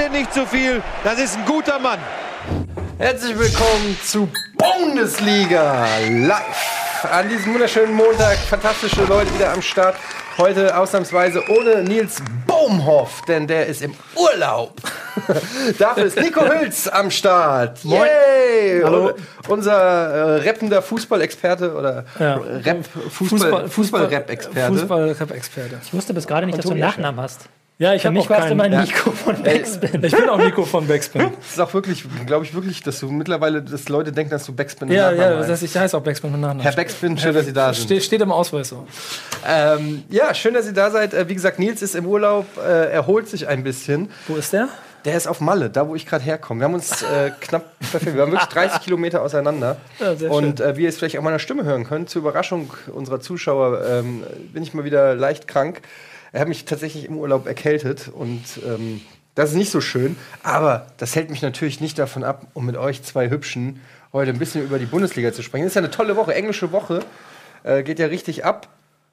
redet nicht zu viel. Das ist ein guter Mann. Herzlich willkommen zu Bundesliga live. An diesem wunderschönen Montag fantastische Leute wieder am Start. Heute ausnahmsweise ohne Nils Baumhoff, denn der ist im Urlaub. Dafür ist Nico Hülz am Start. Moin. Yay! Hallo. Unser äh, rappender Fußballexperte oder Ja. Rap, Fußball, Fußball-Rap-Experte. Fußball-Rap-Experte. Ich wusste bis gerade nicht, dass du einen Nachnamen hast. Ja, ich Für habe mich auch keinen. immer Ja. Nico von Backspin. Ich bin auch Nico von Backspin. Das ist auch wirklich, glaube ich wirklich, dass du mittlerweile, dass Leute denken, dass du Backspin ja, Nachnamen ja, das heißt. ich heiße auch Backspin mit Nachnamen. Herr Backspin, schön, dass Sie da sind. Ste steht im Ausweis so. Ähm, ja, schön, dass ihr da seid. Äh, wie gesagt, Nils ist im Urlaub, äh, erholt sich ein bisschen. Wo ist der? Der ist auf Malle, da wo ich gerade herkomme. Wir haben uns äh, knapp perfekt, wir haben wirklich 30 Kilometer auseinander. Ja, sehr Und äh, wie ihr es vielleicht auch meiner Stimme hören könnt, zur Überraschung unserer Zuschauer ähm, bin ich mal wieder leicht krank. Er hat mich tatsächlich im Urlaub erkältet und ähm, das ist nicht so schön. Aber das hält mich natürlich nicht davon ab, um mit euch zwei Hübschen heute ein bisschen über die Bundesliga zu sprechen. Das ist ja eine tolle Woche, englische Woche. Äh, geht ja richtig ab.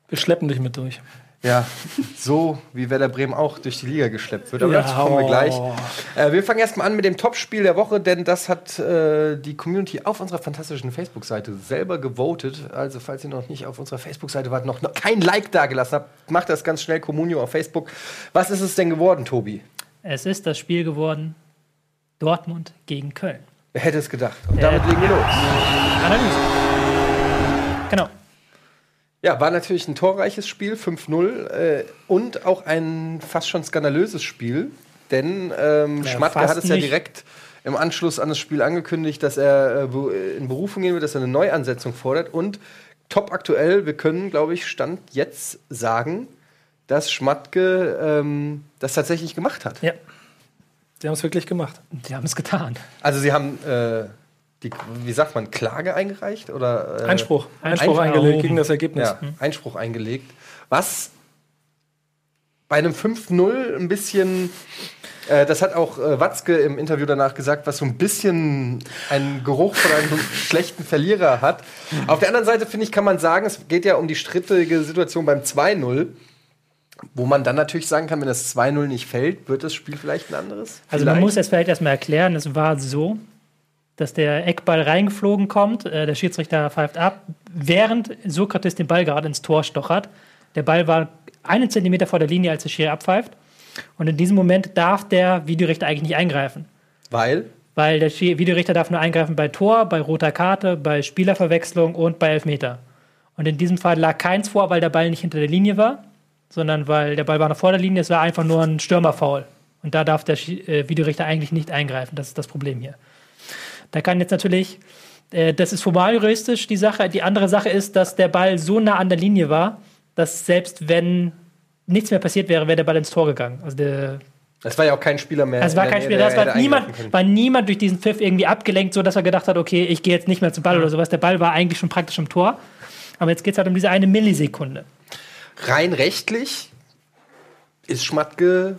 Wir schleppen dich mit durch. Ja, so wie Werder Bremen auch durch die Liga geschleppt wird. Aber Ja, dazu kommen wir gleich. Äh, wir fangen erstmal an mit dem Topspiel der Woche, denn das hat äh, die Community auf unserer fantastischen Facebook-Seite selber gewotet. Also, falls ihr noch nicht auf unserer Facebook-Seite wart, noch, noch kein Like da gelassen habt, macht das ganz schnell. Communio auf Facebook. Was ist es denn geworden, Tobi? Es ist das Spiel geworden Dortmund gegen Köln. Wer hätte es gedacht? Und damit Äh, legen wir los. Analyse. Genau. Ja, war natürlich ein torreiches Spiel, 5-0. Äh, und auch ein fast schon skandalöses Spiel. Denn ähm, Ja, Schmatke hat es ja nicht. direkt im Anschluss an das Spiel angekündigt, dass er äh, in Berufung gehen wird, dass er eine Neuansetzung fordert. Und top aktuell, wir können, glaube ich, Stand jetzt sagen, dass Schmatke ähm, das tatsächlich gemacht hat. Ja, Sie haben es wirklich gemacht. sie haben es getan. Also sie haben, äh, die, wie sagt man, Klage eingereicht? Oder, äh, Einspruch. Einspruch Einspruch eingelegt gegen das Ergebnis. Ja, Einspruch eingelegt. Was bei einem 5-0 ein bisschen, äh, das hat auch äh, Watzke im Interview danach gesagt, was so ein bisschen einen Geruch von einem schlechten Verlierer hat. Auf der anderen Seite, finde ich, kann man sagen, es geht ja um die strittige Situation beim 2-0. Wo man dann natürlich sagen kann, wenn das 2-0 nicht fällt, wird das Spiel vielleicht ein anderes? Also man muss es vielleicht erstmal erklären, es war so, dass der Eckball reingeflogen kommt, äh, der Schiedsrichter pfeift ab, während Sokrates den Ball gerade ins Tor stochert. Der Ball war einen Zentimeter vor der Linie, als der Schiri abpfeift. Und in diesem Moment darf der Videorichter eigentlich nicht eingreifen. Weil? Weil der Videorichter darf nur eingreifen bei Tor, bei roter Karte, bei Spielerverwechslung und bei Elfmeter. Und in diesem Fall lag keins vor, weil der Ball nicht hinter der Linie war, sondern weil der Ball war noch vor der Linie, es war einfach nur ein Stürmerfoul. Und da darf der äh, Videorichter eigentlich nicht eingreifen. Das ist das Problem hier. Da kann jetzt natürlich, äh, das ist formal juristisch die Sache. Die andere Sache ist, dass der Ball so nah an der Linie war, dass selbst wenn nichts mehr passiert wäre, wäre der Ball ins Tor gegangen. Also der, Das war ja auch kein Spieler mehr. es war kein Spieler, das war niemand, war niemand durch diesen Pfiff irgendwie abgelenkt, so dass er gedacht hat, okay, ich gehe jetzt nicht mehr zum Ball oder sowas. Der Ball war eigentlich schon praktisch im Tor. Aber jetzt geht es halt um diese eine Millisekunde. Rein rechtlich ist Schmatke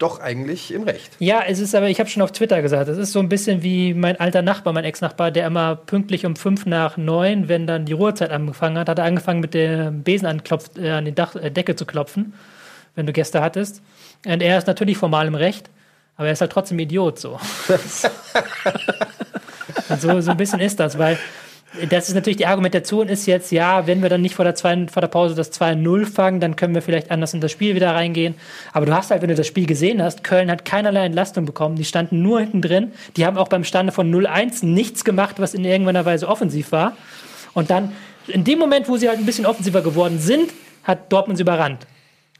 doch eigentlich im Recht. Ja, es ist aber, ich habe schon auf Twitter gesagt, es ist so ein bisschen wie mein alter Nachbar, mein Ex-Nachbar, der immer pünktlich um fünf nach neun, wenn dann die Ruhezeit angefangen hat, hat er angefangen mit dem Besen anklopft, äh, an die Dach, äh, Decke zu klopfen, wenn du Gäste hattest. Und er ist natürlich formal im Recht, aber er ist halt trotzdem Idiot so. So, so ein bisschen ist das, weil das ist natürlich die Argumentation ist jetzt, ja, wenn wir dann nicht vor der, zwei, vor der Pause das 2-0 fangen, dann können wir vielleicht anders in das Spiel wieder reingehen. Aber du hast halt, wenn du das Spiel gesehen hast, Köln hat keinerlei Entlastung bekommen. Die standen nur hinten drin. Die haben auch beim Stande von 0-1 nichts gemacht, was in irgendeiner Weise offensiv war. Und dann, in dem Moment, wo sie halt ein bisschen offensiver geworden sind, hat Dortmund sie überrannt.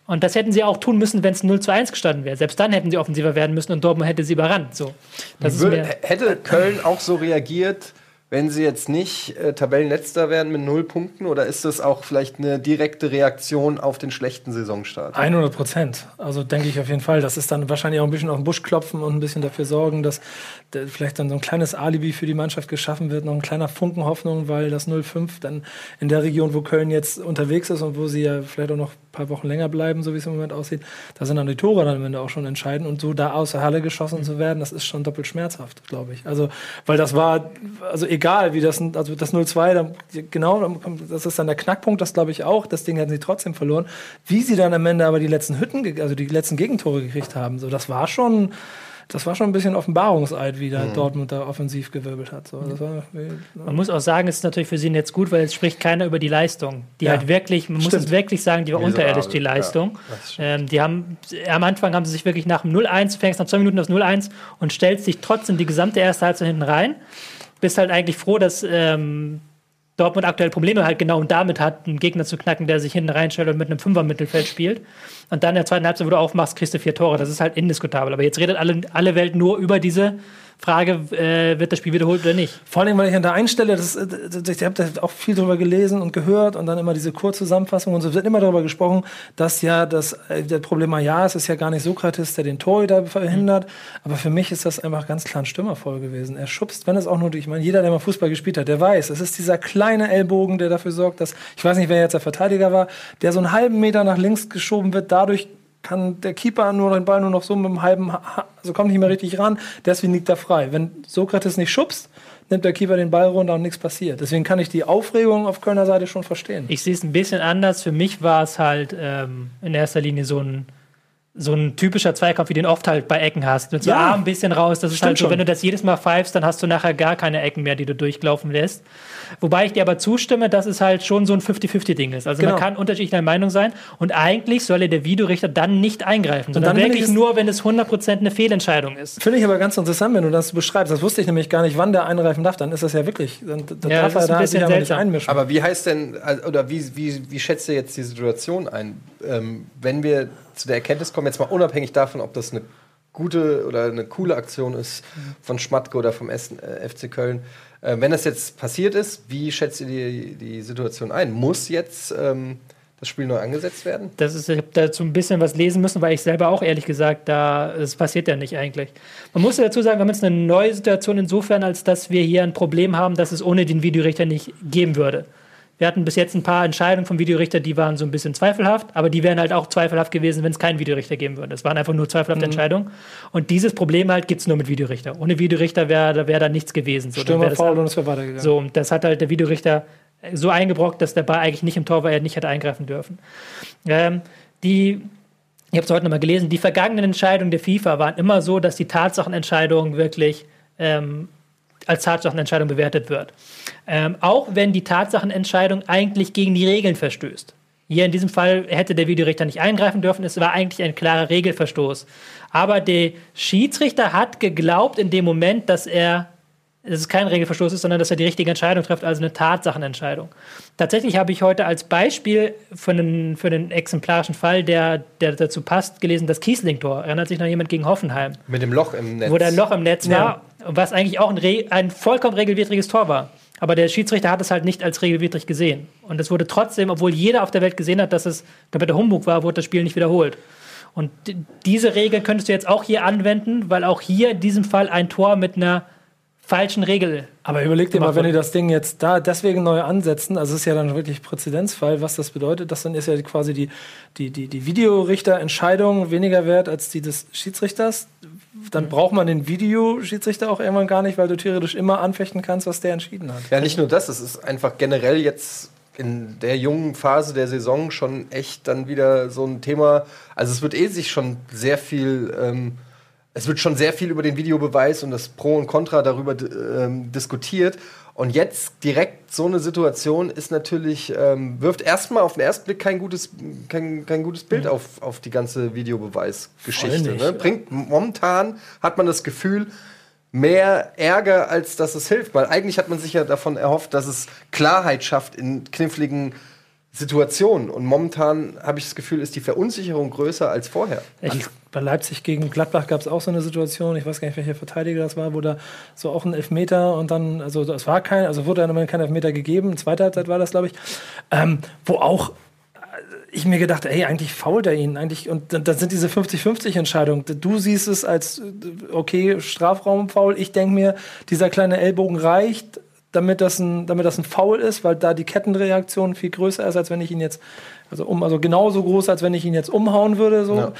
Und das hätten sie auch tun müssen, wenn es 0 zu 1 gestanden wäre. Selbst dann hätten sie offensiver werden müssen und Dortmund hätte sie überrannt. So. Das Würde, hätte Köln auch so reagiert, wenn sie jetzt nicht äh, Tabellenletzter wären mit null Punkten? Oder ist das auch vielleicht eine direkte Reaktion auf den schlechten Saisonstart? 100 Prozent. Also denke ich auf jeden Fall. Das ist dann wahrscheinlich auch ein bisschen auf den Busch klopfen und ein bisschen dafür sorgen, dass da vielleicht dann so ein kleines Alibi für die Mannschaft geschaffen wird, noch ein kleiner Funken Hoffnung, weil das 0-5 dann in der Region, wo Köln jetzt unterwegs ist und wo sie ja vielleicht auch noch paar Wochen länger bleiben, so wie es im Moment aussieht, da sind dann die Tore dann am Ende auch schon entscheidend. Und so da aus der Halle geschossen zu werden, das ist schon doppelt schmerzhaft, glaube ich. Also, weil das war, also egal wie das, also das 0-2, dann, genau, das ist dann der Knackpunkt, das glaube ich auch. Das Ding hätten sie trotzdem verloren. Wie sie dann am Ende aber die letzten Hütten, also die letzten Gegentore gekriegt haben, so, das war schon, das war schon ein bisschen Offenbarungseid, wie der mhm. Dortmund da offensiv gewirbelt hat. So, war, man muss auch sagen, es ist natürlich für sie jetzt gut, weil es spricht keiner über die Leistung. Die ja. halt wirklich, man Stimmt. muss es wirklich sagen, die war unterirdisch, die Leistung. Ja, ähm, die haben, am Anfang haben sie sich wirklich nach dem 0-1, fängst nach zwei Minuten aufs 0-1 und stellst dich trotzdem die gesamte erste Halbzeit hinten rein. Bist halt eigentlich froh, dass ähm, Dortmund aktuell Probleme halt genau und damit hat, einen Gegner zu knacken, der sich hinten reinstellt und mit einem Fünfer-Mittelfeld spielt. Und dann in der zweiten Halbzeit, wo du aufmachst, kriegst du vier Tore. Das ist halt indiskutabel. Aber jetzt redet alle, alle Welt nur über diese Frage, äh, wird das Spiel wiederholt oder nicht? Vor allem, weil ich an der einen Stelle, das, das, ich habe da auch viel drüber gelesen und gehört und dann immer diese Kurzzusammenfassung und so wird immer darüber gesprochen, dass ja das äh, der Problem ja, es ist ja gar nicht Sokrates, der den Torhüter verhindert, aber für mich ist das einfach ganz klar ein Stürmervoll gewesen. Er schubst, wenn es auch nur, ich meine, jeder, der mal Fußball gespielt hat, der weiß, es ist dieser kleine Ellbogen, der dafür sorgt, dass, ich weiß nicht, wer jetzt der Verteidiger war, der so einen halben Meter nach links geschoben wird, dadurch kann der Keeper nur den Ball nur noch so mit einem halben, ha also kommt nicht mehr richtig ran, deswegen liegt er frei. Wenn Sokrates nicht schubst, nimmt der Keeper den Ball runter und nichts passiert. Deswegen kann ich die Aufregung auf Kölner Seite schon verstehen. Ich sehe es ein bisschen anders. Für mich war es halt ähm, in erster Linie so ein so ein typischer Zweikampf, wie den oft halt bei Ecken hast. Mit so ja. Arm ein bisschen raus. Das ist halt so, schon. wenn du das jedes Mal pfeifst, dann hast du nachher gar keine Ecken mehr, die du durchlaufen lässt. Wobei ich dir aber zustimme, dass es halt schon so ein 50-50-Ding ist. Also genau. man kann unterschiedlicher Meinung sein und eigentlich soll der Videorichter dann nicht eingreifen, sondern wirklich nur, wenn es 100% eine Fehlentscheidung ist. Finde ich aber ganz interessant, wenn du das beschreibst. Das wusste ich nämlich gar nicht, wann der eingreifen darf. Dann ist das ja wirklich, dann, dann ja, darf er da sich aber nicht einmischen. Aber wie heißt denn, oder wie, wie, wie schätzt ihr jetzt die Situation ein? Ähm, wenn wir zu der Erkenntnis kommen, jetzt mal unabhängig davon, ob das eine gute oder eine coole Aktion ist von Schmatke oder vom äh, FC Köln. Äh, wenn das jetzt passiert ist, wie schätzt ihr die, die Situation ein? Muss jetzt ähm, das Spiel neu angesetzt werden? Das ist, ich habe dazu ein bisschen was lesen müssen, weil ich selber auch ehrlich gesagt, da es passiert ja nicht eigentlich. Man muss dazu sagen, wir haben jetzt eine neue Situation insofern, als dass wir hier ein Problem haben, das es ohne den Videorichter nicht geben würde. Wir hatten bis jetzt ein paar Entscheidungen vom Videorichter, die waren so ein bisschen zweifelhaft, aber die wären halt auch zweifelhaft gewesen, wenn es keinen Videorichter geben würde. Es waren einfach nur zweifelhafte mhm. Entscheidungen. Und dieses Problem halt gibt es nur mit Videorichter. Ohne Videorichter wäre wär da nichts gewesen. So, Stürmer faul und es wäre weitergegangen. So, das hat halt der Videorichter so eingebrockt, dass der Ball eigentlich nicht im Tor war, er nicht hätte eingreifen dürfen. Ähm, die ich habe es heute nochmal gelesen, die vergangenen Entscheidungen der FIFA waren immer so, dass die Tatsachenentscheidung wirklich ähm, als Tatsachenentscheidung bewertet wird. Ähm, auch wenn die Tatsachenentscheidung eigentlich gegen die Regeln verstößt. Hier in diesem Fall hätte der Videorichter nicht eingreifen dürfen. Es war eigentlich ein klarer Regelverstoß. Aber der Schiedsrichter hat geglaubt in dem Moment, dass er dass es kein Regelverstoß ist, sondern dass er die richtige Entscheidung trifft, also eine Tatsachenentscheidung. Tatsächlich habe ich heute als Beispiel für einen, für einen exemplarischen Fall, der, der dazu passt, gelesen, das Kiesling-Tor. Erinnert sich noch jemand gegen Hoffenheim? Mit dem Loch im Netz. Wo der Loch im Netz ja. war, was eigentlich auch ein, ein vollkommen regelwidriges Tor war. Aber der Schiedsrichter hat es halt nicht als regelwidrig gesehen. Und es wurde trotzdem, obwohl jeder auf der Welt gesehen hat, dass es kompletter Humbug war, wurde das Spiel nicht wiederholt. Und diese Regel könntest du jetzt auch hier anwenden, weil auch hier in diesem Fall ein Tor mit einer falschen Regel. Aber überleg dir mal, wenn die das Ding jetzt da deswegen neu ansetzen, also es ist ja dann wirklich Präzedenzfall, was das bedeutet, das dann ist ja quasi die, die, die, die Videorichterentscheidung weniger wert als die des Schiedsrichters. Dann braucht man den Videoschiedsrichter auch irgendwann gar nicht, weil du theoretisch immer anfechten kannst, was der entschieden hat. Ja, nicht nur das, es ist einfach generell jetzt in der jungen Phase der Saison schon echt dann wieder so ein Thema. Also es wird eh sich schon sehr viel ähm, es wird schon sehr viel über den Videobeweis und das Pro und Contra darüber ähm, diskutiert. Und jetzt direkt so eine Situation ist natürlich, ähm, wirft erstmal auf den ersten Blick kein gutes, kein, kein gutes Bild mhm. auf, auf die ganze Videobeweisgeschichte. Ne? Bringt momentan hat man das Gefühl, mehr Ärger, als dass es hilft. Weil eigentlich hat man sich ja davon erhofft, dass es Klarheit schafft in kniffligen Situation. Und momentan habe ich das Gefühl, ist die Verunsicherung größer als vorher. Ich, bei Leipzig gegen Gladbach gab es auch so eine Situation, ich weiß gar nicht, welcher Verteidiger das war, wo da so auch ein Elfmeter und dann, also es war kein, also wurde dann kein Elfmeter gegeben, in zweiter Halbzeit war das, glaube ich, ähm, wo auch äh, ich mir gedacht, ey, eigentlich fault er ihn. Eigentlich, und dann sind diese 50-50-Entscheidungen. Du siehst es als, okay, Strafraumfaul. Ich denke mir, dieser kleine Ellbogen reicht damit das ein, damit das ein Foul ist, weil da die Kettenreaktion viel größer ist, als wenn ich ihn jetzt, also um, also genauso groß, als wenn ich ihn jetzt umhauen würde. So. Ja.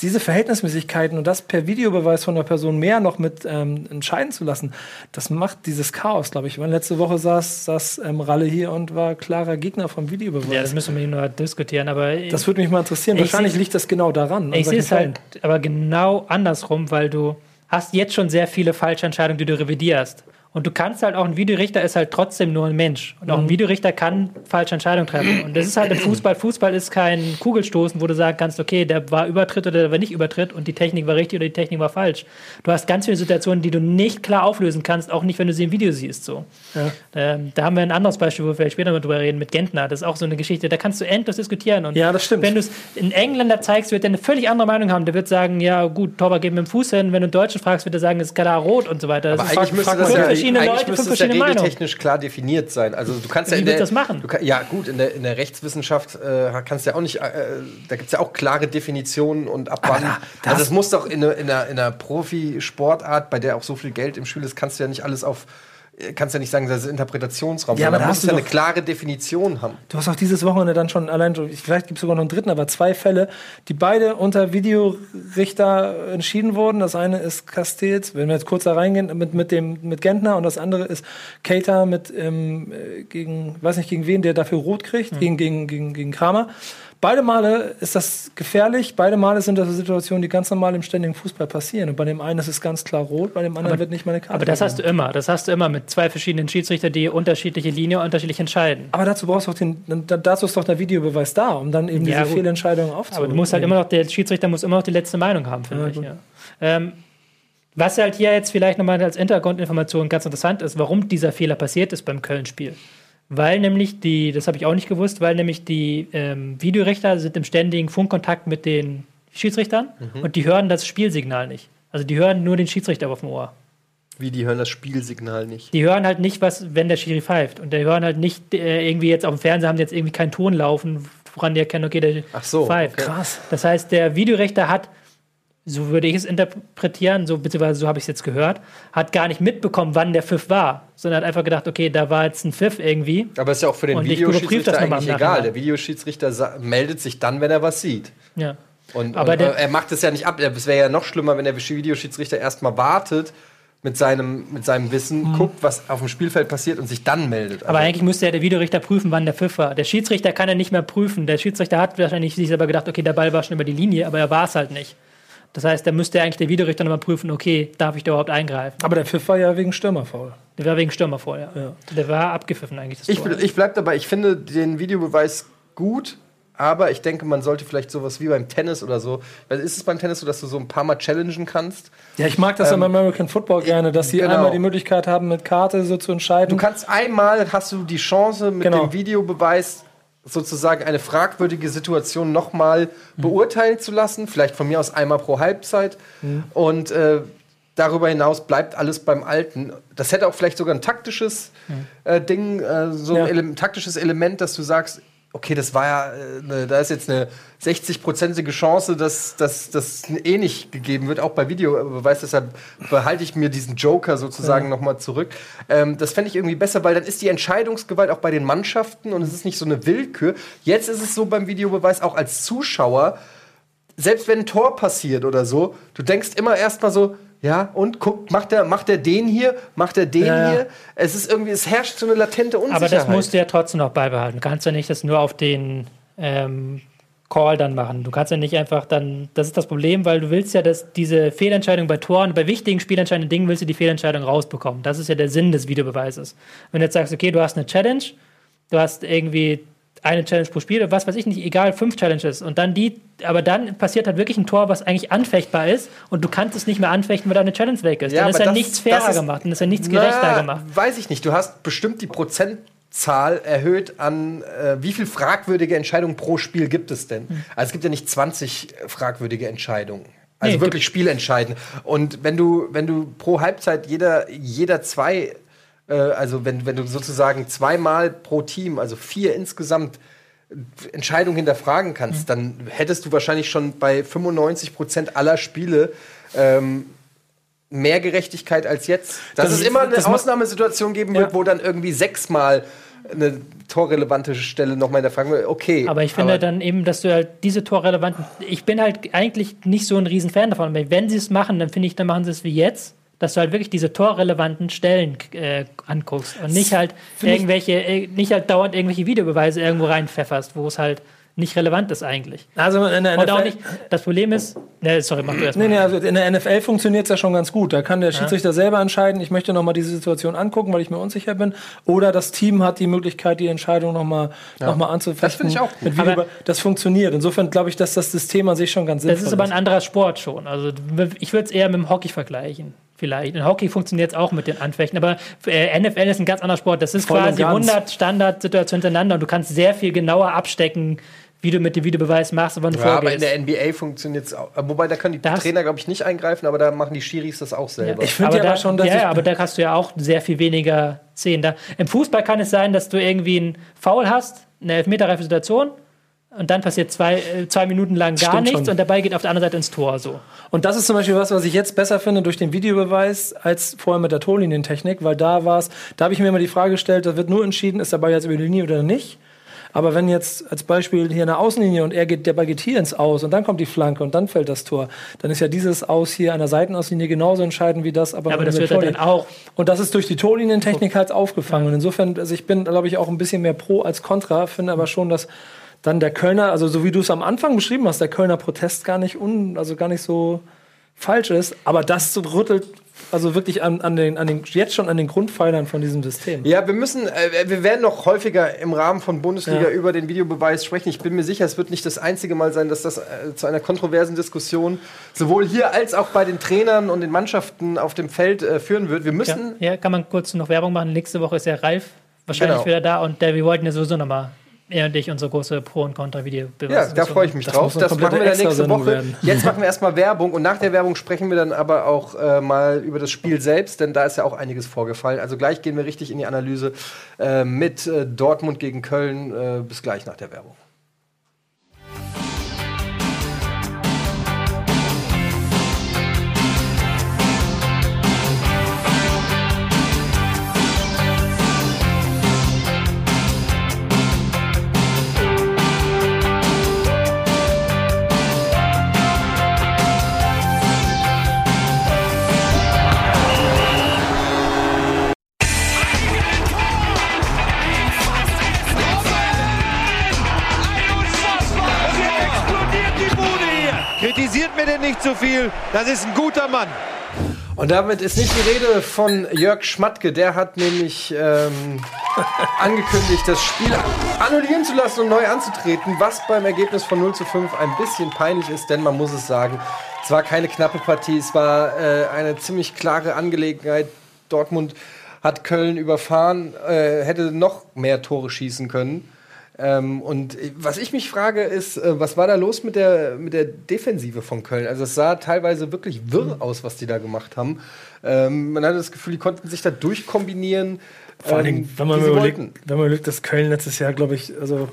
Diese Verhältnismäßigkeiten und das per Videobeweis von der Person mehr noch mit ähm, entscheiden zu lassen, das macht dieses Chaos, glaube ich. Weil letzte Woche saß, saß ähm, Ralle hier und war klarer Gegner vom Videobeweis. Ja, das müssen wir nur diskutieren, aber das würde mich mal interessieren. Ich Wahrscheinlich seh- liegt das genau daran. an Ich sehe es halt aber genau andersrum, weil du hast jetzt schon sehr viele falsche Entscheidungen, die du revidierst. Und du kannst halt auch, ein Videorichter ist halt trotzdem nur ein Mensch. Und Mhm. auch ein Videorichter kann falsche Entscheidungen treffen. Und das ist halt im Fußball. Fußball ist kein Kugelstoßen, wo du sagen kannst, okay, der war Übertritt oder der war nicht Übertritt und die Technik war richtig oder die Technik war falsch. Du hast ganz viele Situationen, die du nicht klar auflösen kannst, auch nicht, wenn du sie im Video siehst. So. Ja. Ähm, da haben wir ein anderes Beispiel, wo wir vielleicht später mal drüber reden, mit Gentner. Das ist auch so eine Geschichte, da kannst du endlos diskutieren. Und Ja, das stimmt. Wenn du es in Engländer zeigst, wird er eine völlig andere Meinung haben. Der wird sagen, ja gut, Torwart geht mit dem Fuß hin. Wenn du einen Deutschen fragst, wird er sagen, es ist klar rot und so weiter. Das Aber ist eigentlich müsste frag das ja, verschiedene eigentlich Leute, müsste fünf es ja verschiedene Meinungen. regeltechnisch klar definiert sein. Also du kannst ja Wie in willst der, das machen? Kann, ja gut, in der, in der Rechtswissenschaft äh, kannst du ja auch nicht, äh, da gibt es ja auch klare Definitionen und ab wann. also es muss doch in, einer- in einer, in einer Profisportart, bei der auch so viel Geld im Spiel ist, kannst du ja nicht alles auf kannst ja nicht sagen, das ist Interpretationsraum. Ja, sondern aber da muss hast es ja du eine klare Definition haben. Du hast auch dieses Wochenende dann schon allein, schon- vielleicht gibt es sogar noch einen dritten, aber zwei Fälle, die beide unter Videorichter entschieden wurden. Das eine ist Castells, wenn wir jetzt kurz da reingehen, mit, mit, dem, mit Gentner und das andere ist Keita mit ähm, äh, gegen, weiß nicht gegen wen, der dafür rot kriegt, gegen, gegen, gegen, gegen Kramer. Beide Male ist das gefährlich, beide Male sind das Situationen, die ganz normal im ständigen Fußball passieren. Und bei dem einen ist es ganz klar rot, bei dem anderen wird nicht mal eine Karte. aber das hast du immer. Das hast du immer mit zwei verschiedenen Schiedsrichtern, die unterschiedliche Linie unterschiedlich entscheiden. Aber dazu brauchst du auch den, da- dazu ist doch der Videobeweis da, um dann eben Ja, diese gut. Fehlentscheidungen aufzuholen. Aber du musst halt immer noch, der Schiedsrichter muss immer noch die letzte Meinung haben, finde Ja, ich. Ja. Ähm, was halt hier jetzt vielleicht nochmal als Hintergrundinformation ganz interessant ist, warum dieser Fehler passiert ist beim Köln-Spiel. Weil nämlich die, das habe ich auch nicht gewusst, weil nämlich die ähm, Videorichter sind im ständigen Funkkontakt mit den Schiedsrichtern Mhm. und die hören das Spielsignal nicht. Also die hören nur den Schiedsrichter auf dem Ohr. Wie, die hören das Spielsignal nicht. Die hören halt nicht, was, wenn der Schiri pfeift. Und die hören halt nicht äh, irgendwie jetzt auf dem Fernseher haben die jetzt irgendwie keinen Ton laufen, woran die erkennen, okay, der Ach so, pfeift. okay. Krass. Das heißt, der Videorechter hat, so würde ich es interpretieren, so beziehungsweise so habe ich es jetzt gehört, hat gar nicht mitbekommen, wann der Pfiff war, sondern hat einfach gedacht, okay, da war jetzt ein Pfiff irgendwie. Aber ist ja auch für den Videoschiedsrichter eigentlich egal. Der Videoschiedsrichter meldet sich dann, wenn er was sieht. Ja. Und, Aber und äh, er macht es ja nicht ab. Es wäre ja noch schlimmer, wenn der Videoschiedsrichter erstmal wartet mit seinem, mit seinem Wissen, guckt, was auf dem Spielfeld passiert und sich dann meldet. Aber Also, eigentlich müsste ja der Videorichter prüfen, wann der Pfiff war. Der Schiedsrichter kann ja nicht mehr prüfen. Der Schiedsrichter hat wahrscheinlich sich selber gedacht, okay, der Ball war schon über die Linie, aber er war es halt nicht. Das heißt, da müsste eigentlich der Videorichter nochmal prüfen, okay, darf ich da überhaupt eingreifen? Aber der Pfiff war ja wegen Stürmerfoul. Der war wegen Stürmer vorher. Ja. Der war abgepfiffen eigentlich. Das ich, Tor. ich bleib dabei, ich finde den Videobeweis gut, aber ich denke, man sollte vielleicht sowas wie beim Tennis oder so. Weil ist es beim Tennis so, dass du so ein paar Mal challengen kannst? Ja, ich mag das Ähm, am American Football gerne, dass sie genau. einmal die Möglichkeit haben, mit Karte so zu entscheiden. Du kannst einmal, hast du die Chance, mit Genau. dem Videobeweis sozusagen eine fragwürdige Situation nochmal beurteilen zu lassen. Vielleicht von mir aus einmal pro Halbzeit. Und äh, darüber hinaus bleibt alles beim Alten. Das hätte auch vielleicht sogar ein taktisches äh, Ding, äh, so Ja. ein Ele taktisches Element, dass du sagst, okay, das war ja, äh, ne, da ist jetzt eine 60-prozentige Chance, dass das eh nicht gegeben wird, auch bei Videobeweis. Deshalb behalte ich mir diesen Joker sozusagen Ja. noch mal zurück. Ähm, das fände ich irgendwie besser, weil dann ist die Entscheidungsgewalt auch bei den Mannschaften und es ist nicht so eine Willkür. Jetzt ist es so beim Videobeweis auch als Zuschauer, selbst wenn ein Tor passiert oder so, du denkst immer erstmal so, ja, und guck, macht der, macht der den hier, macht der den ja. hier? Es ist irgendwie, es herrscht so eine latente Unsicherheit. Aber das musst du ja trotzdem noch beibehalten. Du kannst ja nicht das nur auf den ähm, Call dann machen. Du kannst ja nicht einfach dann, das ist das Problem, weil du willst ja, dass diese Fehlentscheidung bei Toren, bei wichtigen spielentscheidenden Dingen willst du die Fehlentscheidung rausbekommen. Das ist ja der Sinn des Videobeweises. Wenn du jetzt sagst, okay, du hast eine Challenge, du hast irgendwie eine Challenge pro Spiel, oder was weiß ich nicht, egal, fünf Challenges und dann die, aber dann passiert halt wirklich ein Tor, was eigentlich anfechtbar ist und du kannst es nicht mehr anfechten, weil deine Challenge weg ist. Ja, dann ist ja das- nichts fairer ist- gemacht, dann ist ja nichts Na, gerechter gemacht. Weiß ich nicht. Du hast bestimmt die Prozentzahl erhöht an, äh, wie viel fragwürdige Entscheidungen pro Spiel gibt es denn? Also es gibt ja nicht 20 fragwürdige Entscheidungen. Also Nee, wirklich spielentscheidend. Und wenn du, wenn du pro Halbzeit jeder, jeder zwei, äh, also wenn, wenn du sozusagen zweimal pro Team, also vier insgesamt Entscheidungen hinterfragen kannst, dann hättest du wahrscheinlich schon bei 95 Prozent aller Spiele ähm, mehr Gerechtigkeit als jetzt. Dass Das es ist- immer eine das Ausnahmesituation geben wird, Ja. wo dann irgendwie sechsmal eine torrelevante Stelle nochmal in der Frage okay. Aber ich finde dann eben, dass du halt diese torrelevanten. Ich bin halt eigentlich nicht so ein Riesenfan davon. Aber wenn sie es machen, dann finde ich, dann machen sie es wie jetzt, dass du halt wirklich diese torrelevanten Stellen äh, anguckst und nicht halt Find irgendwelche, äh, nicht halt dauernd irgendwelche Videobeweise irgendwo reinpfefferst, wo es halt nicht relevant ist eigentlich. Also in der Und auch NFL nicht, das Problem ist, ne, sorry, mach du erst Nee, mal. nee, also in der NFL funktioniert es ja schon ganz gut. Da kann der Schiedsrichter selber entscheiden, ich möchte noch mal diese Situation angucken, weil ich mir unsicher bin. Oder das Team hat die Möglichkeit, die Entscheidung noch mal, noch mal anzufechten. Das finde ich auch gut. Aber- das funktioniert. Insofern glaube ich, dass das System an sich schon ganz sinnvoll Das ist aber ein anderer Sport schon. Also ich würde es eher mit dem Hockey vergleichen. Vielleicht. In Hockey funktioniert es auch mit den Anfechten, aber äh, NFL ist ein ganz anderer Sport. Das ist Voll quasi ganz. 100 Standardsituationen hintereinander und du kannst sehr viel genauer abstecken, wie du mit dem Videobeweis machst, wann du ja, aber in vorgehst. der NBA funktioniert es auch. Wobei, da können die Das- Trainer, glaube ich, nicht eingreifen, aber da machen die Schiris das auch selber. Ich finde aber ja da, aber schon, dass ja, ich- ja, aber da hast du ja auch sehr viel weniger Szenen. Da, Im Fußball kann es sein, dass du irgendwie einen Foul hast, eine elfmeterreife Situation und dann passiert zwei, äh, zwei Minuten lang gar Stimmt nichts schon. und dabei geht auf der anderen Seite ins Tor so. Und das ist zum Beispiel was, was ich jetzt besser finde durch den Videobeweis als vorher mit der Torlinientechnik, weil da war es, da habe ich mir immer die Frage gestellt, da wird nur entschieden, ist der Ball jetzt über die Linie oder nicht. Aber wenn jetzt als Beispiel hier eine Außenlinie und er geht, der Ball geht hier ins Aus und dann kommt die Flanke und dann fällt das Tor, dann ist ja dieses Aus hier an der Seitenauslinie genauso entscheidend wie das. Aber, Ja, aber mit das der wird dann auch Und das ist durch die Torlinientechnik halt aufgefangen. Und insofern, also ich bin, glaube ich, auch ein bisschen mehr pro als contra, finde aber schon, dass dann der Kölner, also so wie du es am Anfang beschrieben hast, der Kölner Protest gar nicht un, also gar nicht so falsch ist, aber das so rüttelt also wirklich an, an, den, an den, jetzt schon an den Grundpfeilern von diesem System. Ja, wir müssen, äh, wir werden noch häufiger im Rahmen von Bundesliga Ja. über den Videobeweis sprechen. Ich bin mir sicher, es wird nicht das einzige Mal sein, dass das äh, zu einer kontroversen Diskussion sowohl hier als auch bei den Trainern und den Mannschaften auf dem Feld äh, führen wird. Wir Ja, müssen, ja, kann man kurz noch Werbung machen. Nächste Woche ist ja Ralf wahrscheinlich Genau. wieder da und der, wir wollten ja sowieso nochmal, er und ich, unsere große Pro- und Contra-Video ja, da freue ich mich Das drauf. Das machen wir dann nächste Woche. werden. Jetzt machen wir erstmal Werbung und nach der Werbung sprechen wir dann aber auch äh, mal über das Spiel selbst, denn da ist ja auch einiges vorgefallen. Also gleich gehen wir richtig in die Analyse äh, mit äh, Dortmund gegen Köln. Äh, bis gleich nach der Werbung. Mir denn nicht zu viel. Das ist ein guter Mann. Und damit ist nicht die Rede von Jörg Schmatke. Der hat nämlich ähm, angekündigt, das Spiel annullieren zu lassen und neu anzutreten, was beim Ergebnis von 0 zu 5 ein bisschen peinlich ist, denn man muss es sagen, es war keine knappe Partie, es war äh, eine ziemlich klare Angelegenheit. Dortmund hat Köln überfahren, äh, hätte noch mehr Tore schießen können. Ähm, und äh, was ich mich frage, ist, äh, was war da los mit der, mit der Defensive von Köln? Also es sah teilweise wirklich wirr aus, was die da gemacht haben. Ähm, man hatte das Gefühl, die konnten sich da durchkombinieren. Vor allen ähm, wenn man überlegt, wollten. wenn man überlegt, dass Köln letztes Jahr, glaube ich, also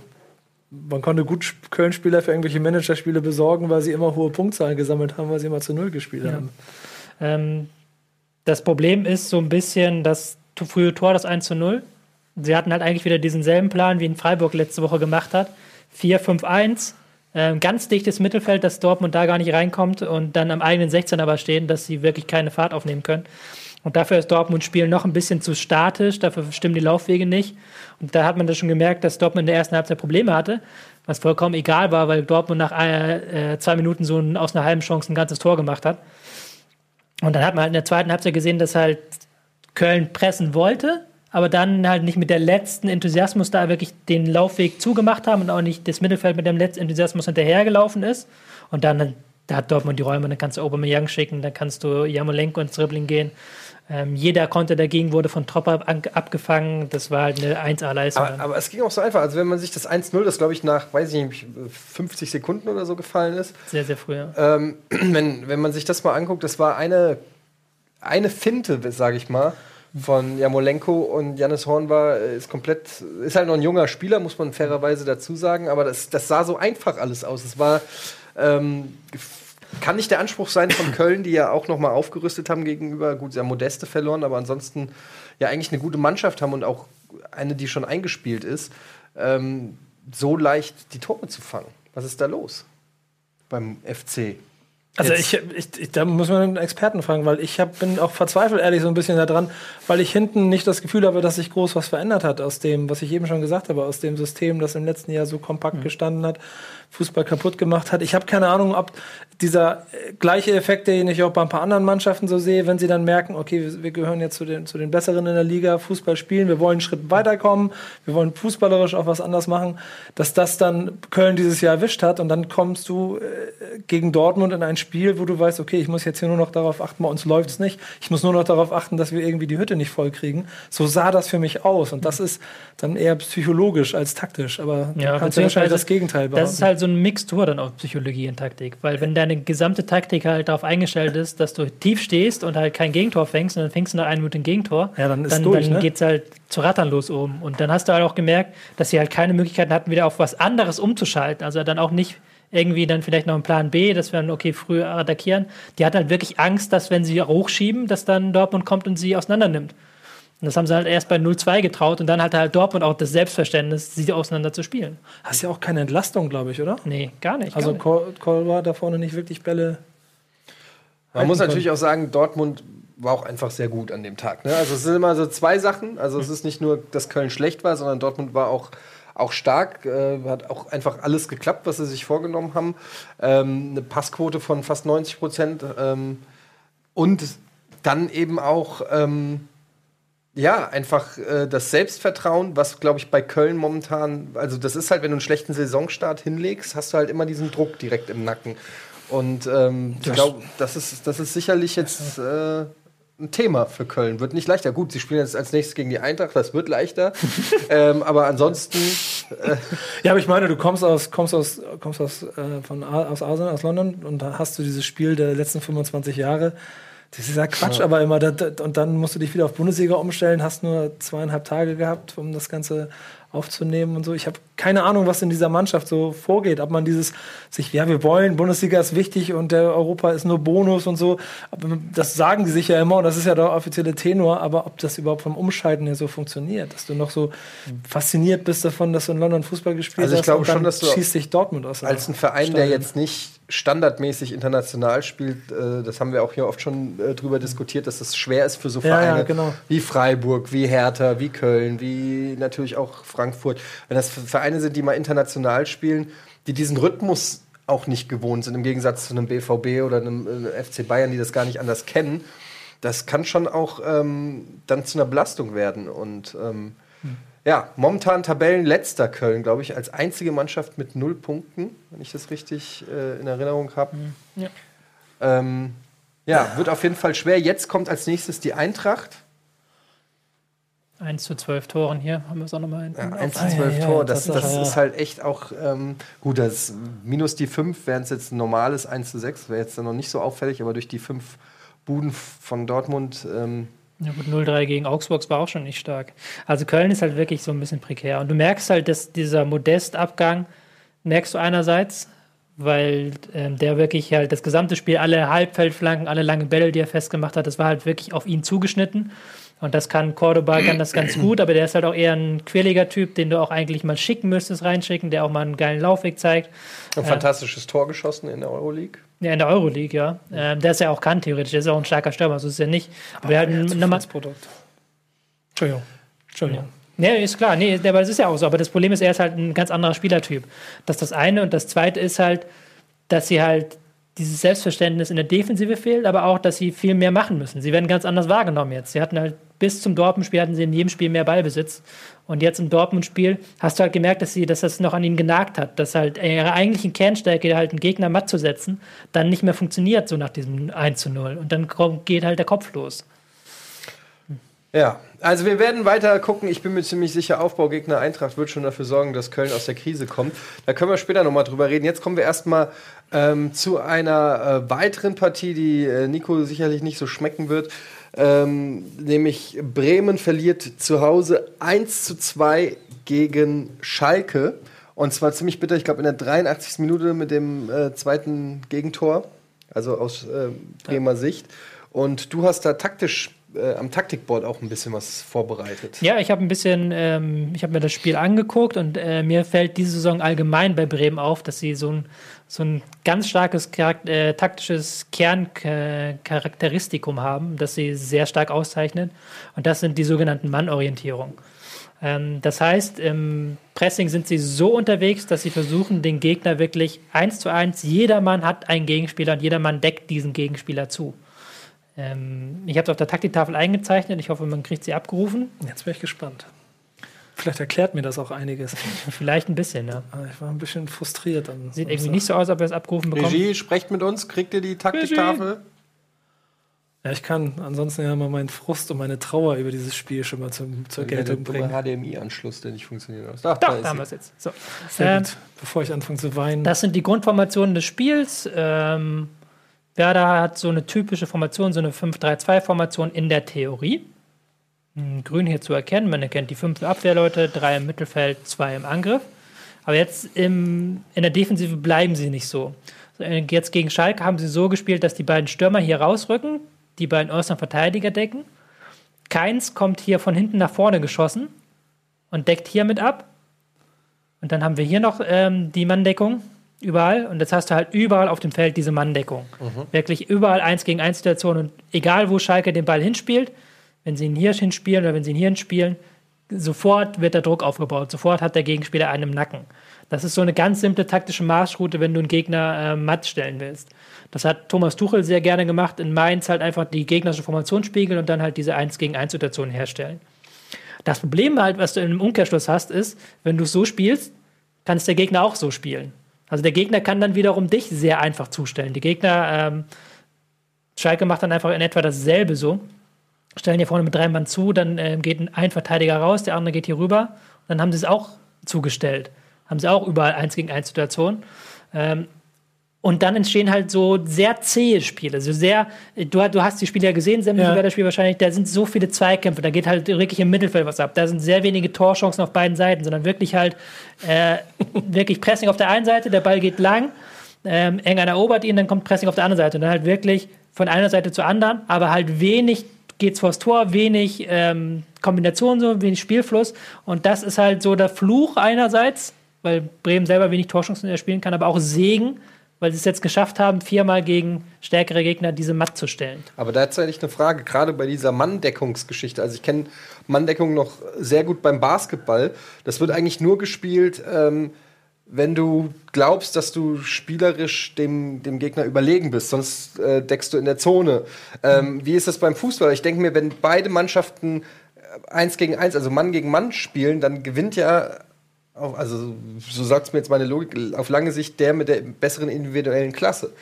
man konnte gut Sp- Köln-Spieler für irgendwelche Managerspiele besorgen, weil sie immer hohe Punktzahlen gesammelt haben, weil sie immer zu Null gespielt haben. Ähm, das Problem ist so ein bisschen das to- frühe Tor, das 1 zu 0. Sie hatten halt eigentlich wieder diesen selben Plan, wie ihn Freiburg letzte Woche gemacht hat. 4-5-1. Ähm, ganz dichtes Mittelfeld, dass Dortmund da gar nicht reinkommt und dann am eigenen 16 aber stehen, dass sie wirklich keine Fahrt aufnehmen können. Und dafür ist Dortmunds Spiel noch ein bisschen zu statisch, dafür stimmen die Laufwege nicht. Und da hat man das schon gemerkt, dass Dortmund in der ersten Halbzeit Probleme hatte, was vollkommen egal war, weil Dortmund nach äh, äh, zwei Minuten so ein, aus einer halben Chance ein ganzes Tor gemacht hat. Und dann hat man halt in der zweiten Halbzeit gesehen, dass halt Köln pressen wollte, aber dann halt nicht mit der letzten Enthusiasmus da wirklich den Laufweg zugemacht haben und auch nicht das Mittelfeld mit dem letzten Enthusiasmus hinterhergelaufen ist. Und dann da hat Dortmund die Räume, dann kannst du Aubameyang schicken, dann kannst du Jamolenko ins Dribbling gehen. Ähm, jeder Konter dagegen wurde von Tropper an- abgefangen. Das war halt eine 1A-Leistung. Aber, aber es ging auch so einfach. Also wenn man sich das 1-0, das glaube ich nach, weiß ich nicht, 50 Sekunden oder so gefallen ist, sehr, sehr früh. ja. ähm, wenn, wenn man sich das mal anguckt, das war eine, eine Finte, sage ich mal, von Jamolenko und Janis Horn war äh, ist komplett, ist halt noch ein junger Spieler, muss man fairerweise dazu sagen, aber das, das sah so einfach alles aus. Es war ähm, kann nicht der Anspruch sein von Köln, die ja auch noch mal aufgerüstet haben gegenüber, gut, sehr Modeste verloren, aber ansonsten ja eigentlich eine gute Mannschaft haben und auch eine, die schon eingespielt ist, ähm, so leicht die Tore zu fangen. Was ist da los beim FC? Also ich, ich, ich, da muss man einen Experten fragen, weil ich hab, bin auch verzweifelt ehrlich so ein bisschen daran, weil ich hinten nicht das Gefühl habe, dass sich groß was verändert hat aus dem, was ich eben schon gesagt habe, aus dem System, das im letzten Jahr so kompakt gestanden hat, Fußball kaputt gemacht hat. Ich habe keine Ahnung, ob dieser äh, gleiche Effekt, den ich auch bei ein paar anderen Mannschaften so sehe, wenn sie dann merken, okay, wir, wir gehören jetzt zu den, zu den Besseren in der Liga, Fußball spielen, wir wollen einen Schritt weiterkommen, wir wollen fußballerisch auch was anders machen, dass das dann Köln dieses Jahr erwischt hat und dann kommst du äh, gegen Dortmund in ein Spiel, wo du weißt, okay, ich muss jetzt hier nur noch darauf achten, bei uns läuft's nicht. Ich muss nur noch darauf achten, dass wir irgendwie die Hütte nicht voll kriegen. So sah das für mich aus. Und das ist dann eher psychologisch als taktisch. Aber du Ja, kannst ja wahrscheinlich das Gegenteil Das ist behaupten. halt so ein Mixtur dann aus Psychologie und Taktik. Weil wenn deine gesamte Taktik halt darauf eingestellt ist, dass du tief stehst und halt kein Gegentor fängst und dann fängst du nach einer Minute ein Gegentor, Ja, dann ist dann, durch, dann ne? geht's halt zu rattern los oben. Und dann hast du halt auch gemerkt, dass sie halt keine Möglichkeiten hatten, wieder auf was anderes umzuschalten. Also dann auch nicht irgendwie dann vielleicht noch einen Plan B, dass wir dann, okay, früh attackieren. Die hat halt wirklich Angst, dass wenn sie hochschieben, dass dann Dortmund kommt und sie auseinander nimmt. Und das haben sie halt erst bei 0-2 getraut und dann hatte halt Dortmund auch das Selbstverständnis, sie auseinander zu spielen. Hast ja auch keine Entlastung, glaube ich, oder? Nee, gar nicht. Also Kol war da vorne nicht wirklich Bälle. Man muss halten natürlich auch sagen, Dortmund war auch einfach sehr gut an dem Tag. Ne? Also es sind immer so zwei Sachen. Also es ist nicht nur, dass Köln schlecht war, sondern Dortmund war auch, auch stark. Äh, hat auch einfach alles geklappt, was sie sich vorgenommen haben. Ähm, eine Passquote von fast 90 Prozent. Ähm, und dann eben auch ähm, ja, einfach äh, das Selbstvertrauen, was, glaube ich, bei Köln momentan, also das ist halt, wenn du einen schlechten Saisonstart hinlegst, hast du halt immer diesen Druck direkt im Nacken. Und ähm, ich glaube, das ist, das ist sicherlich jetzt äh, ein Thema für Köln. Wird nicht leichter. Gut, sie spielen jetzt als nächstes gegen die Eintracht, das wird leichter. ähm, aber ansonsten, Ja, aber ich meine, du kommst aus, kommst aus, kommst aus, äh, von aus Arsenal, aus London und da hast du dieses Spiel der letzten 25 Jahre. Das ist ja Quatsch, aber immer, da, da, und dann musst du dich wieder auf Bundesliga umstellen, hast nur zweieinhalb Tage gehabt, um das Ganze aufzunehmen und so. Ich habe keine Ahnung, was in dieser Mannschaft so vorgeht. Ob man dieses sich, ja, wir wollen, Bundesliga ist wichtig und der Europa ist nur Bonus und so. Das sagen die sich ja immer und das ist ja der offizielle Tenor, aber ob das überhaupt vom Umschalten her so funktioniert, dass du noch so fasziniert bist davon, dass du in London Fußball gespielt Also ich hast und dann schon, dass du schießt dich Dortmund aus. der als ein Verein, der Stadion. jetzt nicht standardmäßig international spielt, äh, das haben wir auch hier oft schon äh, drüber diskutiert, dass es schwer ist für so Ja, ja, Vereine genau. wie Freiburg, wie Hertha, wie Köln, wie natürlich auch Frankfurt. Wenn das Vereine sind, die mal international spielen, die diesen Rhythmus auch nicht gewohnt sind, im Gegensatz zu einem BVB oder einem äh, FC Bayern, die das gar nicht anders kennen, das kann schon auch ähm, dann zu einer Belastung werden. Und ähm, ja, momentan Tabellenletzter Köln, glaube ich, als einzige Mannschaft mit null Punkten, wenn ich das richtig äh, in Erinnerung habe. Ja. Ähm, ja, wird auf jeden Fall schwer. Jetzt kommt als nächstes die Eintracht. 1 zu 12 Toren hier, haben wir es auch nochmal. Ja, auf. 1 Ah, zu ja, 12 ja, Tor, das, Tatsache, das ja. ist halt echt auch ähm, gut. Das minus die 5 wären es jetzt ein normales 1 zu 6, wäre jetzt dann noch nicht so auffällig, aber durch die 5 Buden von Dortmund. Ähm, Ja gut, 0-3 gegen Augsburg war auch schon nicht stark. Also Köln ist halt wirklich so ein bisschen prekär. Und du merkst halt, dass dieser Modestabgang, merkst du einerseits, weil ähm, der wirklich halt das gesamte Spiel, alle Halbfeldflanken, alle lange Bälle, die er festgemacht hat, das war halt wirklich auf ihn zugeschnitten. Und das kann Cordoba kann das ganz gut, aber der ist halt auch eher ein quirliger Typ, den du auch eigentlich mal schicken müsstest, reinschicken, der auch mal einen geilen Laufweg zeigt. ein fantastisches Tor geschossen in der Euroleague. Ja, in der Euroleague, ja. Ähm, der ist ja auch kann theoretisch, der ist auch ein starker Stürmer, so ist es ja nicht. Aber der hat Ja, ein- zu nochmal. Produkt. Entschuldigung. Entschuldigung. Nee, ist klar, nee, aber das ist ja auch so. Aber das Problem ist, er ist halt ein ganz anderer Spielertyp. Das ist das eine. Und das zweite ist halt, dass sie halt dieses Selbstverständnis in der Defensive fehlt, aber auch, dass sie viel mehr machen müssen. Sie werden ganz anders wahrgenommen jetzt. Sie hatten halt bis zum Dortmund-Spiel hatten sie in jedem Spiel mehr Ballbesitz. Und jetzt im Dortmund-Spiel hast du halt gemerkt, dass sie, dass das noch an ihnen genagt hat, dass halt ihre eigentlichen Kernstärke, halt einen Gegner matt zu setzen, dann nicht mehr funktioniert, so nach diesem 1 zu 0. Und dann geht halt der Kopf los. Ja, also wir werden weiter gucken. Ich bin mir ziemlich sicher, Aufbaugegner Eintracht wird schon dafür sorgen, dass Köln aus der Krise kommt. Da können wir später nochmal drüber reden. Jetzt kommen wir erstmal ähm, zu einer äh, weiteren Partie, die äh, Nico sicherlich nicht so schmecken wird. Ähm, nämlich Bremen verliert zu Hause 1 zu 2 gegen Schalke. Und zwar ziemlich bitter, ich glaube in der 83. Minute mit dem äh, zweiten Gegentor. also aus äh, Bremer Sicht. Und du hast da taktisch äh, am Taktikboard auch ein bisschen was vorbereitet. Ja, ich habe ein bisschen, ähm, ich habe mir das Spiel angeguckt und äh, mir fällt diese Saison allgemein bei Bremen auf, dass sie so ein, so ein ganz starkes äh, taktisches Kerncharakteristikum haben, das sie sehr stark auszeichnet. Und das sind die sogenannten Mannorientierungen. Ähm, das heißt, im Pressing sind sie so unterwegs, dass sie versuchen, den Gegner wirklich eins zu eins, jeder Mann hat einen Gegenspieler und jeder Mann deckt diesen Gegenspieler zu. Ähm, ich habe es auf der Taktiktafel eingezeichnet. Ich hoffe, man kriegt sie abgerufen. Jetzt bin ich gespannt. Vielleicht erklärt mir das auch einiges. Vielleicht ein bisschen, ja. Aber Ich war ein bisschen frustriert. Am Sieht irgendwie Samstag. nicht so aus, ob wir es abgerufen bekommen. Regie, sprecht mit uns, kriegt ihr die Taktiktafel? Ja, ich kann ansonsten ja mal meinen Frust und meine Trauer über dieses Spiel schon mal zum, zur Geltung bringen. HDMI-Anschluss, der nicht funktioniert. Ach, Doch, da haben wir es jetzt. So. Sehr Ähm, gut. Bevor ich anfange zu weinen. Das sind die Grundformationen des Spiels. Ähm, Werder hat so eine typische Formation, so eine 5-3-2-Formation in der Theorie. Hm, Grün hier zu erkennen. Man erkennt die fünf Abwehrleute, drei im Mittelfeld, zwei im Angriff. Aber jetzt im, in der Defensive bleiben sie nicht so. Äh, Jetzt gegen Schalke haben sie so gespielt, dass die beiden Stürmer hier rausrücken, die beiden äußeren Verteidiger decken. Keins kommt hier von hinten nach vorne geschossen und deckt hier mit ab. Und dann haben wir hier noch ähm, die Manndeckung überall. Und jetzt hast du halt überall auf dem Feld diese Manndeckung. Wirklich überall eins gegen eins Situationen. Und egal, wo Schalke den Ball hinspielt, wenn sie ihn hier hinspielen oder wenn sie ihn hier hinspielen, sofort wird der Druck aufgebaut. Sofort hat der Gegenspieler einen im Nacken. Das ist so eine ganz simple taktische Marschroute, wenn du einen Gegner äh, matt stellen willst. Das hat Thomas Tuchel sehr gerne gemacht. In Mainz halt einfach die gegnerische Formation spiegeln und dann halt diese 1 gegen 1 Situation herstellen. Das Problem halt, was du im Umkehrschluss hast, ist, wenn du es so spielst, kann es der Gegner auch so spielen. Also der Gegner kann dann wiederum dich sehr einfach zustellen. Die Gegner, ähm, Schalke macht dann einfach in etwa dasselbe so. Stellen hier vorne mit drei Mann zu, dann ähm, geht ein Verteidiger raus, der andere geht hier rüber. Dann haben sie es auch zugestellt. Haben sie auch überall 1 gegen 1 Situationen. Ähm, und dann entstehen halt so sehr zähe Spiele. So sehr, du, du hast die Spiele ja gesehen, Sam, Ja. Spiel wahrscheinlich, da sind so viele Zweikämpfe, da geht halt wirklich im Mittelfeld was ab. Da sind sehr wenige Torchancen auf beiden Seiten, sondern wirklich halt äh, wirklich Pressing auf der einen Seite, der Ball geht lang, ähm, Enger erobert ihn, dann kommt Pressing auf der anderen Seite. Und dann halt wirklich von einer Seite zur anderen, aber halt wenig geht's vors Tor, wenig ähm, Kombination, so wenig Spielfluss. Und das ist halt so der Fluch einerseits, weil Bremen selber wenig Torchancen erspielen kann, aber auch Segen, weil sie es jetzt geschafft haben, viermal gegen stärkere Gegner diese matt zu stellen. Aber da hätte ich eine Frage, gerade bei dieser Manndeckungsgeschichte. Also ich kenne Manndeckung noch sehr gut beim Basketball. Das wird eigentlich nur gespielt, ähm, wenn du glaubst, dass du spielerisch dem, dem Gegner überlegen bist. Sonst äh, deckst du in der Zone. Ähm, wie ist das beim Fußball? Ich denke mir, wenn beide Mannschaften äh, eins gegen eins, also Mann gegen Mann spielen, dann gewinnt ja auch, also so sagt es mir jetzt meine Logik, auf lange Sicht der mit der besseren individuellen Klasse.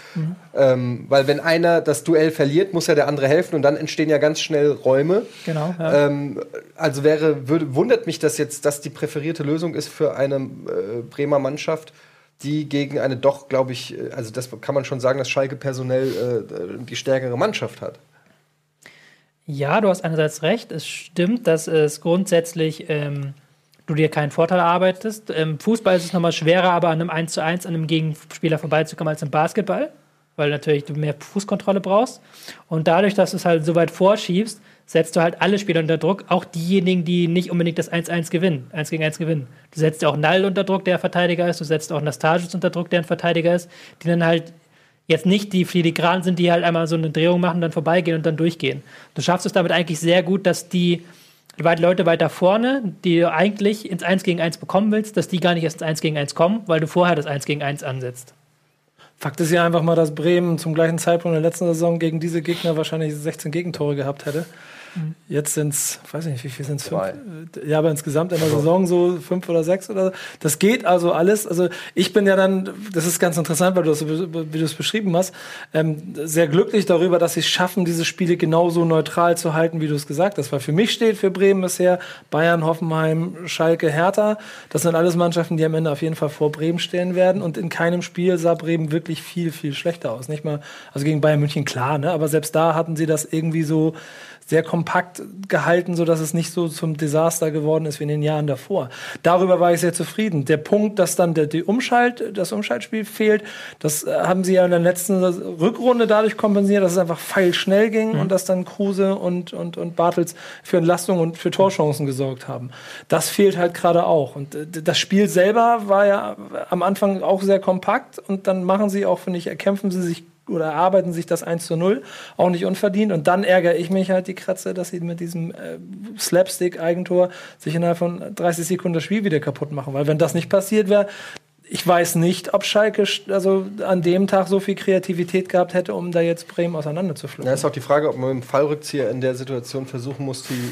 Ähm, weil wenn einer das Duell verliert, muss ja der andere helfen und dann entstehen ja ganz schnell Räume. Genau. Ja. Ähm, also wäre, würde, wundert mich das jetzt, dass die präferierte Lösung ist für eine äh, Bremer Mannschaft, die gegen eine doch, glaube ich, äh, also das kann man schon sagen, dass Schalke personell äh, die stärkere Mannschaft hat. Ja, du hast einerseits recht. Es stimmt, dass es grundsätzlich ähm, du dir keinen Vorteil erarbeitest. Im Fußball ist es nochmal schwerer, aber an einem 1 zu 1 an einem Gegenspieler vorbeizukommen als im Basketball, weil natürlich du mehr Fußkontrolle brauchst. Und dadurch, dass du es halt so weit vorschiebst, setzt du halt alle Spieler unter Druck, auch diejenigen, die nicht unbedingt das 1-1 gewinnen, 1 gegen 1 gewinnen. Du setzt ja auch Nall unter Druck, der Verteidiger ist, du setzt auch Nastasic unter Druck, der ein Verteidiger ist, die dann halt jetzt nicht die filigran sind, die halt einmal so eine Drehung machen, dann vorbeigehen und dann durchgehen. Du schaffst es damit eigentlich sehr gut, dass die, beiden Leute weiter vorne, die du eigentlich ins 1 gegen 1 bekommen willst, dass die gar nicht erst ins 1 gegen 1 kommen, weil du vorher das 1 gegen 1 ansetzt. Fakt ist ja einfach mal, dass Bremen zum gleichen Zeitpunkt in der letzten Saison gegen diese Gegner wahrscheinlich 16 Gegentore gehabt hätte. Jetzt sind es, weiß ich nicht, wie viel sind es? Zwei. Ja, aber insgesamt in der Saison so fünf oder sechs oder so. Das geht also alles. Also ich bin ja dann, das ist ganz interessant, weil du das, wie du es beschrieben hast, ähm, sehr glücklich darüber, dass sie es schaffen, diese Spiele genauso neutral zu halten, wie du es gesagt hast. Weil für mich steht für Bremen bisher Bayern, Hoffenheim, Schalke, Hertha. Das sind alles Mannschaften, die am Ende auf jeden Fall vor Bremen stehen werden. Und in keinem Spiel sah Bremen wirklich viel, viel schlechter aus. Nicht mal, also gegen Bayern München klar, ne? Aber selbst da hatten sie das irgendwie so sehr kompakt gehalten, so dass es nicht so zum Desaster geworden ist wie in den Jahren davor. Darüber war ich sehr zufrieden. Der Punkt, dass dann der, die Umschalt, das Umschaltspiel fehlt, das äh, haben sie ja in der letzten Rückrunde dadurch kompensiert, dass es einfach feilschnell ging Mhm. und dass dann Kruse und, und, und Bartels für Entlastung und für Torchancen gesorgt haben. Das fehlt halt gerade auch. Und äh, das Spiel selber war ja am Anfang auch sehr kompakt und dann machen sie auch, finde ich, erkämpfen sie sich oder erarbeiten sich das 1 zu 0, auch nicht unverdient. Und dann ärgere ich mich halt die Kratze, dass sie mit diesem äh, Slapstick-Eigentor sich innerhalb von 30 Sekunden das Spiel wieder kaputt machen. Weil wenn das nicht passiert wäre, ich weiß nicht, ob Schalke sch- also an dem Tag so viel Kreativität gehabt hätte, um da jetzt Bremen auseinanderzufliegen. Ja, ist auch die Frage, ob man mit dem Fallrückzieher in der Situation versuchen muss, die,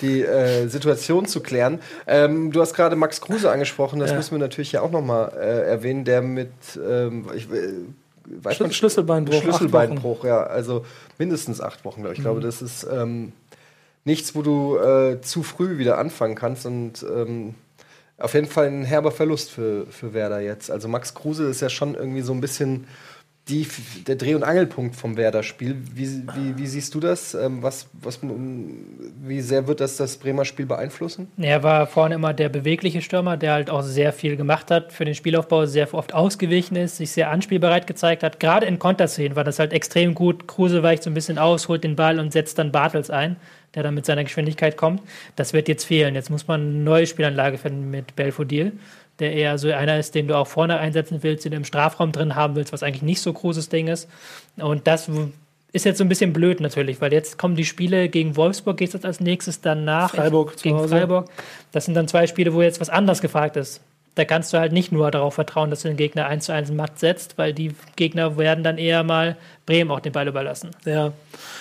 die äh, Situation zu klären. Ähm, du hast gerade Max Kruse angesprochen, das Ja. müssen wir natürlich ja auch noch mal äh, erwähnen, der mit ähm, ich, äh, weiß Schlü- man, Schlüsselbeinbruch, Schlüsselbeinbruch, ja, also mindestens acht Wochen, glaube ich. Ich glaube, das ist ähm, nichts, wo du äh, zu früh wieder anfangen kannst und ähm, auf jeden Fall ein herber Verlust für, für Werder jetzt. Also Max Kruse ist ja schon irgendwie so ein bisschen die, der Dreh- und Angelpunkt vom Werder-Spiel. Wie, wie, wie siehst du das? Ähm, was, was, wie sehr wird das das Bremer Spiel beeinflussen? Er war vorne immer der bewegliche Stürmer, der halt auch sehr viel gemacht hat für den Spielaufbau, sehr oft ausgewichen ist, sich sehr anspielbereit gezeigt hat. Gerade in Konterszenen war das halt extrem gut. Kruse weicht so ein bisschen aus, holt den Ball und setzt dann Bartels ein, der dann mit seiner Geschwindigkeit kommt. Das wird jetzt fehlen. Jetzt muss man eine neue Spielanlage finden mit Belfodil, der eher so einer ist, den du auch vorne einsetzen willst, den du im Strafraum drin haben willst, was eigentlich nicht so großes Ding ist. Und das ist jetzt so ein bisschen blöd natürlich, weil jetzt kommen die Spiele gegen Wolfsburg, geht es jetzt als nächstes danach. Freiburg gegen. Freiburg. Das sind dann zwei Spiele, wo jetzt was anderes gefragt ist. Da kannst du halt nicht nur darauf vertrauen, dass du den Gegner 1 zu 1 matt setzt, weil die Gegner werden dann eher mal Bremen auch den Ball überlassen. Ja,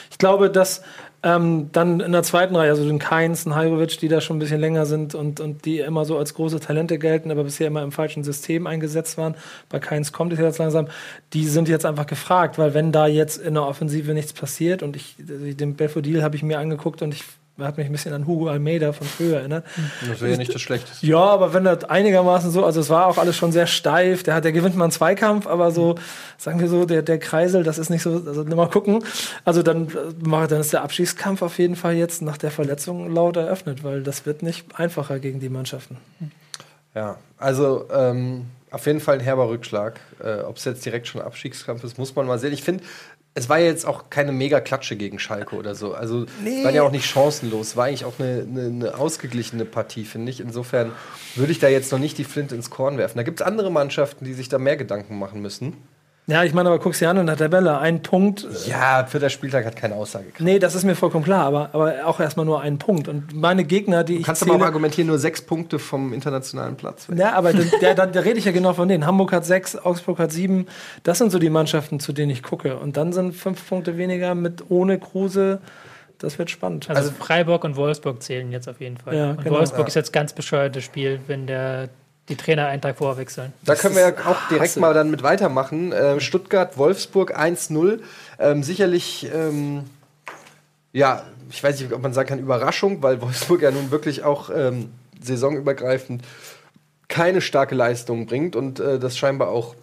ich glaube, dass ähm, dann in der zweiten Reihe, also den Keins, den Hajrovic, die da schon ein bisschen länger sind und, und die immer so als große Talente gelten, aber bisher immer im falschen System eingesetzt waren. Bei Keins kommt es jetzt langsam. Die sind jetzt einfach gefragt, weil wenn da jetzt in der Offensive nichts passiert und ich, den Belfodil habe ich mir angeguckt und ich habe mich ein bisschen an Hugo Almeida von früher erinnert. Das wäre ja nicht das Schlechteste. Ja, aber wenn das einigermaßen so, also es war auch alles schon sehr steif, der hat, der gewinnt mal einen Zweikampf, aber so, sagen wir so, der, der Kreisel, das ist nicht so, also mal gucken. Also dann, äh, dann ist der Abschießkampf auf jeden Fall jetzt nach der Verletzung laut eröffnet, weil das wird nicht einfacher gegen die Mannschaften. Ja, also ähm, auf jeden Fall ein herber Rückschlag. Äh, Ob es jetzt direkt schon Abstiegskampf ist, muss man mal sehen. Ich finde, es war jetzt auch keine mega Klatsche gegen Schalke oder so. Also Nee. war ja auch nicht chancenlos. War eigentlich auch eine, eine, eine ausgeglichene Partie, finde ich. Insofern würde ich da jetzt noch nicht die Flinte ins Korn werfen. Da gibt es andere Mannschaften, die sich da mehr Gedanken machen müssen. Ja, ich meine, aber guck's dir an in der Tabelle, ein Punkt. Ja, für der Spieltag hat keine Aussagekraft. Nee, das ist mir vollkommen klar, aber, aber auch erstmal nur ein Punkt. Und meine Gegner, die Du ich kannst aber auch zähle, argumentieren, nur sechs Punkte vom internationalen Platz. weg. Ja, aber da, der, da, da rede ich ja genau von denen. Hamburg hat sechs, Augsburg hat sieben. Das sind so die Mannschaften, zu denen ich gucke. Und dann sind fünf Punkte weniger mit ohne Kruse. Das wird spannend. Also, Freiburg und Wolfsburg zählen jetzt auf jeden Fall. Ja, und genau. Wolfsburg Ja. ist jetzt ganz bescheuertes Spiel, wenn der, die Trainer einen Tag vorher wechseln. Da können wir ja auch direkt Hasse. mal dann mit weitermachen. Äh, Stuttgart, Wolfsburg 1-0. Ähm, sicherlich, ähm, ja, ich weiß nicht, ob man sagen kann, Überraschung, weil Wolfsburg ja nun wirklich auch ähm, saisonübergreifend keine starke Leistung bringt und äh, das scheinbar auch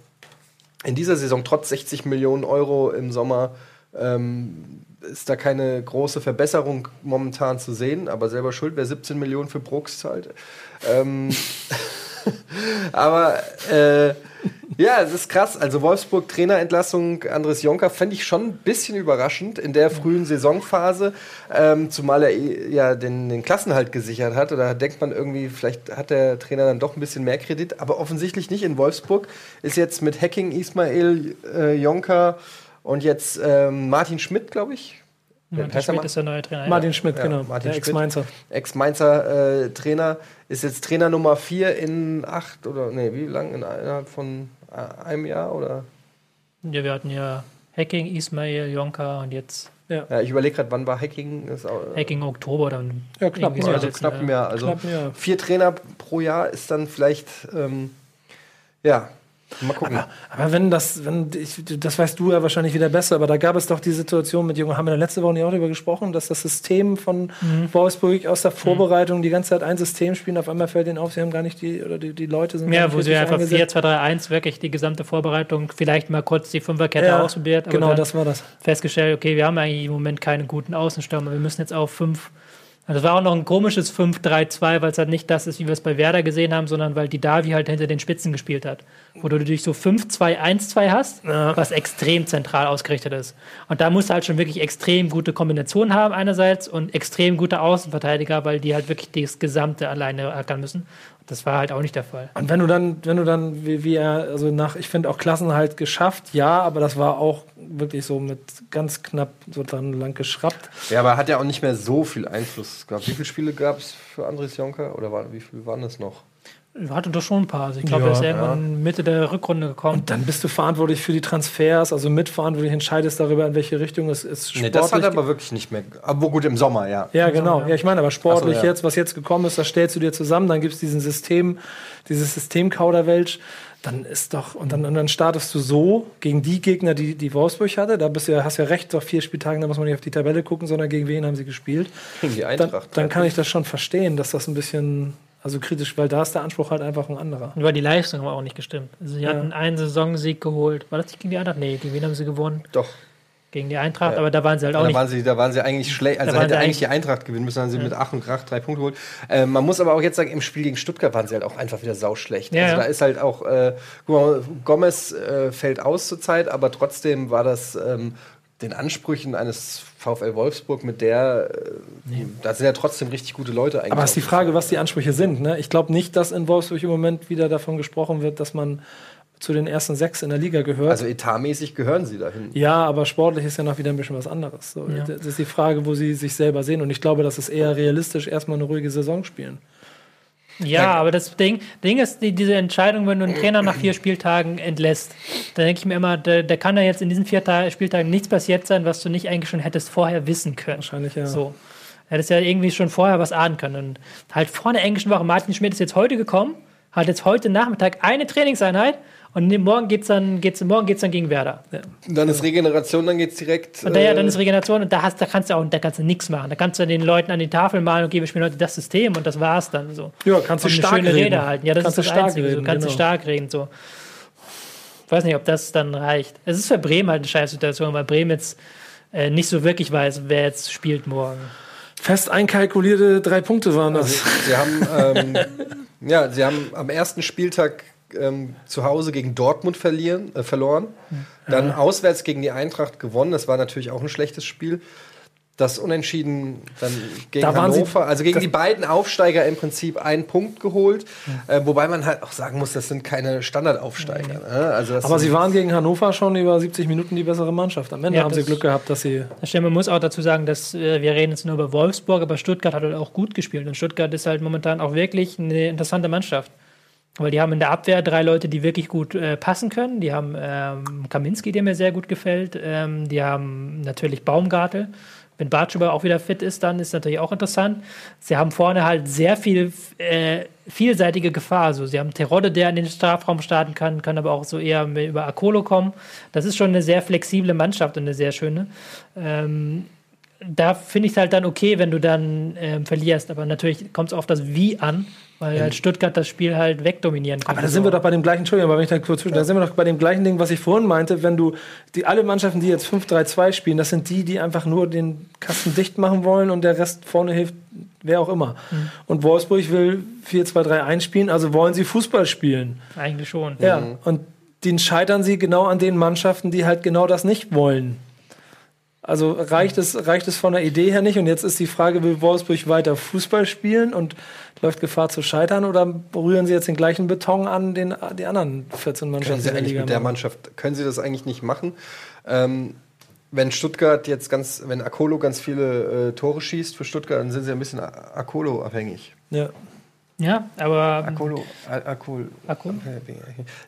in dieser Saison trotz 60 Millionen Euro im Sommer ähm, ist da keine große Verbesserung momentan zu sehen, aber selber schuld, wer 17 Millionen für Brooks zahlt. Ähm, aber äh, ja, es ist krass. Also Wolfsburg Trainerentlassung Andres Jonker fände ich schon ein bisschen überraschend in der frühen Saisonphase, ähm, zumal er ja den, den Klassenhalt gesichert hat. Oder denkt man irgendwie, vielleicht hat der Trainer dann doch ein bisschen mehr Kredit, aber offensichtlich nicht in Wolfsburg. Ist jetzt mit Hacking Ismail äh, Jonker und jetzt ähm, Martin Schmidt, glaube ich. Martin Schmidt ist der neue Trainer. Martin Schmidt, Ja, genau. Martin der Schmidt. Ex-Mainzer. Ex-Mainzer äh, Trainer, ist jetzt Trainer Nummer 4 in acht oder nee, wie lang? In, innerhalb von äh, einem Jahr oder? ja. wir hatten ja Hacking, Ismail, Jonka und jetzt Ja, ich überlege gerade, wann war Hacking? Ist auch, äh, Hacking Oktober. Dann Ja, knapp, also letzten knapp Jahr. Also Knapp ein Jahr. vier Trainer pro Jahr ist dann vielleicht, ähm, ja, Mal gucken. Aber, aber wenn das, wenn ich, das weißt du ja wahrscheinlich wieder besser, aber da gab es doch die Situation mit Jungen, haben wir letzte Woche nicht auch darüber gesprochen, dass das System von Mhm. Wolfsburg aus der Vorbereitung die ganze Zeit ein System spielen, auf einmal fällt ihnen auf, sie haben gar nicht die, oder die, die Leute sind Ja, wo sie einfach eingesetzt. 4, 2, 3, 1 wirklich die gesamte Vorbereitung, vielleicht mal kurz die Fünferkette ja, ausprobiert, aber Genau, das war das. festgestellt, okay, wir haben eigentlich im Moment keine guten Außenstürmer, wir müssen jetzt auf 5. Also das war auch noch ein komisches 5-3-2, weil es halt nicht das ist, wie wir es bei Werder gesehen haben, sondern weil die Davi halt hinter den Spitzen gespielt hat. Wo du dich so 5-2-1-2 hast, Ja. was extrem zentral ausgerichtet ist. Und da musst du halt schon wirklich extrem gute Kombinationen haben einerseits und extrem gute Außenverteidiger, weil die halt wirklich das Gesamte alleine ackern müssen. Und das war halt auch nicht der Fall. Und wenn du dann, wenn du dann, wie, wie er, also nach, ich finde auch Klassen halt geschafft, ja, aber das war auch wirklich so mit ganz knapp so dran lang geschraubt. Ja, aber hat ja auch nicht mehr so viel Einfluss gehabt. Wie viele Spiele gab es für Andres Jonker? Oder war, wie viele waren das noch? Hatte doch schon ein paar. Also ich glaube, Ja, er ist irgendwann Mitte der Rückrunde gekommen. Und dann bist du verantwortlich für die Transfers, also mitverantwortlich entscheidest darüber, in welche Richtung es ist. Nee, das hat er aber wirklich nicht mehr. Aber gut, im Sommer, ja. Ja, genau. Ja, ich meine, aber sportlich so, ja. jetzt, was jetzt gekommen ist, das stellst du dir zusammen, dann gibt es diesen System, dieses System-Kauderwelsch, dann ist doch, und dann, und dann startest du so gegen die Gegner, die, die Wolfsburg hatte, da bist du ja, hast ja recht, nach vier Spieltagen, da muss man nicht auf die Tabelle gucken, sondern gegen wen haben sie gespielt. Gegen die Dann, Eintracht. dann kann ich das schon verstehen, dass das ein bisschen, also kritisch, weil da ist der Anspruch halt einfach ein anderer. Nur die Leistung aber auch nicht gestimmt. Also sie hatten einen Saisonsieg geholt. War das nicht gegen die Eintracht? Nee, gegen wen haben sie gewonnen? Doch. Gegen die Eintracht, Ja. aber da waren sie halt auch Da nicht. waren, sie, da waren sie eigentlich schlecht. Also Da waren hätte sie eigentlich die Eintracht gewinnen müssen, haben sie mit Ach und Krach drei Punkte geholt. Äh, man muss aber auch jetzt sagen, im Spiel gegen Stuttgart waren sie halt auch einfach wieder sauschlecht. Ja, also ja. da ist halt auch, äh, guck mal, Gomez äh, fällt aus zurzeit, aber trotzdem war das ähm, den Ansprüchen eines VfL Wolfsburg mit der, äh, da sind ja trotzdem richtig gute Leute eigentlich. Aber es ist die. Frage, was die Ansprüche sind. Ne? Ich glaube nicht, dass in Wolfsburg im Moment wieder davon gesprochen wird, dass man zu den ersten sechs in der Liga gehört. Also etatmäßig gehören sie dahin. ja, aber sportlich ist ja noch wieder ein bisschen was anderes. So, Ja. Das ist die Frage, wo sie sich selber sehen. Und ich glaube, das ist eher realistisch, erstmal eine ruhige Saison spielen. Ja, aber das Ding, Ding ist, die, diese Entscheidung, wenn du einen Trainer nach vier Spieltagen entlässt, dann denke ich mir immer, da, da kann ja jetzt in diesen vier Ta Spieltagen nichts passiert sein, was du nicht eigentlich schon hättest vorher wissen können. Wahrscheinlich, ja. So. Hättest ja irgendwie schon vorher was ahnen können. Und halt vor der englischen Woche, Martin Schmidt ist jetzt heute gekommen, hat jetzt heute Nachmittag eine Trainingseinheit und ne- morgen geht's dann, geht's, morgen geht's dann gegen Werder. Dann ist Regeneration, dann geht's direkt. Und da, ja, äh, dann ist Regeneration und da, hast, da kannst du auch da kannst du nichts machen. Da kannst du den Leuten an die Tafel malen, okay, wir spielen heute das System und das war's dann so. Ja, kannst du Und eine stark schöne reden. Rede halten. Ja, das Kannst ist du das stark Einzige. reden, du kannst genau. du stark reden. So. Ich weiß nicht, ob das dann reicht. Es ist für Bremen halt eine Scheißsituation, weil Bremen jetzt äh, nicht so wirklich weiß, wer jetzt spielt morgen. Fest einkalkulierte drei Punkte waren das. Sie haben, ähm, ja, sie haben am ersten Spieltag ähm, zu Hause gegen Dortmund verlieren, äh, verloren. Dann auswärts gegen die Eintracht gewonnen. Das war natürlich auch ein schlechtes Spiel. Das Unentschieden dann gegen Da sie- Hannover, also gegen die beiden Aufsteiger im Prinzip einen Punkt geholt. Äh, wobei man halt auch sagen muss, das sind keine Standardaufsteiger. Ne? Also Aber sie waren gegen Hannover schon über 70 Minuten die bessere Mannschaft. Am Ende Ja, haben sie Glück gehabt, dass sie. Das stimmt, man muss auch dazu sagen, dass äh, wir reden jetzt nur über Wolfsburg, aber Stuttgart hat halt auch gut gespielt. Und Stuttgart ist halt momentan auch wirklich eine interessante Mannschaft. Weil die haben in der Abwehr drei Leute, die wirklich gut äh, passen können. Die haben ähm, Kaminski, der mir sehr gut gefällt. Ähm, die haben natürlich Baumgartel. Wenn Bartschuber auch wieder fit ist, dann ist natürlich auch interessant. Sie haben vorne halt sehr viel äh, vielseitige Gefahr. Also sie haben Terodde, der in den Strafraum starten kann, kann aber auch so eher über Akolo kommen. Das ist schon eine sehr flexible Mannschaft und eine sehr schöne. Ähm, da finde ich es halt dann okay, wenn du dann ähm, verlierst. Aber natürlich kommt es auf das Wie an, weil halt Stuttgart das Spiel halt wegdominieren kann. Aber da sind wir doch bei dem gleichen, Entschuldigung, aber wenn ich da kurz zwischen, da sind wir doch bei dem gleichen Ding, was ich vorhin meinte, wenn du die alle Mannschaften, die jetzt 5-3-2 spielen, das sind die, die einfach nur den Kasten dicht machen wollen und der Rest vorne hilft, wer auch immer. Und Wolfsburg will 4-2-3-1 spielen, also wollen sie Fußball spielen. Eigentlich schon. Ja. Und den scheitern sie genau an den Mannschaften, die halt genau das nicht wollen. Also reicht es, reicht es von der Idee her nicht? Und jetzt ist die Frage, will Wolfsburg weiter Fußball spielen und läuft Gefahr zu scheitern oder berühren sie jetzt den gleichen Beton an, den die anderen 14 können Mannschaften sie in der Liga mit der? Mannschaft, können sie das eigentlich nicht machen. Ähm, wenn Stuttgart jetzt ganz, wenn Akolo ganz viele äh, Tore schießt für Stuttgart, dann sind sie ein bisschen Akolo abhängig. Ja. Ja, aber Akolo, Akol. Akku?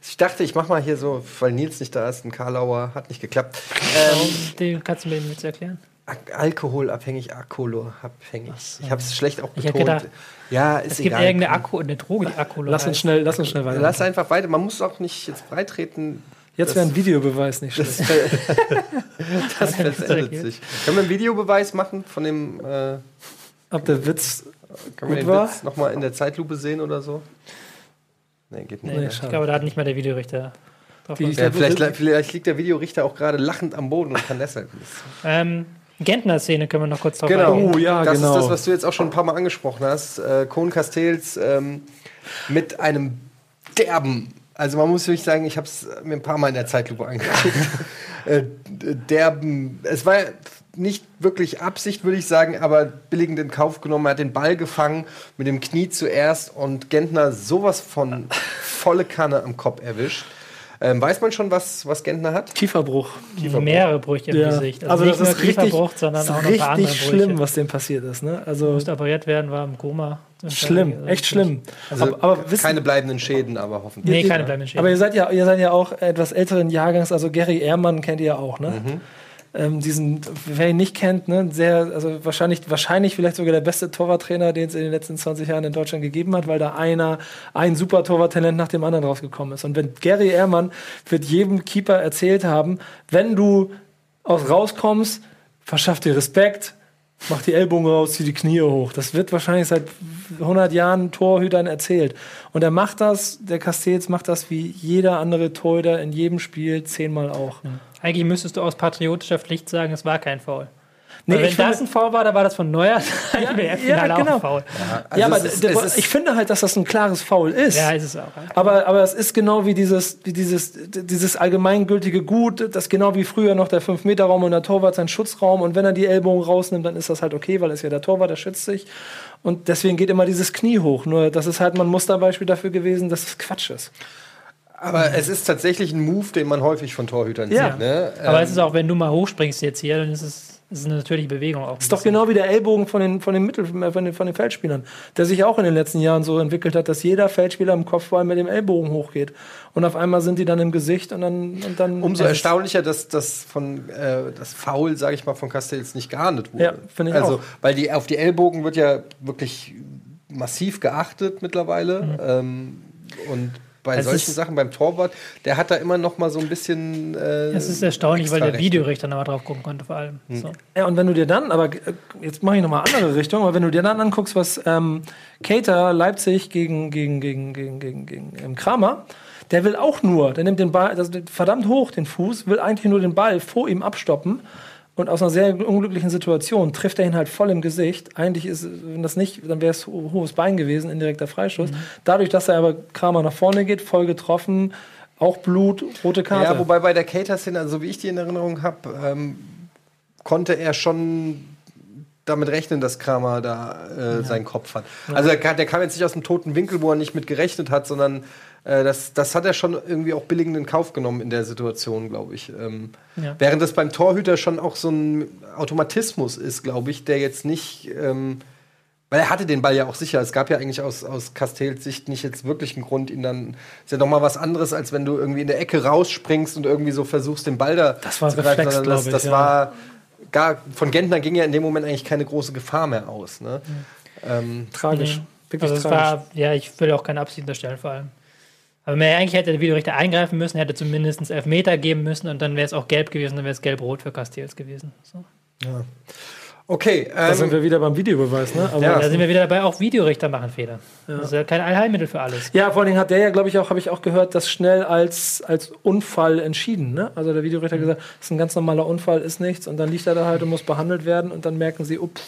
Ich dachte, ich mach mal hier so, weil Nils nicht da ist, ein Karlauer, hat nicht geklappt. Ähm, Den kannst du mir jetzt erklären. Ak- Alkoholabhängig, alkoholabhängig. Ich habe es schlecht auch Ich betont. gedacht, ja, ist Es gibt egal. irgendeine Akku, eine Droge, die Akku Lass uns schnell, lass uns schnell weiter. Lass einfach weiter. Man muss auch nicht jetzt breitreten. Jetzt wäre ein Videobeweis nicht schlecht. Das verändert sich. Können wir einen Videobeweis machen von dem. Äh, Ob der Witz können wir Gut den war? Witz nochmal in der Zeitlupe sehen oder so? Nee, geht nicht. Nee, ich glaube, da hat nicht mal der Videorichter drauf Die-. Ja, vielleicht, vielleicht liegt der Videorichter auch gerade lachend am Boden und kann deshalb nicht. ähm, Gentner-Szene können wir noch kurz drauf Genau. eingehen. Oh, ja, das genau. ist das, was du jetzt auch schon ein paar Mal angesprochen hast. Äh, Kohn Castells ähm, mit einem derben, also man muss wirklich sagen, ich habe es mir ein paar Mal in der Zeitlupe angeguckt. äh, derben, es war nicht wirklich Absicht, würde ich sagen, aber billigend in Kauf genommen. Er hat den Ball gefangen mit dem Knie zuerst und Gentner sowas von volle Kanne am Kopf erwischt. Ähm, weiß man schon, was, was Gentner hat? Kieferbruch. Mehrere Brüche im Ja. Gesicht. Also, nicht das nur ist richtig, Kieferbruch, sondern ist auch noch ein paar andere richtig Brüche. schlimm, was dem passiert ist. Ne? Also musste operiert werden, war im Koma. schlimm, echt schlimm. Also aber, aber keine bleibenden Schäden, aber hoffentlich. Nee, keine bleibenden Schäden. aber ihr seid ja, ihr seid ja auch etwas älteren Jahrgangs. Also Gary Ehrmann kennt ihr ja auch, ne? Mhm. Ähm, diesen, wer ihn nicht kennt, ne, sehr, also wahrscheinlich, wahrscheinlich vielleicht sogar der beste Torwarttrainer, den es in den letzten 20 Jahren in Deutschland gegeben hat, weil da einer, ein super Torwarttalent nach dem anderen rausgekommen ist. Und wenn Gary Ehrmann wird jedem Keeper erzählt haben, wenn du aus rauskommst, verschaff dir Respekt, mach die Ellbogen raus, zieh die Knie hoch. Das wird wahrscheinlich seit 100 Jahren Torhütern erzählt. Und er macht das, der Castells macht das wie jeder andere Torhüter in jedem Spiel zehnmal auch. Eigentlich müsstest du aus patriotischer Pflicht sagen, es war kein Foul. Nee, wenn finde- das ein Foul war, dann war das von Neuer ja, ja, ja, genau. auch Foul. Also ja, aber es ist- der- es ist- ich finde halt, dass das ein klares Foul ist. Ja, ist es auch. Aber, aber es ist genau wie dieses, wie dieses, dieses allgemeingültige Gut, das genau wie früher noch der 5-Meter-Raum und der Torwart sein Schutzraum. Und wenn er die Ellbogen rausnimmt, dann ist das halt okay, weil er ist ja der Torwart, der schützt sich. Und deswegen geht immer dieses Knie hoch. Nur das ist halt mal ein Musterbeispiel dafür gewesen, dass es Quatsch ist. Aber es ist tatsächlich ein Move, den man häufig von Torhütern Ja. sieht. Ne? Aber Ähm, es ist auch, wenn du mal hochspringst jetzt hier, dann ist es, ist es eine natürliche Bewegung auch. Das ist doch genau wie der Ellbogen von den, von den Mittel, äh, von den, von den Feldspielern, der sich auch in den letzten Jahren so entwickelt hat, dass jeder Feldspieler im Kopfball mit dem Ellbogen hochgeht. Und auf einmal sind die dann im Gesicht und dann. Und dann Umso erstaunlicher, dass das von äh, das Foul, sage ich mal, von Castells nicht geahndet wurde. Ja, finde ich also, auch. weil die auf die Ellbogen wird ja wirklich massiv geachtet mittlerweile. Ähm, und bei Es solchen Sachen beim Torwart, der hat da immer noch mal so ein bisschen. Äh, Es ist erstaunlich, weil der. Videorichter nochmal drauf gucken konnte, vor allem. So. Ja, und wenn du dir dann, aber äh, jetzt mache ich nochmal andere Richtung, aber wenn du dir dann anguckst, was ähm, Cater Leipzig gegen, gegen, gegen, gegen, gegen, gegen ähm, Kramer, der will auch nur, der nimmt den Ball das, verdammt hoch, den Fuß, will eigentlich nur den Ball vor ihm abstoppen. Und aus einer sehr unglücklichen Situation trifft er ihn halt voll im Gesicht. Eigentlich ist, wenn das nicht, dann wäre es ho- hohes Bein gewesen, indirekter Freischuss. Dadurch, dass er aber Kramer nach vorne geht, voll getroffen, auch Blut, rote Karte. Ja, wobei bei der Cater-Szene, also wie ich die in Erinnerung habe, ähm, konnte er schon damit rechnen, dass Kramer da äh, seinen Kopf hat. Also er kam, der kam jetzt nicht aus dem toten Winkel, wo er nicht mit gerechnet hat, sondern äh, das, das hat er schon irgendwie auch billigend in Kauf genommen in der Situation, glaube ich. Ähm, Ja. Während das beim Torhüter schon auch so ein Automatismus ist, glaube ich, der jetzt nicht. Ähm, weil er hatte den Ball ja auch sicher. Es gab ja eigentlich aus, aus Castells Sicht nicht jetzt wirklich einen Grund, ihn dann. Ist ja noch mal was anderes, als wenn du irgendwie in der Ecke rausspringst und irgendwie so versuchst, den Ball da Das war zu greifen, Reflex, das, ich, das ja. war gar. Von Gentner ging ja in dem Moment eigentlich keine große Gefahr mehr aus. Ne? Ähm, tragisch. Nee. Wirklich Also tragisch. war, ja, ich will auch keine Absicht unterstellen, vor allem. Aber mehr, eigentlich hätte der Videorichter eingreifen müssen, hätte zumindest Elfmeter geben müssen und dann wäre es auch gelb gewesen, dann wäre es gelb-rot für Castells gewesen. So. okay. Da sind Ähm, wir wieder beim Videobeweis, ne? Aber Ja. Da sind wir wieder dabei, auch Videorichter machen Fehler. Das ist ja kein Allheilmittel für alles. Ja, vor allen Dingen hat der ja, glaube ich, auch, habe ich auch gehört, das schnell als, als Unfall entschieden. Ne? Also der Videorichter hat gesagt, das ist ein ganz normaler Unfall, ist nichts. Und dann liegt er da halt und muss behandelt werden. Und dann merken sie, ups,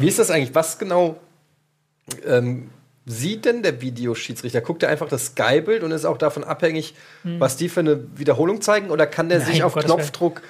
Wie ist das eigentlich? Was genau ähm, sieht denn der Videoschiedsrichter? Guckt er einfach das Sky-Bild und ist auch davon abhängig, was die für eine Wiederholung zeigen? Oder kann der Nein, sich auf Gottes Knopfdruck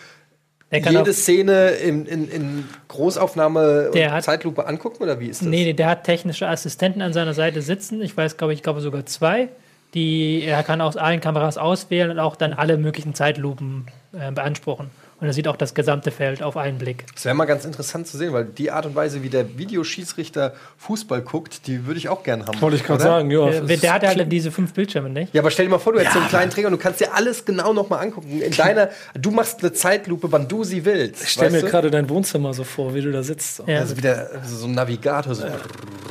jede Szene in, in, in Großaufnahme Der und hat- Zeitlupe angucken? Oder wie ist das? nee, der hat technische Assistenten an seiner Seite sitzen. Ich weiß, glaube ich, glaube sogar zwei. Die, er kann aus allen Kameras auswählen und auch dann alle möglichen Zeitlupen äh, beanspruchen. Und er sieht auch das gesamte Feld auf einen Blick. Das wäre mal ganz interessant zu sehen, weil die Art und Weise, wie der Videoschiedsrichter Fußball guckt, die würde ich auch gern haben. Wollte ich gerade sagen, ja. Äh, es der hat ist- halt diese fünf Bildschirme, nicht? Ja, aber stell dir mal vor, du hättest so einen kleinen Träger und du kannst dir alles genau nochmal angucken. In deiner, du machst eine Zeitlupe, wann du sie willst. Ich stell mir gerade dein Wohnzimmer so vor, wie du da sitzt. So. Ja. Also wieder so ein Navigator. So.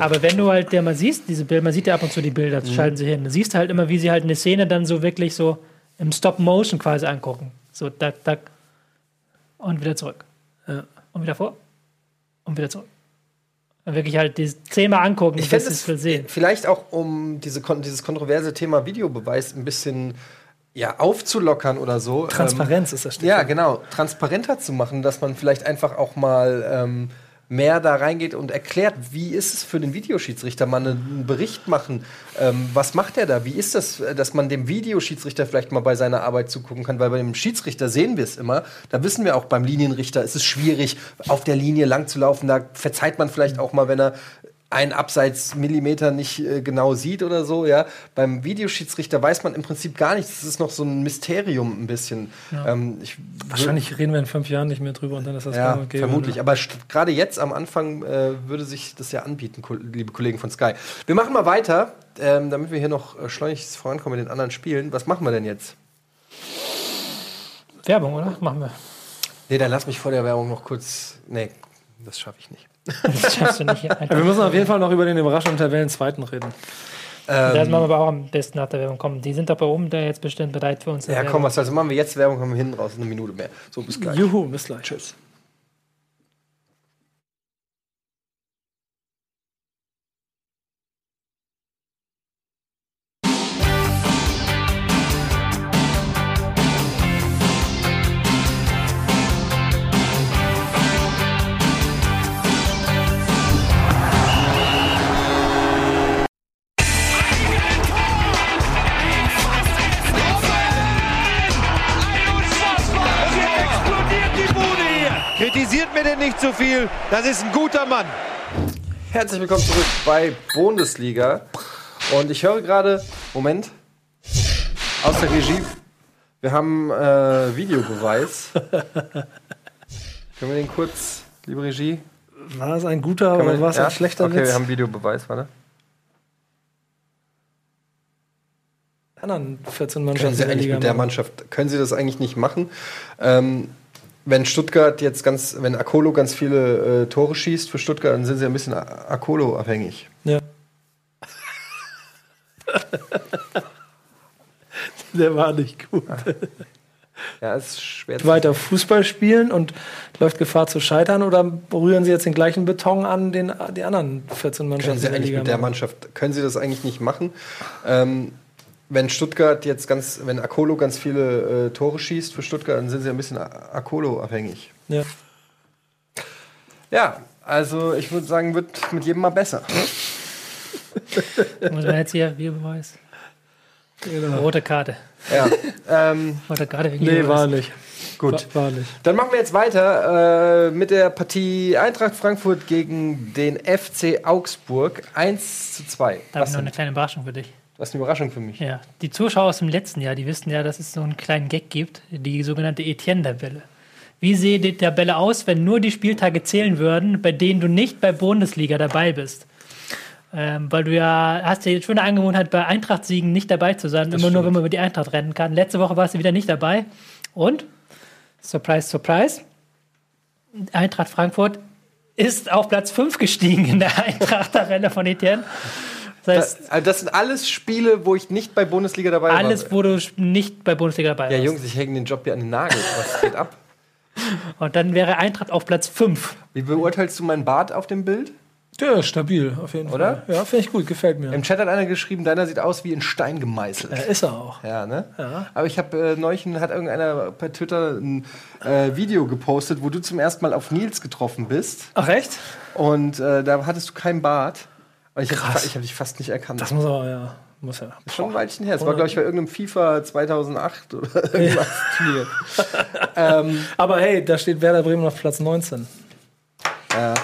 Aber wenn du halt der mal siehst, diese Bilder, man sieht ja ab und zu die Bilder, Mhm. das schalten sie hin. Du siehst halt immer, wie sie halt eine Szene dann so wirklich so im Stop-Motion quasi angucken. So, tak, tak. Und wieder zurück. Ja. Und wieder vor. Und wieder zurück. Und wirklich halt die zehnmal angucken, Ich bis es will sehen. vielleicht auch, um diese, kon- dieses kontroverse Thema Videobeweis ein bisschen ja, aufzulockern oder so. Transparenz ist das Ähm, Stichwort. ja, genau. Transparenter zu machen, dass man vielleicht einfach auch mal ähm, mehr da reingeht und erklärt, wie ist es für den Videoschiedsrichter, mal einen Bericht machen. Ähm, was macht er da? Wie ist das, dass man dem Videoschiedsrichter vielleicht mal bei seiner Arbeit zugucken kann? Weil bei dem Schiedsrichter sehen wir es immer. Da wissen wir auch beim Linienrichter, ist es schwierig, auf der Linie lang zu laufen. Da verzeiht man vielleicht auch mal, wenn er einen Abseits Millimeter nicht äh, genau sieht oder so, ja. Beim Videoschiedsrichter weiß man im Prinzip gar nichts. Das ist noch so ein Mysterium ein bisschen. Ähm, ich Wahrscheinlich reden wir in fünf Jahren nicht mehr drüber und dann ist das ja, gäbe, vermutlich. ne? Aber gerade jetzt am Anfang äh, würde sich das ja anbieten, ko- liebe Kollegen von Sky. Wir machen mal weiter, ähm, damit wir hier noch äh, schleunigst vorankommen mit den anderen Spielen. Was machen wir denn jetzt? Werbung, oder? Machen wir. Nee, dann lass mich vor der Werbung noch kurz. Nee, das schaffe ich nicht. Das schaffst du nicht. Wir müssen auf jeden Fall noch über den überraschenden Tabellenzweiten reden. Das Ähm, machen wir aber auch am besten nach der Werbung kommen. Die sind doch bei oben da jetzt bestimmt bereit für uns. ja, komm, was also machen wir jetzt Werbung, haben wir hinten raus, eine Minute mehr. So, bis gleich. Juhu, bis gleich. Tschüss. Das ist ein guter Mann. Herzlich willkommen zurück bei Bundesliga. Und ich höre gerade, Moment, aus der Regie, wir haben äh, Videobeweis. Können wir den kurz, liebe Regie? War es ein guter Können oder war es ja? ein schlechter Okay, Witz? wir haben Videobeweis, warte. anderen 14 Können Mannschaften Sie in der mit der. Mannschaft, können Sie das eigentlich nicht machen? Ähm, wenn Stuttgart jetzt ganz, wenn Akolo ganz viele äh, Tore schießt für Stuttgart, dann sind Sie ein bisschen A- Akolo abhängig. Ja. Der war nicht gut. Ja, ist schwer Weiter Fußball spielen und läuft Gefahr zu scheitern oder berühren Sie jetzt den gleichen Beton an, den die anderen 14 Können Mannschaften Sie in der eigentlich mit der? Mannschaft, können Sie das eigentlich nicht machen? Ähm, wenn Stuttgart jetzt ganz, wenn Akolo ganz viele äh, Tore schießt für Stuttgart, dann sind Sie ein bisschen A- Akolo abhängig. Ja. Ja, also ich würde sagen, wird mit jedem mal besser. Muss man jetzt hier Videobeweis. Genau. Rote Karte. Ja, ähm, Rote Karte wegen Nee, war nicht. gut. War, war nicht. Dann machen wir jetzt weiter äh, mit der Partie Eintracht Frankfurt gegen den FC Augsburg. 1 zu 2. Da habe ich noch eine kleine Überraschung für dich. Was ist eine Überraschung für mich? Ja, die Zuschauer aus dem letzten Jahr, die wissen ja, dass es so einen kleinen Gag gibt, die sogenannte Etienne-Tabelle. Wie sähe die Tabelle aus, wenn nur die Spieltage zählen würden, bei denen du nicht bei Bundesliga dabei bist? Ähm, weil du ja hast ja jetzt schon eine Angewohnheit, bei Eintracht-Siegen nicht dabei zu sein, immer nur, stimmt. wenn man über die Eintracht rennen kann. Letzte Woche warst du wieder nicht dabei. Und, surprise, surprise, Eintracht Frankfurt ist auf Platz 5 gestiegen in der Eintracht-Tabelle von Etienne. Das heißt, Das, also das sind alles Spiele, wo ich nicht bei Bundesliga dabei war. alles, wo du nicht bei Bundesliga dabei Ja, warst. Jungs, ich hänge den Job hier an den Nagel. Was geht ab? Und dann wäre Eintracht auf Platz 5. Wie beurteilst du meinen Bart auf dem Bild? Ja, stabil, auf jeden Oder? Fall. Ja, finde ich gut, gefällt mir. Im Chat hat einer geschrieben, deiner sieht aus wie in Stein gemeißelt. Ja, ist er auch. Ja, ne? Ja. Aber ich habe äh, neulich hat irgendeiner bei Twitter ein äh, Video gepostet, wo du zum ersten Mal auf Nils getroffen bist. Ach, echt? Und äh, da hattest du keinen Bart. Ich habe hab dich fast nicht erkannt. Das muss aber, ja. Muss ja. schon ein Weilchen her. Es war, glaube ich, bei irgendeinem FIFA 2008 oder irgendwas Turnier. ähm, Aber hey, da steht Werder Bremen auf Platz 19. ja,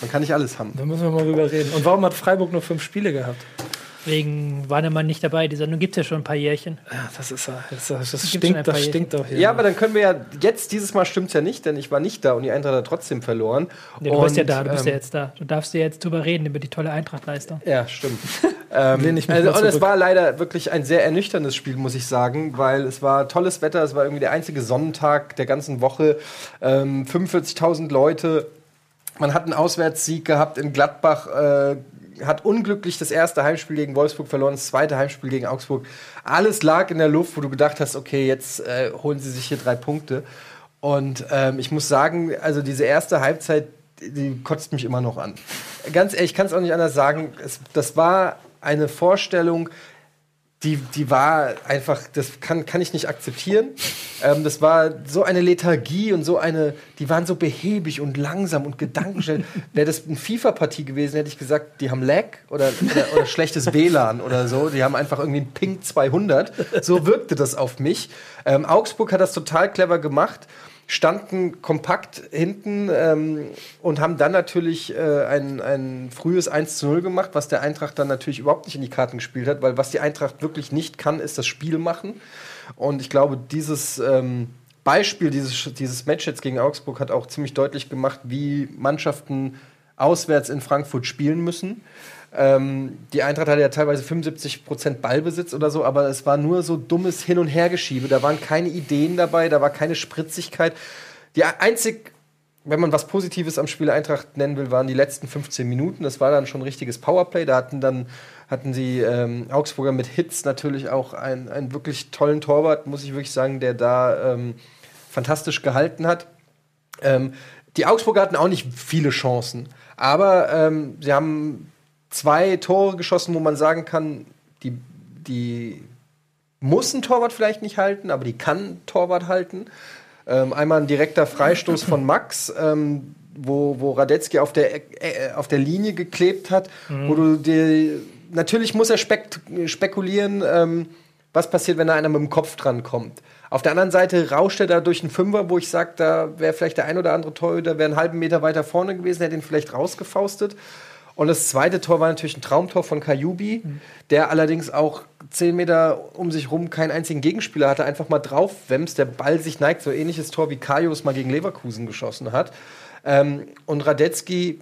man kann nicht alles haben. Da müssen wir mal drüber reden. Und warum hat Freiburg nur fünf Spiele gehabt? Wegen Wannemann nicht dabei. Die Sendung gibt es ja schon ein paar Jährchen. Ja, das ist ja- das, das, das stinkt, ein paar das stinkt doch hier. Ja, aber dann können wir ja jetzt, dieses Mal stimmt's ja nicht, denn ich war nicht da und die Eintracht hat trotzdem verloren. Nee, du bist ja Und, da, du bist ähm, ja jetzt da. Du darfst ja jetzt drüber reden, über die tolle Eintracht-Leistung. Ja, stimmt. ähm, also, mal und es war leider wirklich ein sehr ernüchterndes Spiel, muss ich sagen, weil es war tolles Wetter, es war irgendwie der einzige Sonnentag der ganzen Woche, ähm, 45.000 Leute. Man hat einen Auswärtssieg gehabt in Gladbach, äh, hat unglücklich das erste Heimspiel gegen Wolfsburg verloren, das zweite Heimspiel gegen Augsburg. Alles lag in der Luft, wo du gedacht hast, okay, jetzt äh, holen sie sich hier drei Punkte. Und ähm, ich muss sagen, also diese erste Halbzeit, die kotzt mich immer noch an. Ganz ehrlich, ich kann es auch nicht anders sagen. Es, das war eine Vorstellung, die, die war einfach, das kann, kann ich nicht akzeptieren. Ähm, das war so eine Lethargie und so eine, die waren so behäbig und langsam und gedankenschnell. Wäre das eine FIFA-Partie gewesen, hätte ich gesagt, die haben Lag oder, oder, oder schlechtes WLAN oder so. Die haben einfach irgendwie einen Ping 200. So wirkte das auf mich. Ähm, Augsburg hat das total clever gemacht standen kompakt hinten ähm, und haben dann natürlich äh, ein, ein frühes 1 zu 0 gemacht, was der Eintracht dann natürlich überhaupt nicht in die Karten gespielt hat, weil was die Eintracht wirklich nicht kann, ist das Spiel machen. Und ich glaube, dieses ähm, Beispiel, dieses, dieses Match jetzt gegen Augsburg hat auch ziemlich deutlich gemacht, wie Mannschaften auswärts in Frankfurt spielen müssen. Ähm, die Eintracht hatte ja teilweise 75% Ballbesitz oder so, aber es war nur so dummes Hin- und Hergeschiebe. Da waren keine Ideen dabei, da war keine Spritzigkeit. Die einzig, wenn man was Positives am Spiel Eintracht nennen will, waren die letzten 15 Minuten. Das war dann schon ein richtiges Powerplay. Da hatten dann hatten sie ähm, Augsburger mit Hits natürlich auch einen, einen wirklich tollen Torwart, muss ich wirklich sagen, der da ähm, fantastisch gehalten hat. Ähm, die Augsburger hatten auch nicht viele Chancen, aber ähm, sie haben zwei Tore geschossen, wo man sagen kann, die, die muss ein Torwart vielleicht nicht halten, aber die kann ein Torwart halten. Ähm, einmal ein direkter Freistoß von Max, ähm, wo, wo Radetzky auf der, äh, auf der Linie geklebt hat, wo du dir. Natürlich muss er spek spekulieren, ähm, was passiert, wenn da einer mit dem Kopf dran kommt. Auf der anderen Seite rauscht er da durch einen Fünfer, wo ich sage, da wäre vielleicht der ein oder andere Torhüter, wäre einen halben Meter weiter vorne gewesen, hätte ihn vielleicht rausgefaustet. Und das zweite Tor war natürlich ein Traumtor von Kajubi, der allerdings auch zehn Meter um sich rum keinen einzigen Gegenspieler hatte, einfach mal drauf wemst, der Ball sich neigt, so ähnliches Tor wie Kajus mal gegen Leverkusen geschossen hat. Ähm, und Radetzky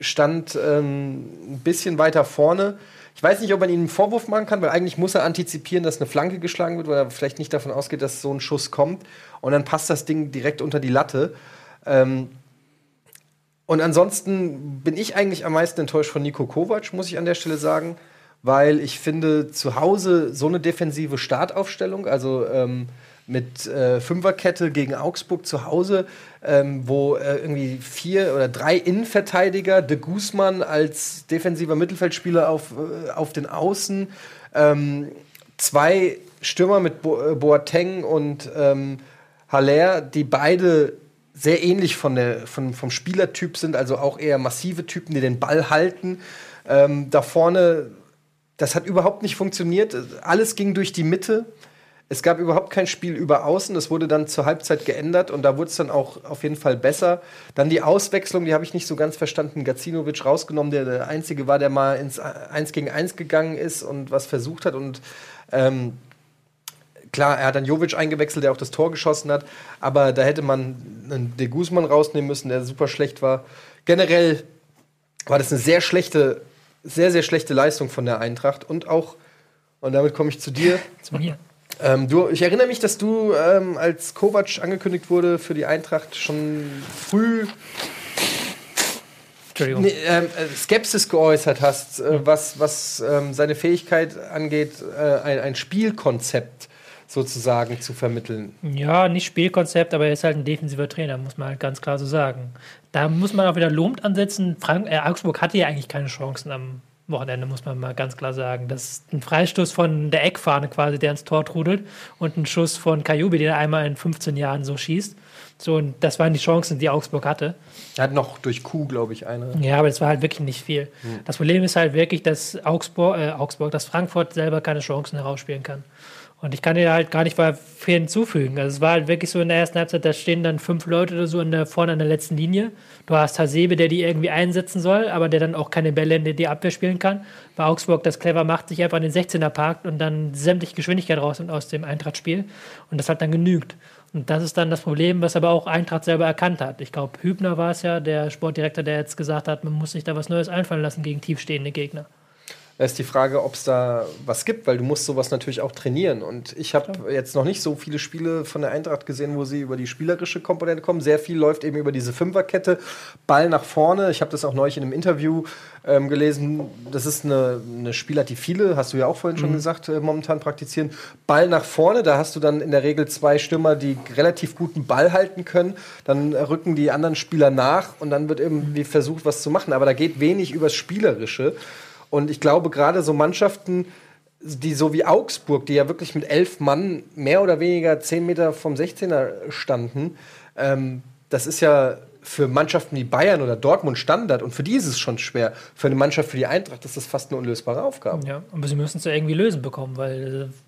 stand ähm, ein bisschen weiter vorne. Ich weiß nicht, ob man ihm einen Vorwurf machen kann, weil eigentlich muss er antizipieren, dass eine Flanke geschlagen wird, weil er vielleicht nicht davon ausgeht, dass so ein Schuss kommt. Und dann passt das Ding direkt unter die Latte. Ähm, und ansonsten bin ich eigentlich am meisten enttäuscht von Nico Kovac, muss ich an der Stelle sagen, weil ich finde, zu Hause so eine defensive Startaufstellung, also ähm, mit äh, Fünferkette gegen Augsburg zu Hause, ähm, wo äh, irgendwie vier oder drei Innenverteidiger, de Guzman als defensiver Mittelfeldspieler auf, äh, auf den Außen, ähm, zwei Stürmer mit Bo äh, Boateng und ähm, Haller, die beide sehr ähnlich von der, von, vom Spielertyp sind, also auch eher massive Typen, die den Ball halten. Ähm, da vorne, das hat überhaupt nicht funktioniert. Alles ging durch die Mitte. Es gab überhaupt kein Spiel über Außen. Das wurde dann zur Halbzeit geändert und da wurde es dann auch auf jeden Fall besser. Dann die Auswechslung, die habe ich nicht so ganz verstanden. Gacinovic rausgenommen, der der Einzige war, der mal ins 1 gegen 1 gegangen ist und was versucht hat. Und ähm, klar, er hat dann Jovic eingewechselt, der auch das Tor geschossen hat. Aber da hätte man einen De Guzman rausnehmen müssen, der super schlecht war. Generell war das eine sehr schlechte, sehr, sehr schlechte Leistung von der Eintracht. Und auch, und damit komme ich zu dir. Zu mir. Ähm, du, ich erinnere mich, dass du, ähm, als Kovac angekündigt wurde für die Eintracht, schon früh Entschuldigung. ne, ähm, äh, Skepsis geäußert hast, äh, was, was ähm, seine Fähigkeit angeht, äh, ein, ein Spielkonzept sozusagen zu vermitteln. Ja, nicht Spielkonzept, aber er ist halt ein defensiver Trainer, muss man halt ganz klar so sagen. Da muss man auch wieder lobend ansetzen. Frank äh, Augsburg hatte ja eigentlich keine Chancen am Wochenende, muss man mal ganz klar sagen. Das ist ein Freistoß von der Eckfahne quasi, der ins Tor trudelt und ein Schuss von Kajubi, der einmal in 15 Jahren so schießt. So, und das waren die Chancen, die Augsburg hatte. Er hat noch durch Kuh, glaube ich, eine. Ja, aber das war halt wirklich nicht viel. Das Problem ist halt wirklich, dass Augsburg, äh, Augsburg, dass Frankfurt selber keine Chancen herausspielen kann. Und ich kann dir halt gar nicht viel hinzufügen. Also es war halt wirklich so in der ersten Halbzeit, da stehen dann fünf Leute oder so in der, vorne an der letzten Linie. Du hast Hasebe, der die irgendwie einsetzen soll, aber der dann auch keine Bälle in die Abwehr spielen kann. Bei Augsburg das clever macht, sich einfach an den 16er parkt und dann sämtliche Geschwindigkeit raus und aus dem Eintracht-Spiel. Und das hat dann genügt. Und das ist dann das Problem, was aber auch Eintracht selber erkannt hat. Ich glaube, Hübner war es ja, der Sportdirektor, der jetzt gesagt hat, man muss sich da was Neues einfallen lassen gegen tiefstehende Gegner. Da ist die Frage, ob es da was gibt, weil du musst sowas natürlich auch trainieren. Und ich habe jetzt noch nicht so viele Spiele von der Eintracht gesehen, wo sie über die spielerische Komponente kommen. Sehr viel läuft eben über diese Fünferkette, Ball nach vorne. Ich habe das auch neulich in einem Interview ähm, gelesen. Das ist eine, eine Spielart, die viele, hast du ja auch vorhin schon gesagt, äh, momentan praktizieren. Ball nach vorne, da hast du dann in der Regel zwei Stürmer, die relativ guten Ball halten können. Dann rücken die anderen Spieler nach und dann wird irgendwie versucht, was zu machen. Aber da geht wenig übers Spielerische. Und ich glaube, gerade so Mannschaften, die so wie Augsburg, die ja wirklich mit elf Mann mehr oder weniger zehn Meter vom 16er standen, ähm, das ist ja für Mannschaften wie Bayern oder Dortmund Standard und für die ist es schon schwer. Für eine Mannschaft, für die Eintracht ist das fast eine unlösbare Aufgabe. Ja, aber sie müssen es ja irgendwie lösen bekommen, weil äh,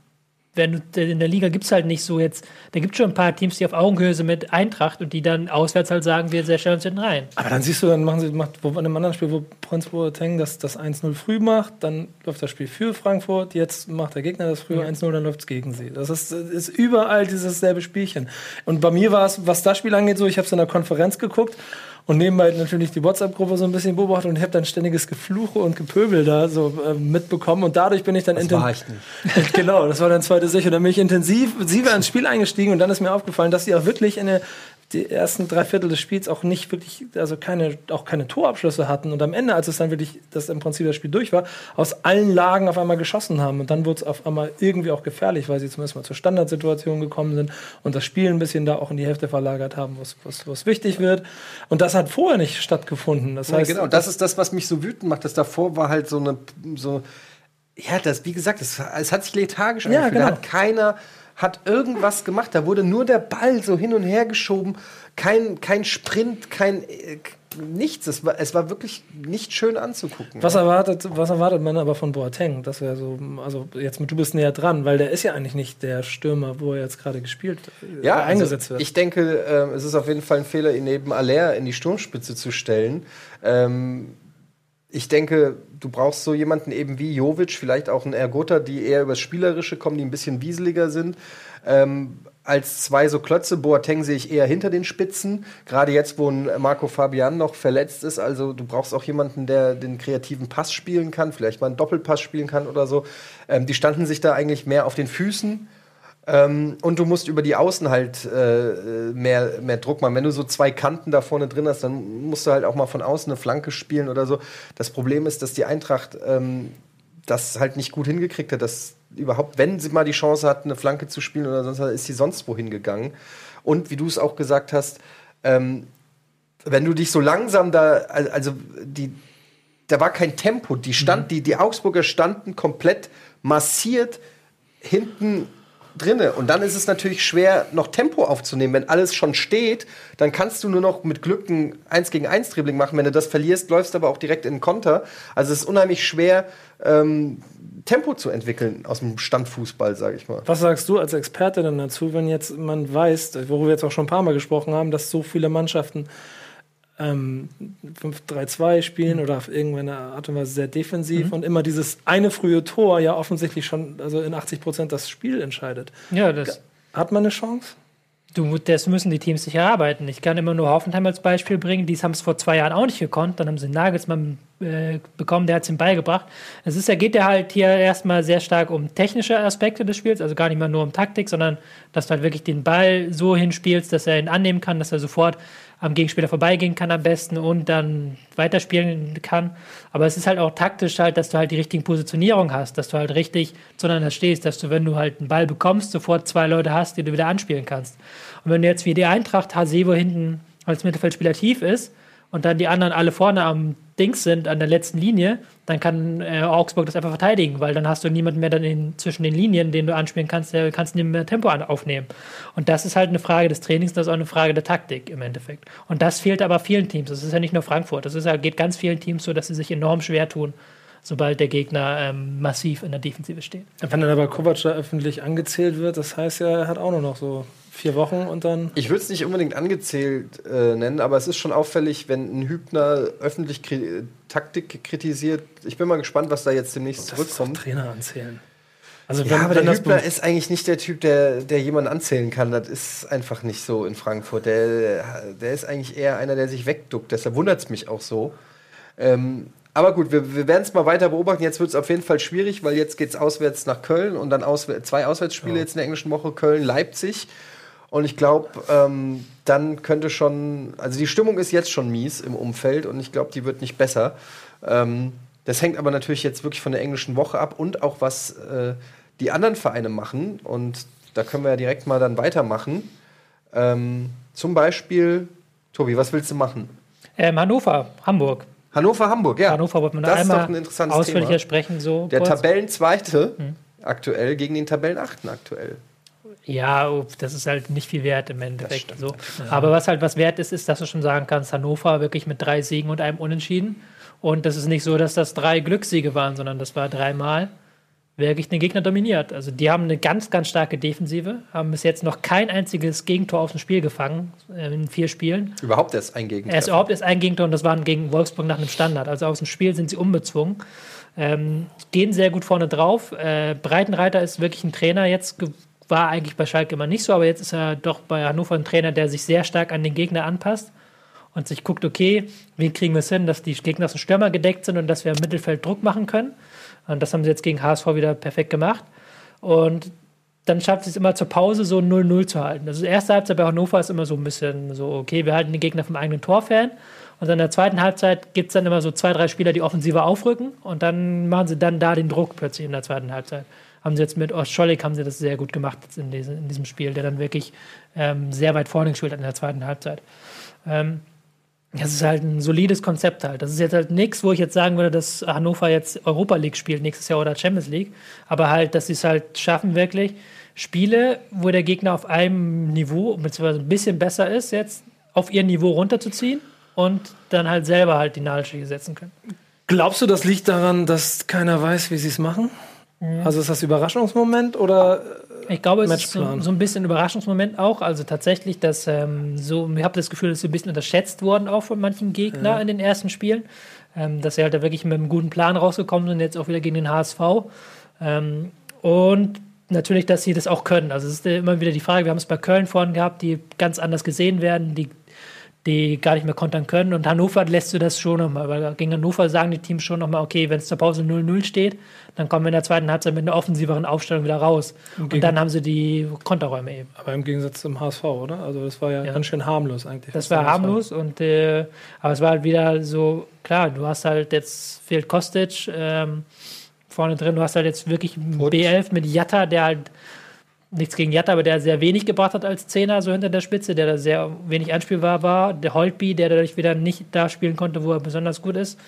wenn du, in der Liga gibt es halt nicht so jetzt, da gibt es schon ein paar Teams, die auf Augenhöhe sind mit Eintracht und die dann auswärts halt sagen, wir stellen uns hinten rein. Aber dann siehst du, dann machen sie, macht, wo, in einem anderen Spiel, wo Prinz Boateng das, das 1-0 früh macht, dann läuft das Spiel für Frankfurt, jetzt macht der Gegner das früh 1-0, dann läuft es gegen sie. Das ist, ist überall dieses selbe Spielchen. Und bei mir war es, was das Spiel angeht, so, ich habe es in der Konferenz geguckt und nebenbei natürlich die WhatsApp-Gruppe so ein bisschen beobachtet und ich habe dann ständiges Gefluche und Gepöbel da so äh, mitbekommen und dadurch bin ich dann war nicht. genau, das war dann zweite Sicht und dann bin ich intensiv ins Spiel eingestiegen und dann ist mir aufgefallen, dass sie auch wirklich in der die ersten drei Viertel des Spiels auch nicht wirklich, also keine, auch keine Torabschlüsse hatten und am Ende, als es dann wirklich, das im Prinzip das Spiel durch war, aus allen Lagen auf einmal geschossen haben und dann wurde es auf einmal irgendwie auch gefährlich, weil sie zumindest mal zur Standardsituation gekommen sind und das Spiel ein bisschen da auch in die Hälfte verlagert haben, was, was, was wichtig wird und das hat vorher nicht stattgefunden. Das heißt, ja, genau, das ist das, was mich so wütend macht. Das davor war halt so eine, so, ja, das, wie gesagt, es, es hat sich lethargisch Ja, angefühlt. genau. Da hat keiner hat irgendwas gemacht. Da wurde nur der Ball so hin und her geschoben. Kein, kein Sprint, kein äh, nichts. Es war, es war wirklich nicht schön anzugucken. Was erwartet, was erwartet man aber von Boateng? Das wäre so, also jetzt mit du bist näher dran, weil der ist ja eigentlich nicht der Stürmer, wo er jetzt gerade gespielt, äh, ja, eingesetzt also wird. Ich denke, ähm, es ist auf jeden Fall ein Fehler, ihn neben Aller in die Sturmspitze zu stellen. Ähm, ich denke, du brauchst so jemanden eben wie Jovic, vielleicht auch einen Ergota, die eher übers Spielerische kommen, die ein bisschen wieseliger sind. Ähm, als zwei so Klötze, Boateng sehe ich eher hinter den Spitzen. Gerade jetzt, wo ein Marco Fabian noch verletzt ist. Also du brauchst auch jemanden, der den kreativen Pass spielen kann, vielleicht mal einen Doppelpass spielen kann oder so. Ähm, die standen sich da eigentlich mehr auf den Füßen. Ähm, und du musst über die Außen halt äh, mehr, mehr Druck machen. Wenn du so zwei Kanten da vorne drin hast, dann musst du halt auch mal von außen eine Flanke spielen oder so. Das Problem ist, dass die Eintracht ähm, das halt nicht gut hingekriegt hat, dass überhaupt, wenn sie mal die Chance hat, eine Flanke zu spielen oder sonst was, ist sie sonst wohin gegangen. Und wie du es auch gesagt hast, ähm, wenn du dich so langsam da, al- also die, da war kein Tempo. Die stand, die, die Augsburger standen komplett massiert hinten drinne. Und dann ist es natürlich schwer, noch Tempo aufzunehmen. Wenn alles schon steht, dann kannst du nur noch mit Glück ein 1 gegen 1 Dribbling machen. Wenn du das verlierst, läufst du aber auch direkt in den Konter. Also es ist unheimlich schwer, ähm, Tempo zu entwickeln aus dem Standfußball, sage ich mal. Was sagst du als Experte denn dazu, wenn jetzt man weiß, worüber wir jetzt auch schon ein paar Mal gesprochen haben, dass so viele Mannschaften ähm, 5-3-2 spielen oder auf irgendeine Art und Weise sehr defensiv und immer dieses eine frühe Tor ja offensichtlich schon also in 80 Prozent das Spiel entscheidet. Ja, das, Hat man eine Chance? du, das müssen die Teams sich erarbeiten. Ich kann immer nur Hoffenheim als Beispiel bringen. Die haben es vor zwei Jahren auch nicht gekonnt. Dann haben sie Nagelsmann äh, bekommen, der hat es ihm beigebracht. Es ist, ja- geht ja halt hier erstmal sehr stark um technische Aspekte des Spiels, also gar nicht mal nur um Taktik, sondern dass du halt wirklich den Ball so hinspielst, dass er ihn annehmen kann, dass er sofort am Gegenspieler vorbeigehen kann am besten und dann weiterspielen kann. Aber es ist halt auch taktisch halt, dass du halt die richtigen Positionierungen hast, dass du halt richtig zueinander stehst, dass du, wenn du halt einen Ball bekommst, sofort zwei Leute hast, die du wieder anspielen kannst. Und wenn du jetzt wie die Eintracht Hasebo hinten als Mittelfeldspieler tief ist und dann die anderen alle vorne am Dings sind, an der letzten Linie, dann kann äh, Augsburg das einfach verteidigen, weil dann hast du niemanden mehr dann in, zwischen den Linien, den du anspielen kannst, der kannst nicht mehr Tempo an, aufnehmen. Und das ist halt eine Frage des Trainings, das ist auch eine Frage der Taktik im Endeffekt. Und das fehlt aber vielen Teams. Das ist ja nicht nur Frankfurt. Das ist geht ganz vielen Teams so, dass sie sich enorm schwer tun, sobald der Gegner ähm, massiv in der Defensive steht. Wenn dann aber Kovac da öffentlich angezählt wird, das heißt ja, er hat auch nur noch so vier Wochen und dann. Ich würde es nicht unbedingt angezählt äh, nennen, aber es ist schon auffällig, wenn ein Hübner öffentlich kri Taktik kritisiert. Ich bin mal gespannt, was da jetzt demnächst Das ist zurückkommt. Trainer anzählen. Also Ja, aber der Hübner ist eigentlich nicht der Typ, der, der jemanden anzählen kann. Das ist einfach nicht so in Frankfurt. Der, der ist eigentlich eher einer, der sich wegduckt. Deshalb wundert es mich auch so. Ähm, aber gut, wir, wir werden es mal weiter beobachten. Jetzt wird es auf jeden Fall schwierig, weil jetzt geht es auswärts nach Köln und dann auswär zwei Auswärtsspiele jetzt in der englischen Woche. Köln, Leipzig. Und ich glaube, ähm, dann könnte schon, also die Stimmung ist jetzt schon mies im Umfeld und ich glaube, die wird nicht besser. Ähm, das hängt aber natürlich jetzt wirklich von der englischen Woche ab und auch was äh, die anderen Vereine machen. Und da können wir ja direkt mal dann weitermachen. Ähm, zum Beispiel, Tobi, was willst du machen? Ähm, Hannover, Hamburg. Hannover, Hamburg, ja. Hannover wollte man da das ist einmal doch ein interessantes ausführlicher Thema. sprechen. So Der kurz. Tabellenzweite aktuell gegen den Tabellenachten aktuell. Ja, das ist halt nicht viel wert im Endeffekt. So. Aber was halt was wert ist, ist, dass du schon sagen kannst, Hannover wirklich mit drei Siegen und einem Unentschieden. Und das ist nicht so, dass das drei Glückssiege waren, sondern das war dreimal wirklich den Gegner dominiert. Also die haben eine ganz, ganz starke Defensive, haben bis jetzt noch kein einziges Gegentor aus dem Spiel gefangen äh, in vier Spielen. Überhaupt erst ein Gegentor. Erst überhaupt erst ein Gegentor und das waren gegen Wolfsburg nach einem Standard. Also aus dem Spiel sind sie unbezwungen. Ähm, gehen sehr gut vorne drauf. Äh, Breitenreiter ist wirklich ein Trainer. Jetzt ge- war eigentlich bei Schalke immer nicht so, aber jetzt ist er doch bei Hannover ein Trainer, der sich sehr stark an den Gegner anpasst und sich guckt, okay, wie kriegen wir es hin, dass die Gegner aus dem Stürmer gedeckt sind und dass wir im Mittelfeld Druck machen können. Und das haben sie jetzt gegen HSV wieder perfekt gemacht. Und dann schafft sie es immer zur Pause so 0-0 zu halten. Also die erste Halbzeit bei Hannover ist immer so ein bisschen so, okay, wir halten den Gegner vom eigenen Tor fern. Und dann in der zweiten Halbzeit gibt es dann immer so zwei, drei Spieler, die offensiver aufrücken. Und dann machen sie dann da den Druck plötzlich in der zweiten Halbzeit. Haben sie jetzt mit Ostschollig haben sie das sehr gut gemacht jetzt in, diese, in diesem Spiel, der dann wirklich ähm, sehr weit vorne gespielt hat in der zweiten Halbzeit. Ähm, das ist halt ein solides Konzept halt. Das ist jetzt halt nichts, wo ich jetzt sagen würde, dass Hannover jetzt Europa League spielt nächstes Jahr oder Champions League. Aber halt, dass sie es halt schaffen, wirklich Spiele, wo der Gegner auf einem Niveau, beziehungsweise ein bisschen besser ist, jetzt auf ihr Niveau runterzuziehen und dann halt selber halt die Nadelstiche setzen können. Glaubst du, das liegt daran, dass keiner weiß, wie sie es machen? Also ist das Überraschungsmoment oder Ich glaube, es ist so, Matchplan. so ein bisschen Überraschungsmoment auch. Also tatsächlich, dass ähm, so, ich habe das Gefühl, dass sie ein bisschen unterschätzt wurden auch von manchen Gegnern in den ersten Spielen. Ähm, dass sie halt da wirklich mit einem guten Plan rausgekommen sind, jetzt auch wieder gegen den HSV. Ähm, und natürlich, dass sie das auch können. Also es ist äh, immer wieder die Frage, wir haben es bei Köln vorhin gehabt, die ganz anders gesehen werden, die, die gar nicht mehr kontern können. Und Hannover lässt du das schon nochmal, weil gegen Hannover sagen die Teams schon nochmal, okay, wenn es zur Pause 0-0 steht, dann kommen wir in der zweiten Halbzeit mit einer offensiveren Aufstellung wieder raus. Und dann haben sie die Konterräume eben. aber im Gegensatz zum HSV, oder? Also das war ja, Ja. ganz schön harmlos eigentlich. Das war harmlos und äh, aber es war halt wieder so, klar, du hast halt jetzt fehlt Kostic ähm, vorne drin, du hast halt jetzt wirklich Putz. B11 mit Jatta, der halt nichts gegen Jatta, aber der sehr wenig gebracht hat als Zehner, so hinter der Spitze, der da sehr wenig anspielbar war. Der Holtby, der dadurch wieder nicht da spielen konnte, wo er besonders gut ist.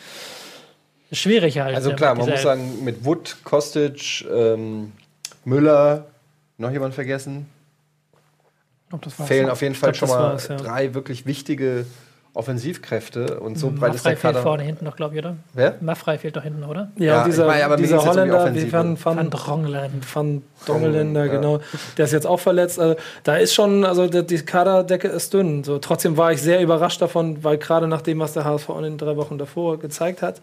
Schwierig halt. Also klar, man muss sagen, mit Wood, Kostic, ähm, Müller, noch jemand vergessen? Glaub, das war's. Fehlen auf jeden Fall glaub, schon mal war's, ja. drei wirklich wichtige Offensivkräfte und so breit ist Maffrey der fehlt Kader. vorne hinten noch, glaube ich, oder? Wer? Maffrey fehlt doch hinten, oder? Ja, Ja, dieser, ich meine, aber dieser jetzt um die Holländer, Van, Van, Van Drongelen. Van Dongeländer, Ja. genau. Der ist jetzt auch verletzt. Also, da ist schon, also die, die Kaderdecke ist dünn. So, trotzdem war ich sehr überrascht davon, weil gerade nach dem, was der HSV in den drei Wochen davor gezeigt hat,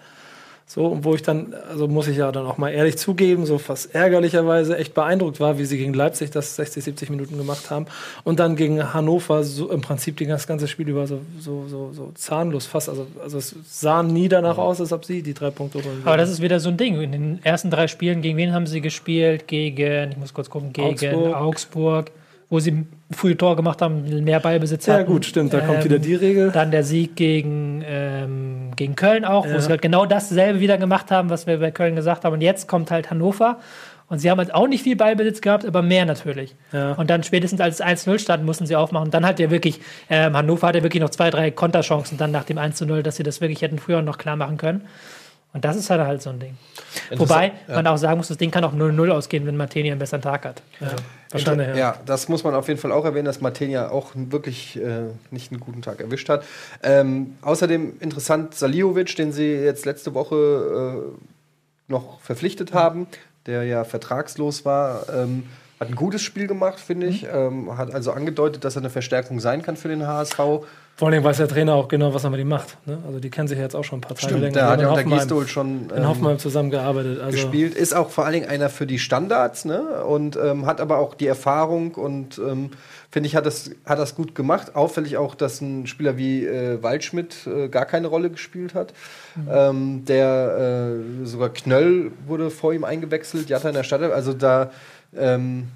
so, und wo ich dann, also muss ich ja dann auch mal ehrlich zugeben, so fast ärgerlicherweise echt beeindruckt war, wie sie gegen Leipzig das 60, 70 Minuten gemacht haben. Und dann gegen Hannover so im Prinzip das ganze Spiel über so, so, so, so zahnlos fast. Also, also es sah nie danach aus, als ob sie die drei Punkte holen Aber das ist wieder so ein Ding. In den ersten drei Spielen, gegen wen haben sie gespielt? Gegen, ich muss kurz gucken, gegen Augsburg. Augsburg, wo sie frühe Tor gemacht haben, mehr Ballbesitz ja hatten. gut, stimmt, da kommt Ähm, wieder die Regel. Dann der Sieg gegen, ähm, gegen Köln auch, wo Ja. sie halt genau dasselbe wieder gemacht haben, was wir bei Köln gesagt haben. Und jetzt kommt halt Hannover. Und sie haben halt auch nicht viel Ballbesitz gehabt, aber mehr natürlich. Ja. Und dann spätestens als es 1-0 stand, mussten sie aufmachen. Dann hat ja wirklich, ähm, Hannover hatte wirklich noch zwei, drei Konterchancen dann nach dem 1-0, dass sie das wirklich hätten früher noch klar machen können. Und das ist halt halt so ein Ding. Wobei man auch sagen muss, das Ding kann auch 0-0 ausgehen, wenn Martini einen besseren Tag hat. Also, Wahrscheinlich, ja. Ja, das muss man auf jeden Fall auch erwähnen, dass Martenia auch wirklich äh, nicht einen guten Tag erwischt hat. Ähm, außerdem interessant Saliovic, den sie jetzt letzte Woche noch verpflichtet haben, der ja vertragslos war. Ähm, hat ein gutes Spiel gemacht, finde ich. Ähm, hat also angedeutet, dass er eine Verstärkung sein kann für den HSV. Vor allem weiß der Trainer auch genau, was er mit ihm macht. Ne? Also die kennen sich ja jetzt auch schon ein paar Tage länger. der hat ja in Hoffenheim- Gistol schon in ähm, Hoffenheim zusammengearbeitet. Also gespielt. Ist auch vor allen Dingen einer für die Standards, ne? Und ähm, hat aber auch die Erfahrung und ähm, finde ich, hat das, hat das gut gemacht. Auffällig auch, dass ein Spieler wie äh, Waldschmidt äh, gar keine Rolle gespielt hat. Ähm, der äh, sogar Knöll wurde vor ihm eingewechselt, Jatta in der Stadt. Also da ähm,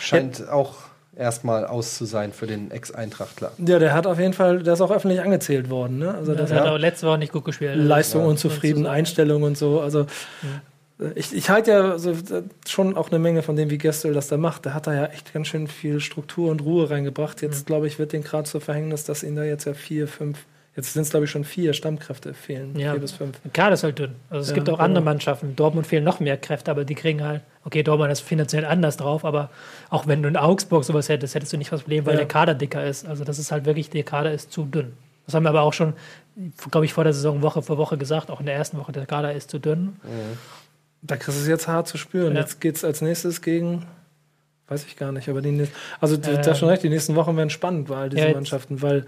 scheint auch erstmal aus zu sein für den Ex-Eintrachtler. Ja, der hat auf jeden Fall, der ist auch öffentlich angezählt worden. Ne? Also Das das hat auch letzte Woche nicht gut gespielt. Leistung Ja. unzufrieden, Ja. Einstellung und so. Also äh, ich, ich halte ja so, äh, schon auch eine Menge von dem, wie Gestel das da macht. Der hat da ja echt ganz schön viel Struktur und Ruhe reingebracht. Jetzt, glaube ich, wird den gerade zu Verhängnis, dass ihnen da jetzt ja vier, fünf, jetzt sind es, glaube ich, schon vier Stammkräfte fehlen. Ja. Vier bis fünf. Der Kader ist halt dünn. Also es Ja, gibt auch andere genau. Mannschaften. Dortmund fehlen noch mehr Kräfte, aber die kriegen halt, okay, Dortmund ist finanziell anders drauf, aber auch wenn du in Augsburg sowas hättest, hättest du nicht das Problem, weil Ja. der Kader dicker ist. Also das ist halt wirklich, der Kader ist zu dünn. Das haben wir aber auch schon, glaube ich, vor der Saison Woche für Woche gesagt, auch in der ersten Woche, der Kader ist zu dünn. Da kriegst du es jetzt hart zu spüren. Ja. Jetzt geht es als nächstes gegen, weiß ich gar nicht, aber die nächsten, also du Ähm. hast schon recht, die nächsten Wochen werden spannend bei all diesen Ja, Mannschaften, weil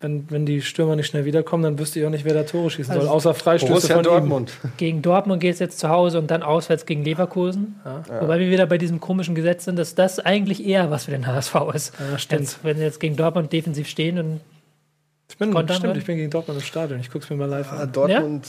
wenn, wenn die Stürmer nicht schnell wiederkommen, dann wüsste ich auch nicht, wer da Tore schießen Also soll, außer Freistöße Borussia von ihm. Dortmund. Gegen Dortmund geht es jetzt zu Hause und dann auswärts gegen Leverkusen. Wobei wir wieder bei diesem komischen Gesetz sind, dass das eigentlich eher was für den HSV ist. Ja, stimmt. Jetzt, wenn sie jetzt gegen Dortmund defensiv stehen und Ich bin, stimmt, ich bin gegen Dortmund im Stadion. Ich guck's mir mal live Ah, an. Dortmund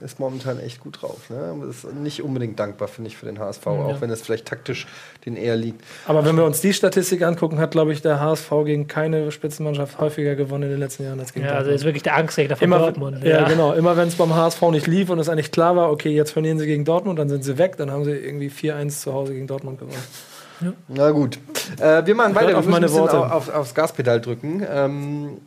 ist momentan echt gut drauf. Ne? Ist nicht unbedingt dankbar, finde ich, für den HSV, auch wenn es vielleicht taktisch den eher liegt. Aber wenn wir uns die Statistik angucken, hat, glaube ich, der HSV gegen keine Spitzenmannschaft häufiger gewonnen in den letzten Jahren als gegen ja, also ist wirklich der Angstjäger von Immer, Dortmund. ja, genau. Immer wenn es beim HSV nicht lief und es eigentlich klar war, okay, jetzt verlieren sie gegen Dortmund, dann sind sie weg, dann haben sie irgendwie 4-1 zu Hause gegen Dortmund gewonnen. Na gut. Äh, wir machen weiter. Wir auf müssen meine Worte. Auf, auf, aufs Gaspedal drücken. Ähm,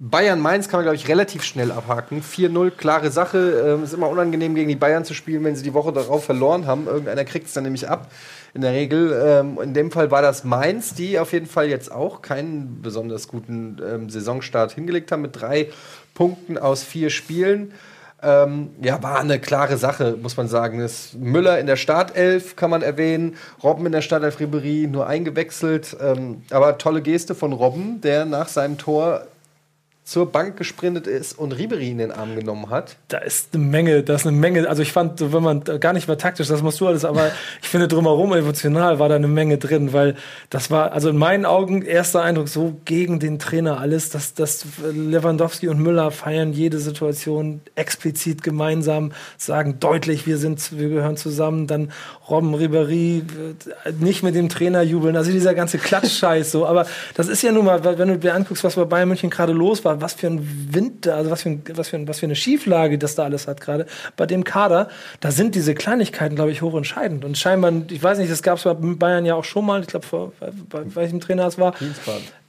Bayern-Mainz kann man, glaube ich, relativ schnell abhaken. 4-0, klare Sache. Ähm, ist immer unangenehm, gegen die Bayern zu spielen, wenn sie die Woche darauf verloren haben. Irgendeiner kriegt es dann nämlich ab, in der Regel. Ähm, in dem Fall war das Mainz, die auf jeden Fall jetzt auch keinen besonders guten ähm, Saisonstart hingelegt haben, mit drei Punkten aus vier Spielen. Ähm, ja, war eine klare Sache, muss man sagen. Das Müller in der Startelf kann man erwähnen, Robben in der Startelf Ribery nur eingewechselt. Ähm, aber tolle Geste von Robben, der nach seinem Tor zur Bank gesprintet ist und Ribery in den Arm genommen hat. Da ist eine Menge, da ist eine Menge. Also ich fand, wenn man gar nicht mehr taktisch, das machst du alles, aber ich finde drumherum emotional war da eine Menge drin, weil das war, also in meinen Augen erster Eindruck so gegen den Trainer alles, dass, dass Lewandowski und Müller feiern jede Situation explizit gemeinsam, sagen deutlich, wir sind, wir gehören zusammen, dann Robben, Ribery, äh, nicht mit dem Trainer jubeln, also dieser ganze Klatschscheiß so, aber das ist ja nun mal, wenn du dir anguckst, was bei Bayern München gerade los war, was für ein Wind, also was für, ein, was, für ein, was für eine Schieflage das da alles hat gerade, bei dem Kader, da sind diese Kleinigkeiten, glaube ich, hochentscheidend. Und scheinbar, ich weiß nicht, das gab es bei Bayern ja auch schon mal, ich glaube, vor, bei, bei welchem Trainer es war,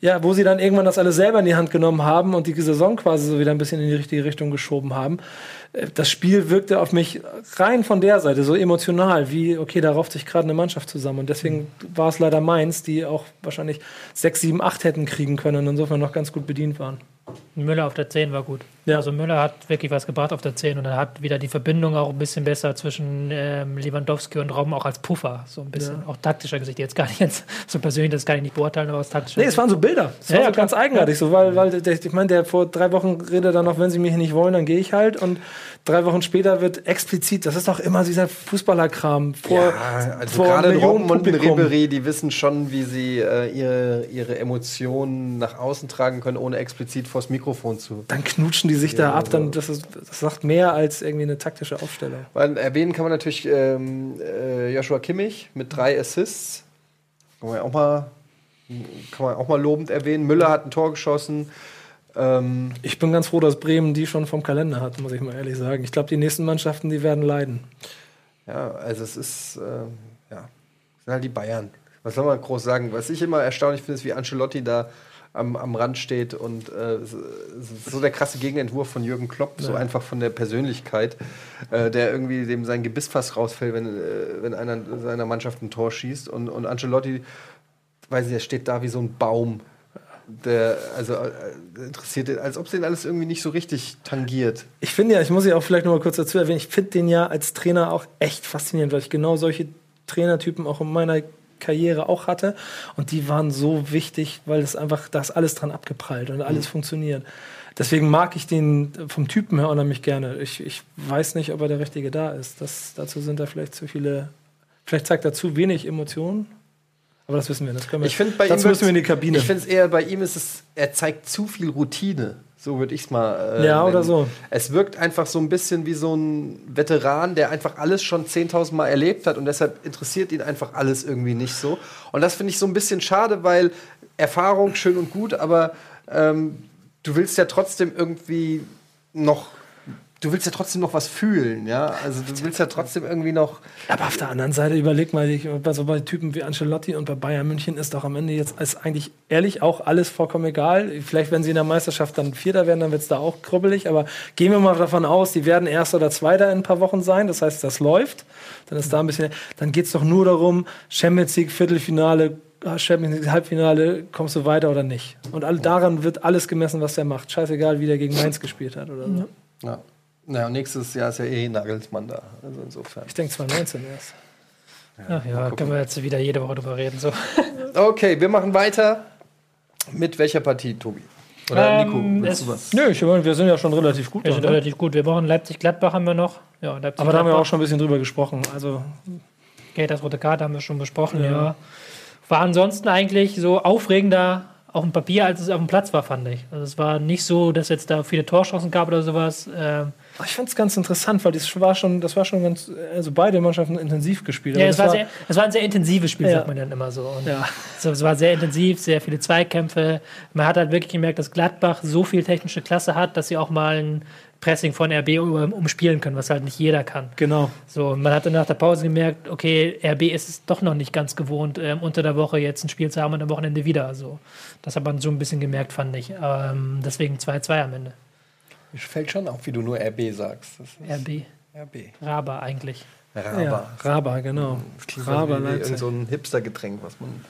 ja, wo sie dann irgendwann das alles selber in die Hand genommen haben und die Saison quasi so wieder ein bisschen in die richtige Richtung geschoben haben. Äh, Das Spiel wirkte auf mich rein von der Seite so emotional, wie, okay, da rauft sich gerade eine Mannschaft zusammen. Und deswegen war es leider Mainz, die auch wahrscheinlich 6, 7, 8 hätten kriegen können und insofern noch ganz gut bedient waren. Müller auf der 10 war gut. Ja. Also Müller hat wirklich was gebracht auf der 10 und er hat wieder die Verbindung auch ein bisschen besser zwischen ähm, Lewandowski und Robben auch als Puffer. So ein bisschen, auch taktischer Gesicht. Jetzt gar nicht jetzt so persönlich, das kann ich nicht beurteilen, aber aus taktischer Nee, es waren so Bilder. Es Ja, war ja, so ganz eigenartig, so, weil, weil der, ich meine, der vor drei Wochen redet dann noch, wenn sie mich nicht wollen, dann gehe ich halt. Und drei Wochen später wird explizit, das ist doch immer dieser Fußballerkram vor, Ja, also vor gerade Millionen Robben und. Ribery, die wissen schon, wie sie äh, ihre, ihre Emotionen nach außen tragen können, ohne explizit vors Mikrofon zu. Dann knutschen die sich da ab, dann, das, ist, das sagt mehr als irgendwie eine taktische Aufstellung. Weil erwähnen kann man natürlich ähm, äh, Joshua Kimmich mit drei Assists. Kann man ja auch mal, kann man auch mal lobend erwähnen. Müller hat ein Tor geschossen. Ähm, Ich bin ganz froh, dass Bremen die schon vom Kalender hat, muss ich mal ehrlich sagen. Ich glaube, die nächsten Mannschaften, die werden leiden. ja, also es ist, ähm, ja, es sind halt die Bayern. Was soll man groß sagen? Was ich immer erstaunlich finde, ist, wie Ancelotti da am, am Rand steht und äh, so der krasse Gegenentwurf von Jürgen Klopp, so einfach von der Persönlichkeit, äh, der irgendwie dem sein Gebiss fast rausfällt, wenn, äh, wenn einer seiner Mannschaft ein Tor schießt und, und Ancelotti, weiß ich, er steht da wie so ein Baum der, also äh, interessiert, als ob es den alles irgendwie nicht so richtig tangiert. Ich finde ja, ich muss ja auch vielleicht noch mal kurz dazu erwähnen, ich finde den ja als Trainer auch echt faszinierend, weil ich genau solche Trainertypen auch in meiner Karriere auch hatte. Und die waren so wichtig, weil es einfach, da ist alles dran abgeprallt und alles funktioniert. Deswegen mag ich den vom Typen her unheimlich gerne. Ich, ich weiß nicht, ob er der Richtige da ist. Das, dazu sind da vielleicht zu viele, vielleicht zeigt er zu wenig Emotionen. Aber das wissen wir. Das können wir Ich finde bei ihm. müssen wir in die Kabine. Ich finde es eher bei ihm ist es, er zeigt zu viel Routine. So würde ich es mal. Äh, Ja, oder nennen. so. Es wirkt einfach so ein bisschen wie so ein Veteran, der einfach alles schon 10.000 Mal erlebt hat und deshalb interessiert ihn einfach alles irgendwie nicht so. Und das finde ich so ein bisschen schade, weil Erfahrung schön und gut, aber ähm, du willst ja trotzdem irgendwie noch. Du willst ja trotzdem noch was fühlen, ja? Also du willst ja trotzdem irgendwie noch. Aber auf der anderen Seite überleg mal, ich, bei so bei Typen wie Ancelotti und bei Bayern München ist doch am Ende jetzt ist eigentlich ehrlich auch alles vollkommen egal. Vielleicht, wenn sie in der Meisterschaft dann Vierter werden, dann wird es da auch kribbelig. Aber gehen wir mal davon aus, die werden Erster oder Zweiter in ein paar Wochen sein. Das heißt, das läuft. Dann ist da ein bisschen. Dann geht es doch nur darum, Champions League Viertelfinale. Champions League Halbfinale, kommst du weiter oder nicht? Und all, daran wird alles gemessen, was der macht. Scheißegal, wie der gegen Mainz gespielt hat oder so. Ja. Naja, und nächstes Jahr ist ja eh Nagelsmann da. Also insofern. Ich denke 2019 erst. Ach ja, können wir jetzt wieder jede Woche drüber reden. So. Okay, wir machen weiter. Mit welcher Partie, Tobi? Oder Ähm, Nico, willst du was? Nö, ich meine, wir sind ja schon relativ gut. Wir sind ne? relativ gut. Wir brauchen Leipzig-Gladbach haben wir noch. Ja, Leipzig Aber da haben wir auch schon ein bisschen drüber gesprochen. Also, Okay, das rote Karte haben wir schon besprochen, ja. Ja. War ansonsten eigentlich so aufregender auf dem Papier, als es auf dem Platz war, fand ich. Also es war nicht so, dass jetzt da viele Torchancen gab oder sowas. Ähm, ich fand es ganz interessant, weil das war schon, das war schon ganz, also beide Mannschaften intensiv gespielt. ja, Also es war, sehr, es war ein sehr intensives Spiel, Ja. sagt man dann immer so. Und Ja. so, es war sehr intensiv, sehr viele Zweikämpfe. Man hat halt wirklich gemerkt, dass Gladbach so viel technische Klasse hat, dass sie auch mal ein Pressing von RB um- umspielen können, was halt nicht jeder kann. Genau. So, man hatte nach der Pause gemerkt, okay, RB ist es doch noch nicht ganz gewohnt, ähm, unter der Woche jetzt ein Spiel zu haben und am Wochenende wieder. Also, das hat man so ein bisschen gemerkt, fand ich. Ähm, deswegen 2-2 am Ende. Fällt schon auf, wie du nur RB sagst. Das ist RB, RB. Raba eigentlich. Raba. Ja, Raba, genau. Klingt Raba, Leipzig. irgend so ein Hipster-Getränk, was man.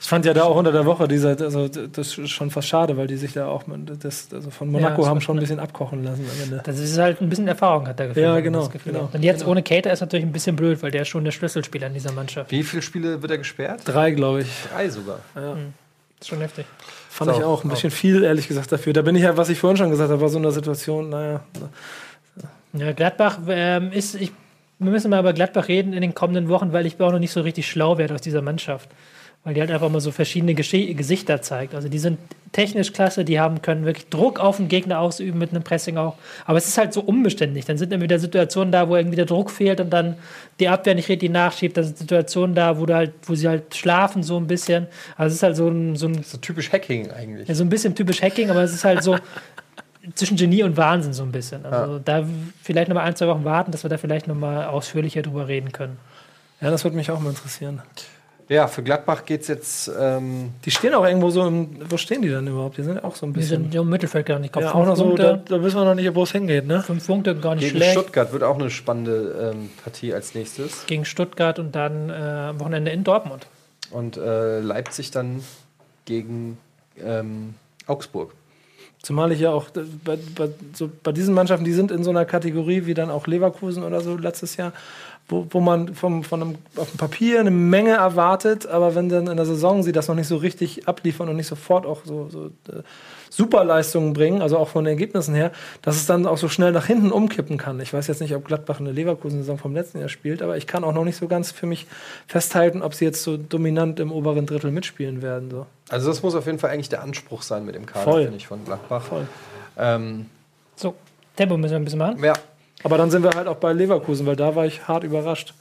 Ich fand ja da auch unter der Woche dieser, also das ist schon fast schade, weil die sich da auch das, also von Monaco das haben schon ein bisschen abkochen lassen am Ende. Das ist halt ein bisschen Erfahrung, hat er gefehlt. Ja, genau, genau, Und jetzt genau. ohne Cater ist natürlich ein bisschen blöd, weil der ist schon der Schlüsselspieler in dieser Mannschaft. Wie viele Spiele wird er gesperrt? Drei, glaube ich. Drei sogar. Ja. ist schon heftig. Fand So, ich auch ein bisschen viel, ehrlich gesagt, dafür. Da bin ich ja, was ich vorhin schon gesagt habe, war so eine Situation, naja. Ja, Gladbach ähm, ist, ich, wir müssen mal über Gladbach reden in den kommenden Wochen, weil ich auch noch nicht so richtig schlau werde aus dieser Mannschaft. Weil die halt einfach mal so verschiedene Gesche Gesichter zeigt. Also die sind technisch klasse, die haben, können wirklich Druck auf den Gegner ausüben mit einem Pressing auch. Aber es ist halt so unbeständig. Dann sind immer wieder Situationen da, wo irgendwie der Druck fehlt und dann die Abwehr nicht richtig nachschiebt. Dann sind Situationen da, wo, du halt, wo sie halt schlafen so ein bisschen. Also es ist halt so ein, so ein So typisch Hacking eigentlich. ja, so ein bisschen typisch Hacking, aber es ist halt so zwischen Genie und Wahnsinn so ein bisschen. Also da vielleicht noch mal ein, zwei Wochen warten, dass wir da vielleicht noch mal ausführlicher drüber reden können. Ja, das würde mich auch mal interessieren. Ja, für Gladbach geht es jetzt. Ähm, Die stehen auch irgendwo so im, wo stehen die dann überhaupt? Die sind auch so ein bisschen. sind im Mittelfeld gar nicht. Glaub, ja, auch noch so, da, Punkte, da wissen wir noch nicht, wo es hingeht, ne? fünf Punkte, gar nicht gegen schlecht. Stuttgart wird auch eine spannende ähm, Partie als nächstes. Gegen Stuttgart und dann äh, am Wochenende in Dortmund. Und äh, Leipzig dann gegen ähm, Augsburg. Zumal ich ja auch äh, bei, bei, so bei diesen Mannschaften, die sind in so einer Kategorie wie dann auch Leverkusen oder so letztes Jahr, wo, wo man vom, von einem, auf dem Papier eine Menge erwartet, aber wenn dann in der Saison sie das noch nicht so richtig abliefern und nicht sofort auch so, so äh, Superleistungen bringen, also auch von den Ergebnissen her, dass es dann auch so schnell nach hinten umkippen kann. Ich weiß jetzt nicht, ob Gladbach eine Leverkusen-Saison vom letzten Jahr spielt, aber ich kann auch noch nicht so ganz für mich festhalten, ob sie jetzt so dominant im oberen Drittel mitspielen werden. So. Also, das muss auf jeden Fall eigentlich der Anspruch sein mit dem Kader, Voll. finde ich, von Gladbach. Voll. Ähm, So, Tempo müssen wir ein bisschen machen. ja. Aber dann sind wir halt auch bei Leverkusen, weil da war ich hart überrascht.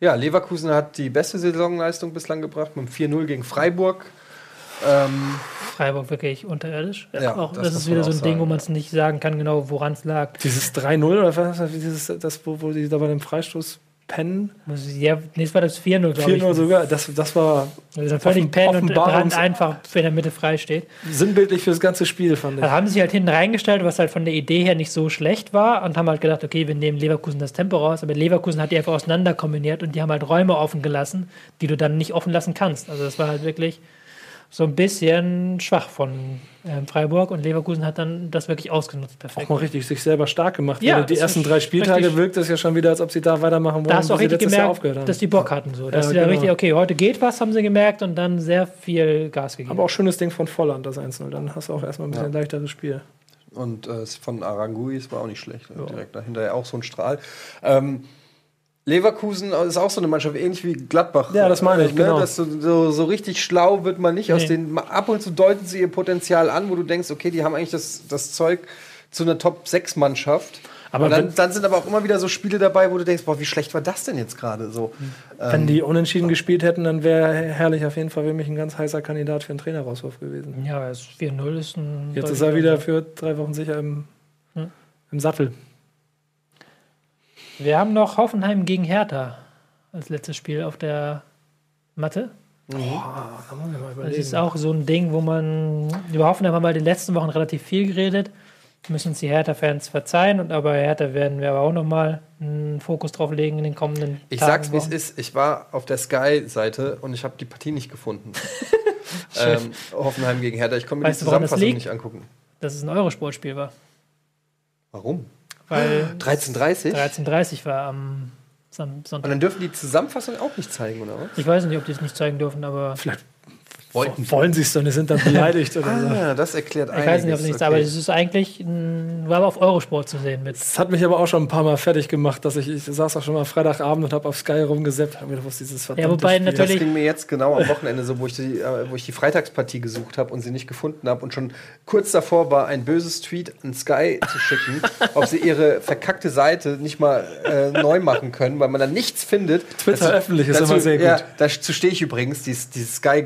ja, Leverkusen hat die beste Saisonleistung bislang gebracht mit dem 4-0 gegen Freiburg. Ähm, Freiburg wirklich unterirdisch. Ja, auch, das das, ist wieder so ein Ding, wo sagen, man es nicht sagen kann, genau woran es lag. Dieses 3-0 oder was? Dieses, das, wo, wo die da bei dem Freistoß pennen. Ja, nee, es war das 4-0, glaube ich. 4-0 sogar. Das, das war Also völlig pennen und Brand einfach in der Mitte frei steht. sinnbildlich für das ganze Spiel, fand ich. Da haben sie sich halt hinten reingestellt, was halt von der Idee her nicht so schlecht war und haben halt gedacht, okay, wir nehmen Leverkusen das Tempo raus, aber Leverkusen hat die einfach auseinander kombiniert und die haben halt Räume offen gelassen, die du dann nicht offen lassen kannst. Also das war halt wirklich so ein bisschen schwach von ähm, Freiburg und Leverkusen hat dann das wirklich ausgenutzt. Perfekt. Auch mal richtig sich selber stark gemacht. Ja, die ersten drei Spieltage richtig- wirkt es ja schon wieder, als ob sie da weitermachen wollen, Da hast du auch richtig gemerkt, dass die Bock hatten. So. Dass Ja, sie da genau. richtig, okay, heute geht was, haben sie gemerkt und dann sehr viel Gas gegeben. Aber auch schönes Ding von Volland, das 1-0. Dann hast du auch erstmal ein bisschen leichteres Spiel. Und äh, von Arangui, es war auch nicht schlecht. Direkt dahinter ja auch so ein Strahl. Ähm, Leverkusen ist auch so eine Mannschaft, ähnlich wie Gladbach. Ja, das meine ich, ne? genau. Das so, so, so richtig schlau wird man nicht aus Nee. den. Ab und zu deuten sie ihr Potenzial an, wo du denkst, okay, die haben eigentlich das, das Zeug zu einer Top-6-Mannschaft. Aber Aber dann, wenn- dann sind aber auch immer wieder so Spiele dabei, wo du denkst, boah, wie schlecht war das denn jetzt gerade so? Wenn die unentschieden gespielt hätten, dann wäre herrlich auf jeden Fall für mich ein ganz heißer Kandidat für einen Trainerauswurf gewesen. ja, das 4-0 ist ein. Jetzt ist er wieder für drei Wochen sicher im, Hm. im Sattel. Wir haben noch Hoffenheim gegen Hertha als letztes Spiel auf der Matte. Da muss ich mal Das ist auch so ein Ding, wo man. Über Hoffenheim haben wir in den letzten Wochen relativ viel geredet. Müssen uns die Hertha-Fans verzeihen. Und aber Hertha werden wir aber auch nochmal einen Fokus drauf legen in den kommenden Ich Tagen. sag's, wie es ist. Ich war auf der Sky-Seite und ich habe die Partie nicht gefunden. ähm, Hoffenheim gegen Hertha. Ich konnte mir Weißt die du, woran das Zusammenfassung nicht angucken. Dass es ein Eurosportspiel war. Warum? Weil 13.30 13.30 war am Son- Und Sonntag. dann dürfen die Zusammenfassung auch nicht zeigen, oder was? Ich weiß nicht, ob die es nicht zeigen dürfen, aber Vielleicht Wollten wollen sie es die sind dann beleidigt oder so. Ah, das erklärt ich weiß nicht, ob es nichts, aber okay. es ist eigentlich, ein, war aber auf Eurosport zu sehen mit. Das hat mich aber auch schon ein paar Mal fertig gemacht, dass ich, ich saß auch schon mal Freitagabend und habe auf Sky rumgeseppt, habe mir gedacht, was ist dieses verdammte Ja, wobei Spiel. Das natürlich- ging mir jetzt genau am Wochenende so, wo ich die, äh, wo ich die Freitagspartie gesucht habe und sie nicht gefunden habe und schon kurz davor war, ein böses Tweet an Sky zu schicken, ob sie ihre verkackte Seite nicht mal äh, neu machen können, weil man dann nichts findet. Twitter Dazu- öffentlich ist dazu, immer sehr gut. Ja, dazu stehe ich übrigens. Die, die Sky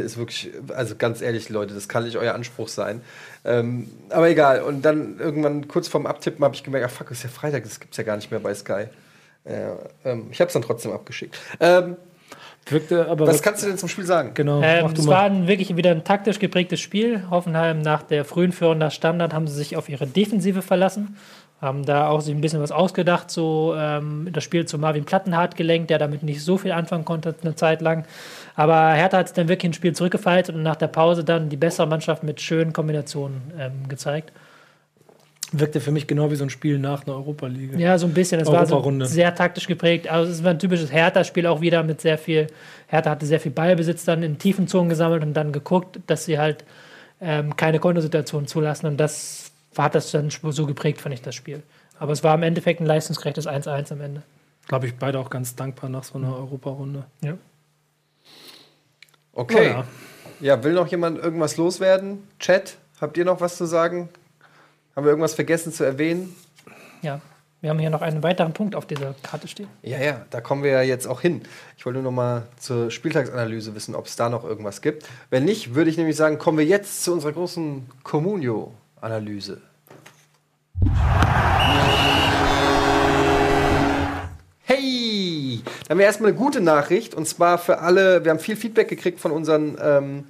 Go-Seite ist wirklich, also ganz ehrlich, Leute, das kann nicht euer Anspruch sein. Ähm, aber egal. Und dann irgendwann kurz vorm Abtippen habe ich gemerkt, ach fuck, ist ja Freitag, das gibt's ja gar nicht mehr bei Sky. Äh, ähm, ich habe es dann trotzdem abgeschickt. Ähm, Wirkte aber was kannst du denn zum Spiel sagen? genau, Ähm, es war ein, wirklich wieder ein taktisch geprägtes Spiel. Hoffenheim nach der frühen Führung nach Standard haben sie sich auf ihre Defensive verlassen. Haben da auch sich ein bisschen was ausgedacht, so ähm, das Spiel zu Marvin Plattenhardt gelenkt, der damit nicht so viel anfangen konnte eine Zeit lang. Aber Hertha hat es dann wirklich ein Spiel zurückgefeilt und nach der Pause dann die bessere Mannschaft mit schönen Kombinationen ähm, gezeigt. Wirkte für mich genau wie so ein Spiel nach einer Europa-Liga. Ja, so ein bisschen. Es war so sehr taktisch geprägt. Also es war ein typisches Hertha-Spiel auch wieder mit sehr viel. Hertha hatte sehr viel Ballbesitz dann in tiefen Zonen gesammelt und dann geguckt, dass sie halt ähm, keine Kontosituation zulassen. Und das hat das dann so geprägt, fand ich, das Spiel. Aber es war im Endeffekt ein leistungsgerechtes 1-1 am Ende. Glaube ich, beide auch ganz dankbar nach so einer Europa-Runde. Ja. Okay. Naja. Ja, will noch jemand irgendwas loswerden? Chat, habt ihr noch was zu sagen? Haben wir irgendwas vergessen zu erwähnen? ja. Wir haben hier noch einen weiteren Punkt auf dieser Karte stehen. Ja, ja, da kommen wir ja jetzt auch hin. Ich wollte nur noch mal zur Spieltagsanalyse wissen, ob es da noch irgendwas gibt. Wenn nicht, würde ich nämlich sagen, kommen wir jetzt zu unserer großen Communio-Analyse. Hey! Da haben wir erstmal eine gute Nachricht und zwar für alle, wir haben viel Feedback gekriegt von unseren ähm,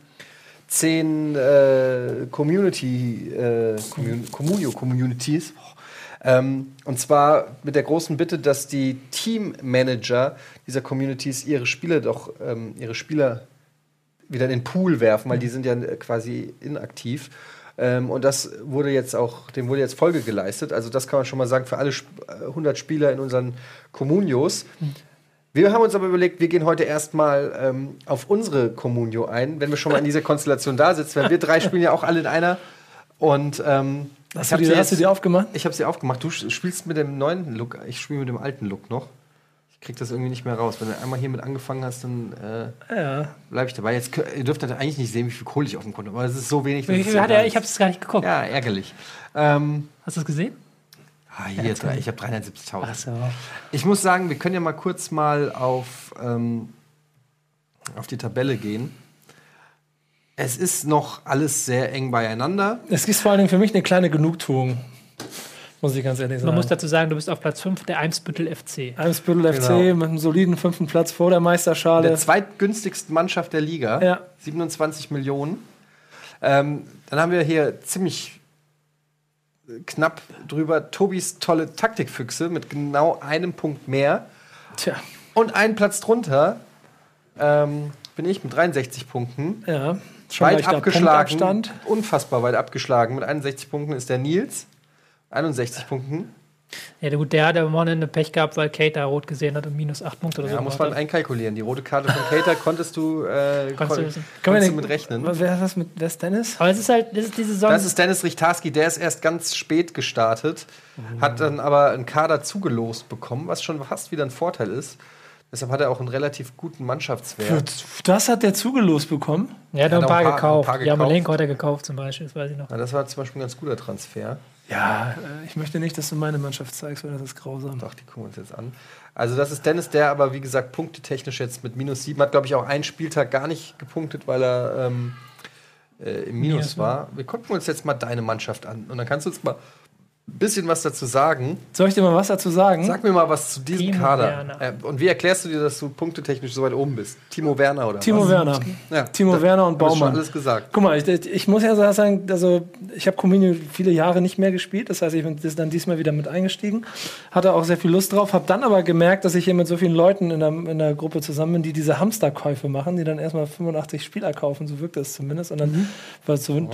zehn äh, Community, äh, Commun Communio-Communities. Ähm, und zwar mit der großen Bitte, dass die Teammanager dieser Communities ihre Spieler doch, ähm, ihre Spieler wieder in den Pool werfen, weil die sind ja äh, quasi inaktiv. Ähm, und das wurde jetzt auch, dem wurde jetzt Folge geleistet. Also das kann man schon mal sagen für alle Sp äh, 100 Spieler in unseren Communios. Wir haben uns aber überlegt, wir gehen heute erstmal ähm, auf unsere Communio ein, wenn wir schon mal in dieser Konstellation da sitzen. Weil wir drei spielen ja auch alle in einer. Und ähm, Hast, ich du die, sie hast du jetzt- die aufgemacht? ich habe sie aufgemacht. Du spielst mit dem neuen Look, ich spiele mit dem alten Look noch. Ich krieg das irgendwie nicht mehr raus. Wenn du einmal hiermit angefangen hast, dann äh, Ja. bleibe ich dabei. Jetzt, ihr dürft halt eigentlich nicht sehen, wie viel Kohle ich auf dem Konto habe, aber es ist so wenig. er? nicht- Ich habe es gar nicht geguckt. Ja, ärgerlich. Ähm, Hast du es gesehen? Ah, hier, drei, ich habe 370.000. so. Ich muss sagen, wir können ja mal kurz mal auf, ähm, auf die Tabelle gehen. Es ist noch alles sehr eng beieinander. Es ist vor allen Dingen für mich eine kleine Genugtuung. Muss ich ganz ehrlich sagen. Man muss dazu sagen, du bist auf Platz 5 der Eimsbüttel FC. Eimsbüttel FC Genau. mit einem soliden fünften Platz vor der Meisterschale. Der zweitgünstigsten Mannschaft der Liga. Ja. 27 Millionen. Ähm, dann haben wir hier ziemlich knapp drüber Tobis tolle Taktikfüchse mit genau einem Punkt mehr. Tja, Und einen Platz drunter ähm, bin ich mit 63 Punkten. ja. Schon weit abgeschlagen. Unfassbar weit abgeschlagen. Mit 61 Punkten ist der Nils. 61 Punkten. Ja, gut, der hat am Wochenende Pech gehabt, weil Kate da rot gesehen hat und minus 8 Punkte oder Ja, so. muss gemacht man hat. einkalkulieren. Die rote Karte von Cater konntest du, äh, Konntest du kon wir konntest du mit rechnen. Wer ist das mit wer ist Dennis? Aber es ist halt, das ist die Saison. Das ist Dennis Richtarski, der ist erst ganz spät gestartet, hat dann aber einen Kader zugelost bekommen, was schon fast wieder ein Vorteil ist. Deshalb hat er auch einen relativ guten Mannschaftswert. Das hat der zugelost bekommen. er hat Ja, noch ein paar, ein paar- gekauft. ein paar Ja, gekauft. Malenko hat er gekauft zum Beispiel, das weiß ich noch. Ja, das war zum Beispiel ein ganz guter Transfer. Ja, äh, ich möchte nicht, dass du meine Mannschaft zeigst, weil das ist grausam. Doch, die gucken uns jetzt an. Also das ist Dennis, der aber, wie gesagt, punktetechnisch jetzt mit minus 7 hat, glaube ich, auch einen Spieltag gar nicht gepunktet, weil er ähm, äh, im Minus Minus, war. Wir gucken uns jetzt mal deine Mannschaft an. Und dann kannst du uns mal bisschen was dazu sagen. Soll ich dir mal was dazu sagen? Sag mir mal was zu diesem Timo Kader. Werner. Äh, und wie erklärst du dir, dass du punktetechnisch so weit oben bist? Timo Werner oder Timo was? Werner. Ja, Timo Werner und du schon Baumann. alles gesagt. Guck mal, ich, ich muss ja sagen, also ich habe Communio viele Jahre nicht mehr gespielt. Das heißt, ich bin das dann diesmal wieder mit eingestiegen. Hatte auch sehr viel Lust drauf. Habe dann aber gemerkt, dass ich hier mit so vielen Leuten in der, in der Gruppe zusammen bin, die diese Hamsterkäufe machen, die dann erstmal 85 Spieler kaufen. So wirkt das zumindest. Und dann war so,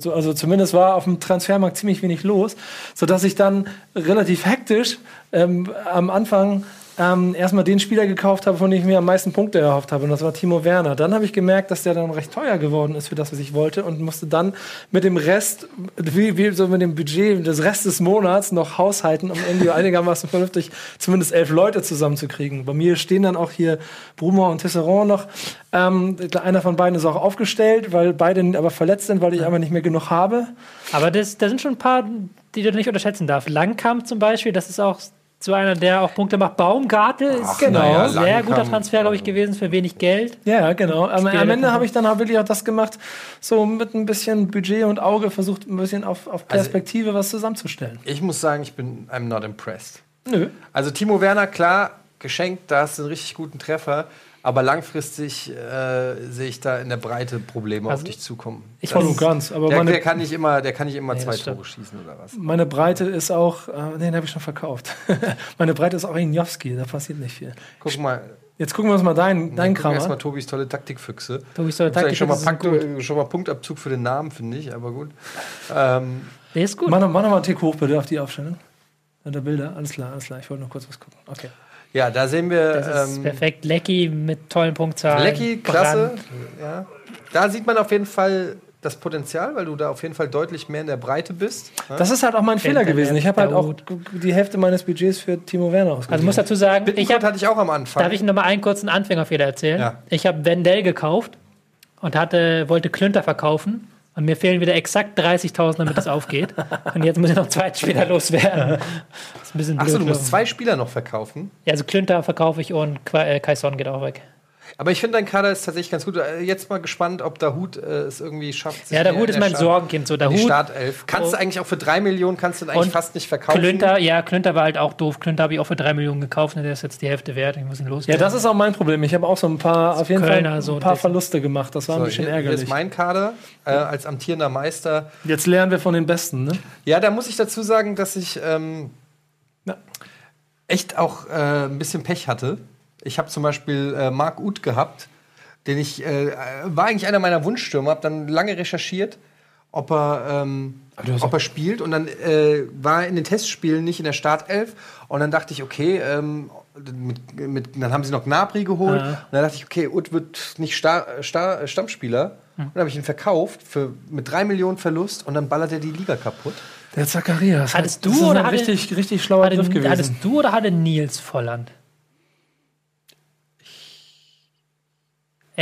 so- also zumindest war auf dem Transfermarkt ziemlich wenig los, sodass ich dann relativ hektisch ähm, am Anfang ähm, erstmal den Spieler gekauft habe, von dem ich mir am meisten Punkte erhofft habe. Und das war Timo Werner. Dann habe ich gemerkt, dass der dann recht teuer geworden ist für das, was ich wollte. Und musste dann mit dem Rest, wie, wie so mit dem Budget des Rest des Monats noch haushalten, um irgendwie einigermaßen vernünftig zumindest elf Leute zusammenzukriegen. Bei mir stehen dann auch hier Brumer und Tisserand noch. Ähm, einer von beiden ist auch aufgestellt, weil beide aber verletzt sind, weil ich einfach nicht mehr genug habe. Aber das, da sind schon ein paar, die du nicht unterschätzen darfst. Langkamp zum Beispiel, das ist auch so einer, der auch Punkte macht. Baumgartel ist genau. naja, sehr guter Transfer, glaube ich, gewesen für wenig Geld. Ja, genau. Am, am Ende habe ich dann auch wirklich auch das gemacht, so mit ein bisschen Budget und Auge versucht, ein bisschen auf, auf Perspektive was zusammenzustellen. Ich muss sagen, ich bin I'm not impressed. Nö. Also Timo Werner, klar, geschenkt, da hast du einen richtig guten Treffer. Aber langfristig äh, sehe ich da in der Breite Probleme Also, auf dich zukommen. Ich Voll und ganz. Aber Der, der meine, kann nicht immer, der kann nicht immer Nee, zwei. Tore schießen oder was. meine Breite ist auch, äh, nee, den habe ich schon verkauft. meine Breite ist auch Injowski, da passiert nicht viel. Guck mal, Jetzt gucken wir uns mal deinen dein Kram erstmal an. Tobis tolle Taktikfüchse. Tobi soll Das ist eigentlich schon mal, Taktik, Punkt, schon mal Punktabzug für den Namen, finde ich, aber gut. Ähm, Der ist gut. Mach noch, mach noch mal einen Tick hoch bitte auf die Aufstellung. Der Bilder, alles klar, alles klar. Ich wollte noch kurz was gucken. Okay. Ja, da sehen wir Das ist ähm, perfekt. Lecky mit tollen Punktzahlen. Lecky, klasse. Ja. Da sieht man auf jeden Fall das Potenzial, weil du da auf jeden Fall deutlich mehr in der Breite bist. Das ist halt auch mein Fehler Internet, gewesen. Ich habe halt auch die Hälfte meines Budgets für Timo Werner ausgegeben. Also muss dazu sagen, ich Bittencourt habe hatte ich auch am Anfang. Darf ich noch mal einen kurzen Anfängerfehler erzählen? Ja. Ich habe Wendell gekauft und hatte, wollte Klünter verkaufen. Und mir fehlen wieder exakt 30.000, damit das aufgeht. Und jetzt muss ich noch zwei Spieler loswerden. Das ist ein bisschen blöd. Achso, du musst zwei Spieler noch verkaufen. Ja, also Klünter verkaufe ich und äh, Kaison geht auch weg. Aber ich finde, dein Kader ist tatsächlich ganz gut. Äh, Jetzt mal gespannt, ob der Hut äh, es irgendwie schafft. sich Ja, der Hut ist in mein Start- Sorgenkind. So, der Hut, Startelf. Kannst du Und- eigentlich auch für drei Millionen kannst du den eigentlich Und fast nicht verkaufen. Klünter, ja, Klünter war halt auch doof. Klünter habe ich auch für drei Millionen gekauft und der ist jetzt die Hälfte wert. Ich muss ihn Ja, loswerden. das ist auch mein Problem. Ich habe auch so ein paar, auf jeden Kölner, Fall ein so paar Verluste gemacht. Das war ein So, bisschen hier, hier ist ärgerlich. mein Kader äh, als amtierender Meister. Jetzt lernen wir von den Besten, ne? Ja, da muss ich dazu sagen, dass ich ähm, Ja. echt auch äh, ein bisschen Pech hatte. Ich habe zum Beispiel äh, Marc Uth gehabt, den ich, äh, war eigentlich einer meiner Wunschstürmer, habe dann lange recherchiert, ob er, ähm, ob er spielt und dann äh, war er in den Testspielen nicht in der Startelf und dann dachte ich, okay, ähm, mit, mit, dann haben sie noch Gnabry geholt Ah. und dann dachte ich, okay, Uth wird nicht Star, Star, Stammspieler und dann habe ich ihn verkauft für, mit drei Millionen Verlust und dann ballert er die Liga kaputt. Der Zacharias. Hattest das du ist oder ein hatte- richtig, richtig schlauer hatte, Griff gewesen. hattest du oder hatte Nils Volland?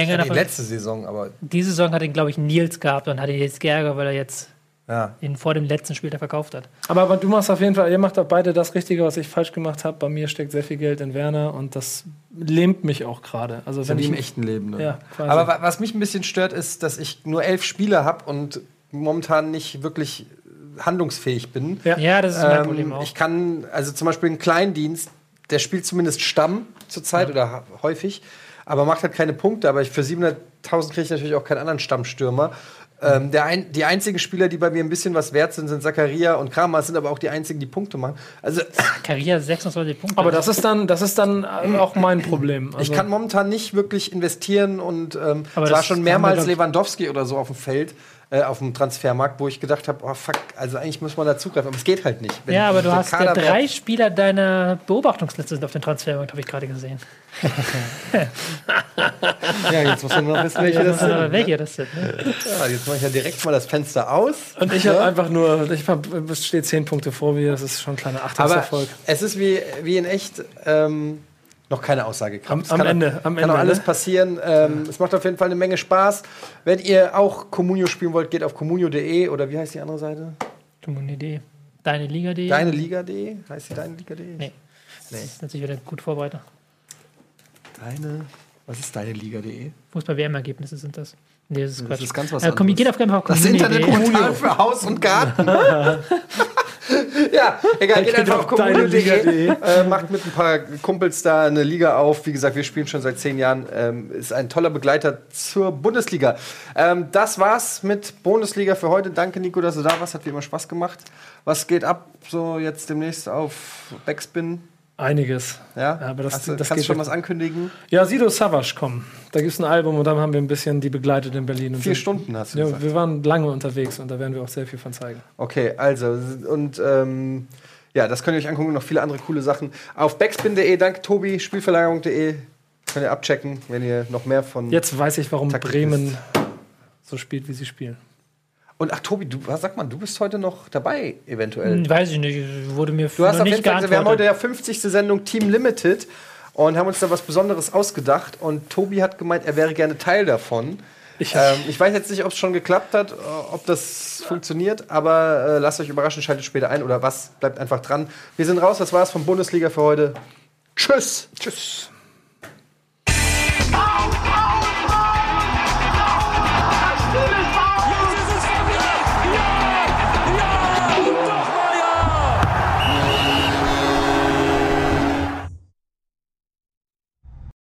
Enger Ja, die davon. letzte Saison, aber Diese Saison hat ihn, glaube ich, Nils gehabt und hatte jetzt geärgert, weil er jetzt ja. ihn vor dem letzten Spiel verkauft hat. Aber, aber du machst auf jeden Fall, ihr macht auch beide das Richtige, was ich falsch gemacht habe. Bei mir steckt sehr viel Geld in Werner und das lähmt mich auch gerade. Also Wenn ich im echten Leben. Ne? Ja, quasi. Aber wa- was mich ein bisschen stört, ist, dass ich nur elf Spieler habe und momentan nicht wirklich handlungsfähig bin. Ja. Ja, das ist mein Ähm, Problem auch. Ich kann, also zum Beispiel einen Kleindienst, der spielt zumindest Stamm zurzeit oder ha- häufig, aber macht halt keine Punkte. Aber ich, für 700.000 kriege ich natürlich auch keinen anderen Stammstürmer. Ähm, der ein, die einzigen Spieler, die bei mir ein bisschen was wert sind, sind Zakaria und Kramer, sind aber auch die einzigen, die Punkte machen. Also Karriere 26 Punkte. Aber das ist dann, das ist dann auch mein Problem. Also, ich kann momentan nicht wirklich investieren und ähm, Aber es war schon mehrmals Lewandowski oder so auf dem Feld, äh, auf dem Transfermarkt, wo ich gedacht habe, oh fuck, also eigentlich muss man da zugreifen, aber es geht halt nicht. Wenn ja, aber du hast ja drei Spieler deiner Beobachtungsliste sind auf den Transfermarkt, habe ich gerade gesehen. Ja, jetzt muss man noch wissen, welche das sind. Äh, welche das sind. Ne? Ja, jetzt mache ich ja direkt mal das Fenster aus. und ich habe einfach nur, ich hab, steht zehn Punkte vor mir, das ist schon ein kleiner Aber Achterserfolg. es ist wie, wie in echt ähm, noch keine Aussagekraft. Am- am kann, Ende, Kann am auch Ende, alles ne? passieren. Ähm, Es macht auf jeden Fall eine Menge Spaß. Wenn ihr auch Communio spielen wollt, geht auf communio.de oder wie heißt die andere Seite? Community. Deine Liga.de. Deine Liga.de? Heißt die deine Liga.de? Nee. Nee. Das ist natürlich wieder gut vorbereitet. Deine. Was ist deine Liga.de? Fußball-WM-Ergebnisse sind das. Nee, das ist Quatsch. ist ganz was äh, komm, anderes. geht auf jeden Fall auf Das. Internetportal für Haus und Garten. ja, egal, geht einfach auf. Liga.de. Äh, macht mit ein paar Kumpels da eine Liga auf. Wie gesagt, wir spielen schon seit zehn Jahren. Ähm, ist ein toller Begleiter zur Bundesliga. Ähm, das war's mit Bundesliga für heute. Danke, Nico, dass du da warst. Hat wie immer Spaß gemacht. Was geht ab so jetzt demnächst auf Backspin? Einiges. Ja, aber das- Hast du, das kannst geht schon was ankündigen? Ja, Sido Savage kommen. Da gibt es ein Album und dann haben wir ein bisschen die begleitet in Berlin. Vier Stunden hast du Ja, gesagt. wir waren lange unterwegs und da werden wir auch sehr viel von zeigen. Okay, also und ähm, ja, das könnt ihr euch angucken, noch viele andere coole Sachen. Auf backspin.de, danke Tobi, Spielverlagerung.de könnt ihr abchecken, wenn ihr noch mehr von. Jetzt weiß ich, warum Bremen so spielt, wie sie spielen. Und ach Tobi, du was sag mal, du bist heute noch dabei, eventuell. Hm, Weiß ich nicht, wurde mir Du hast auf nicht jeden Fall, wir haben heute ja 50. Sendung Team Limited und haben uns da was Besonderes ausgedacht. Und Tobi hat gemeint, er wäre gerne Teil davon. Ich- ähm, ich weiß jetzt nicht, ob es schon geklappt hat, äh, ob das funktioniert, aber äh, lasst euch überraschen, schaltet später ein oder was. Bleibt einfach dran. Wir sind raus, das war's von Bundesliga für heute. Tschüss. Tschüss.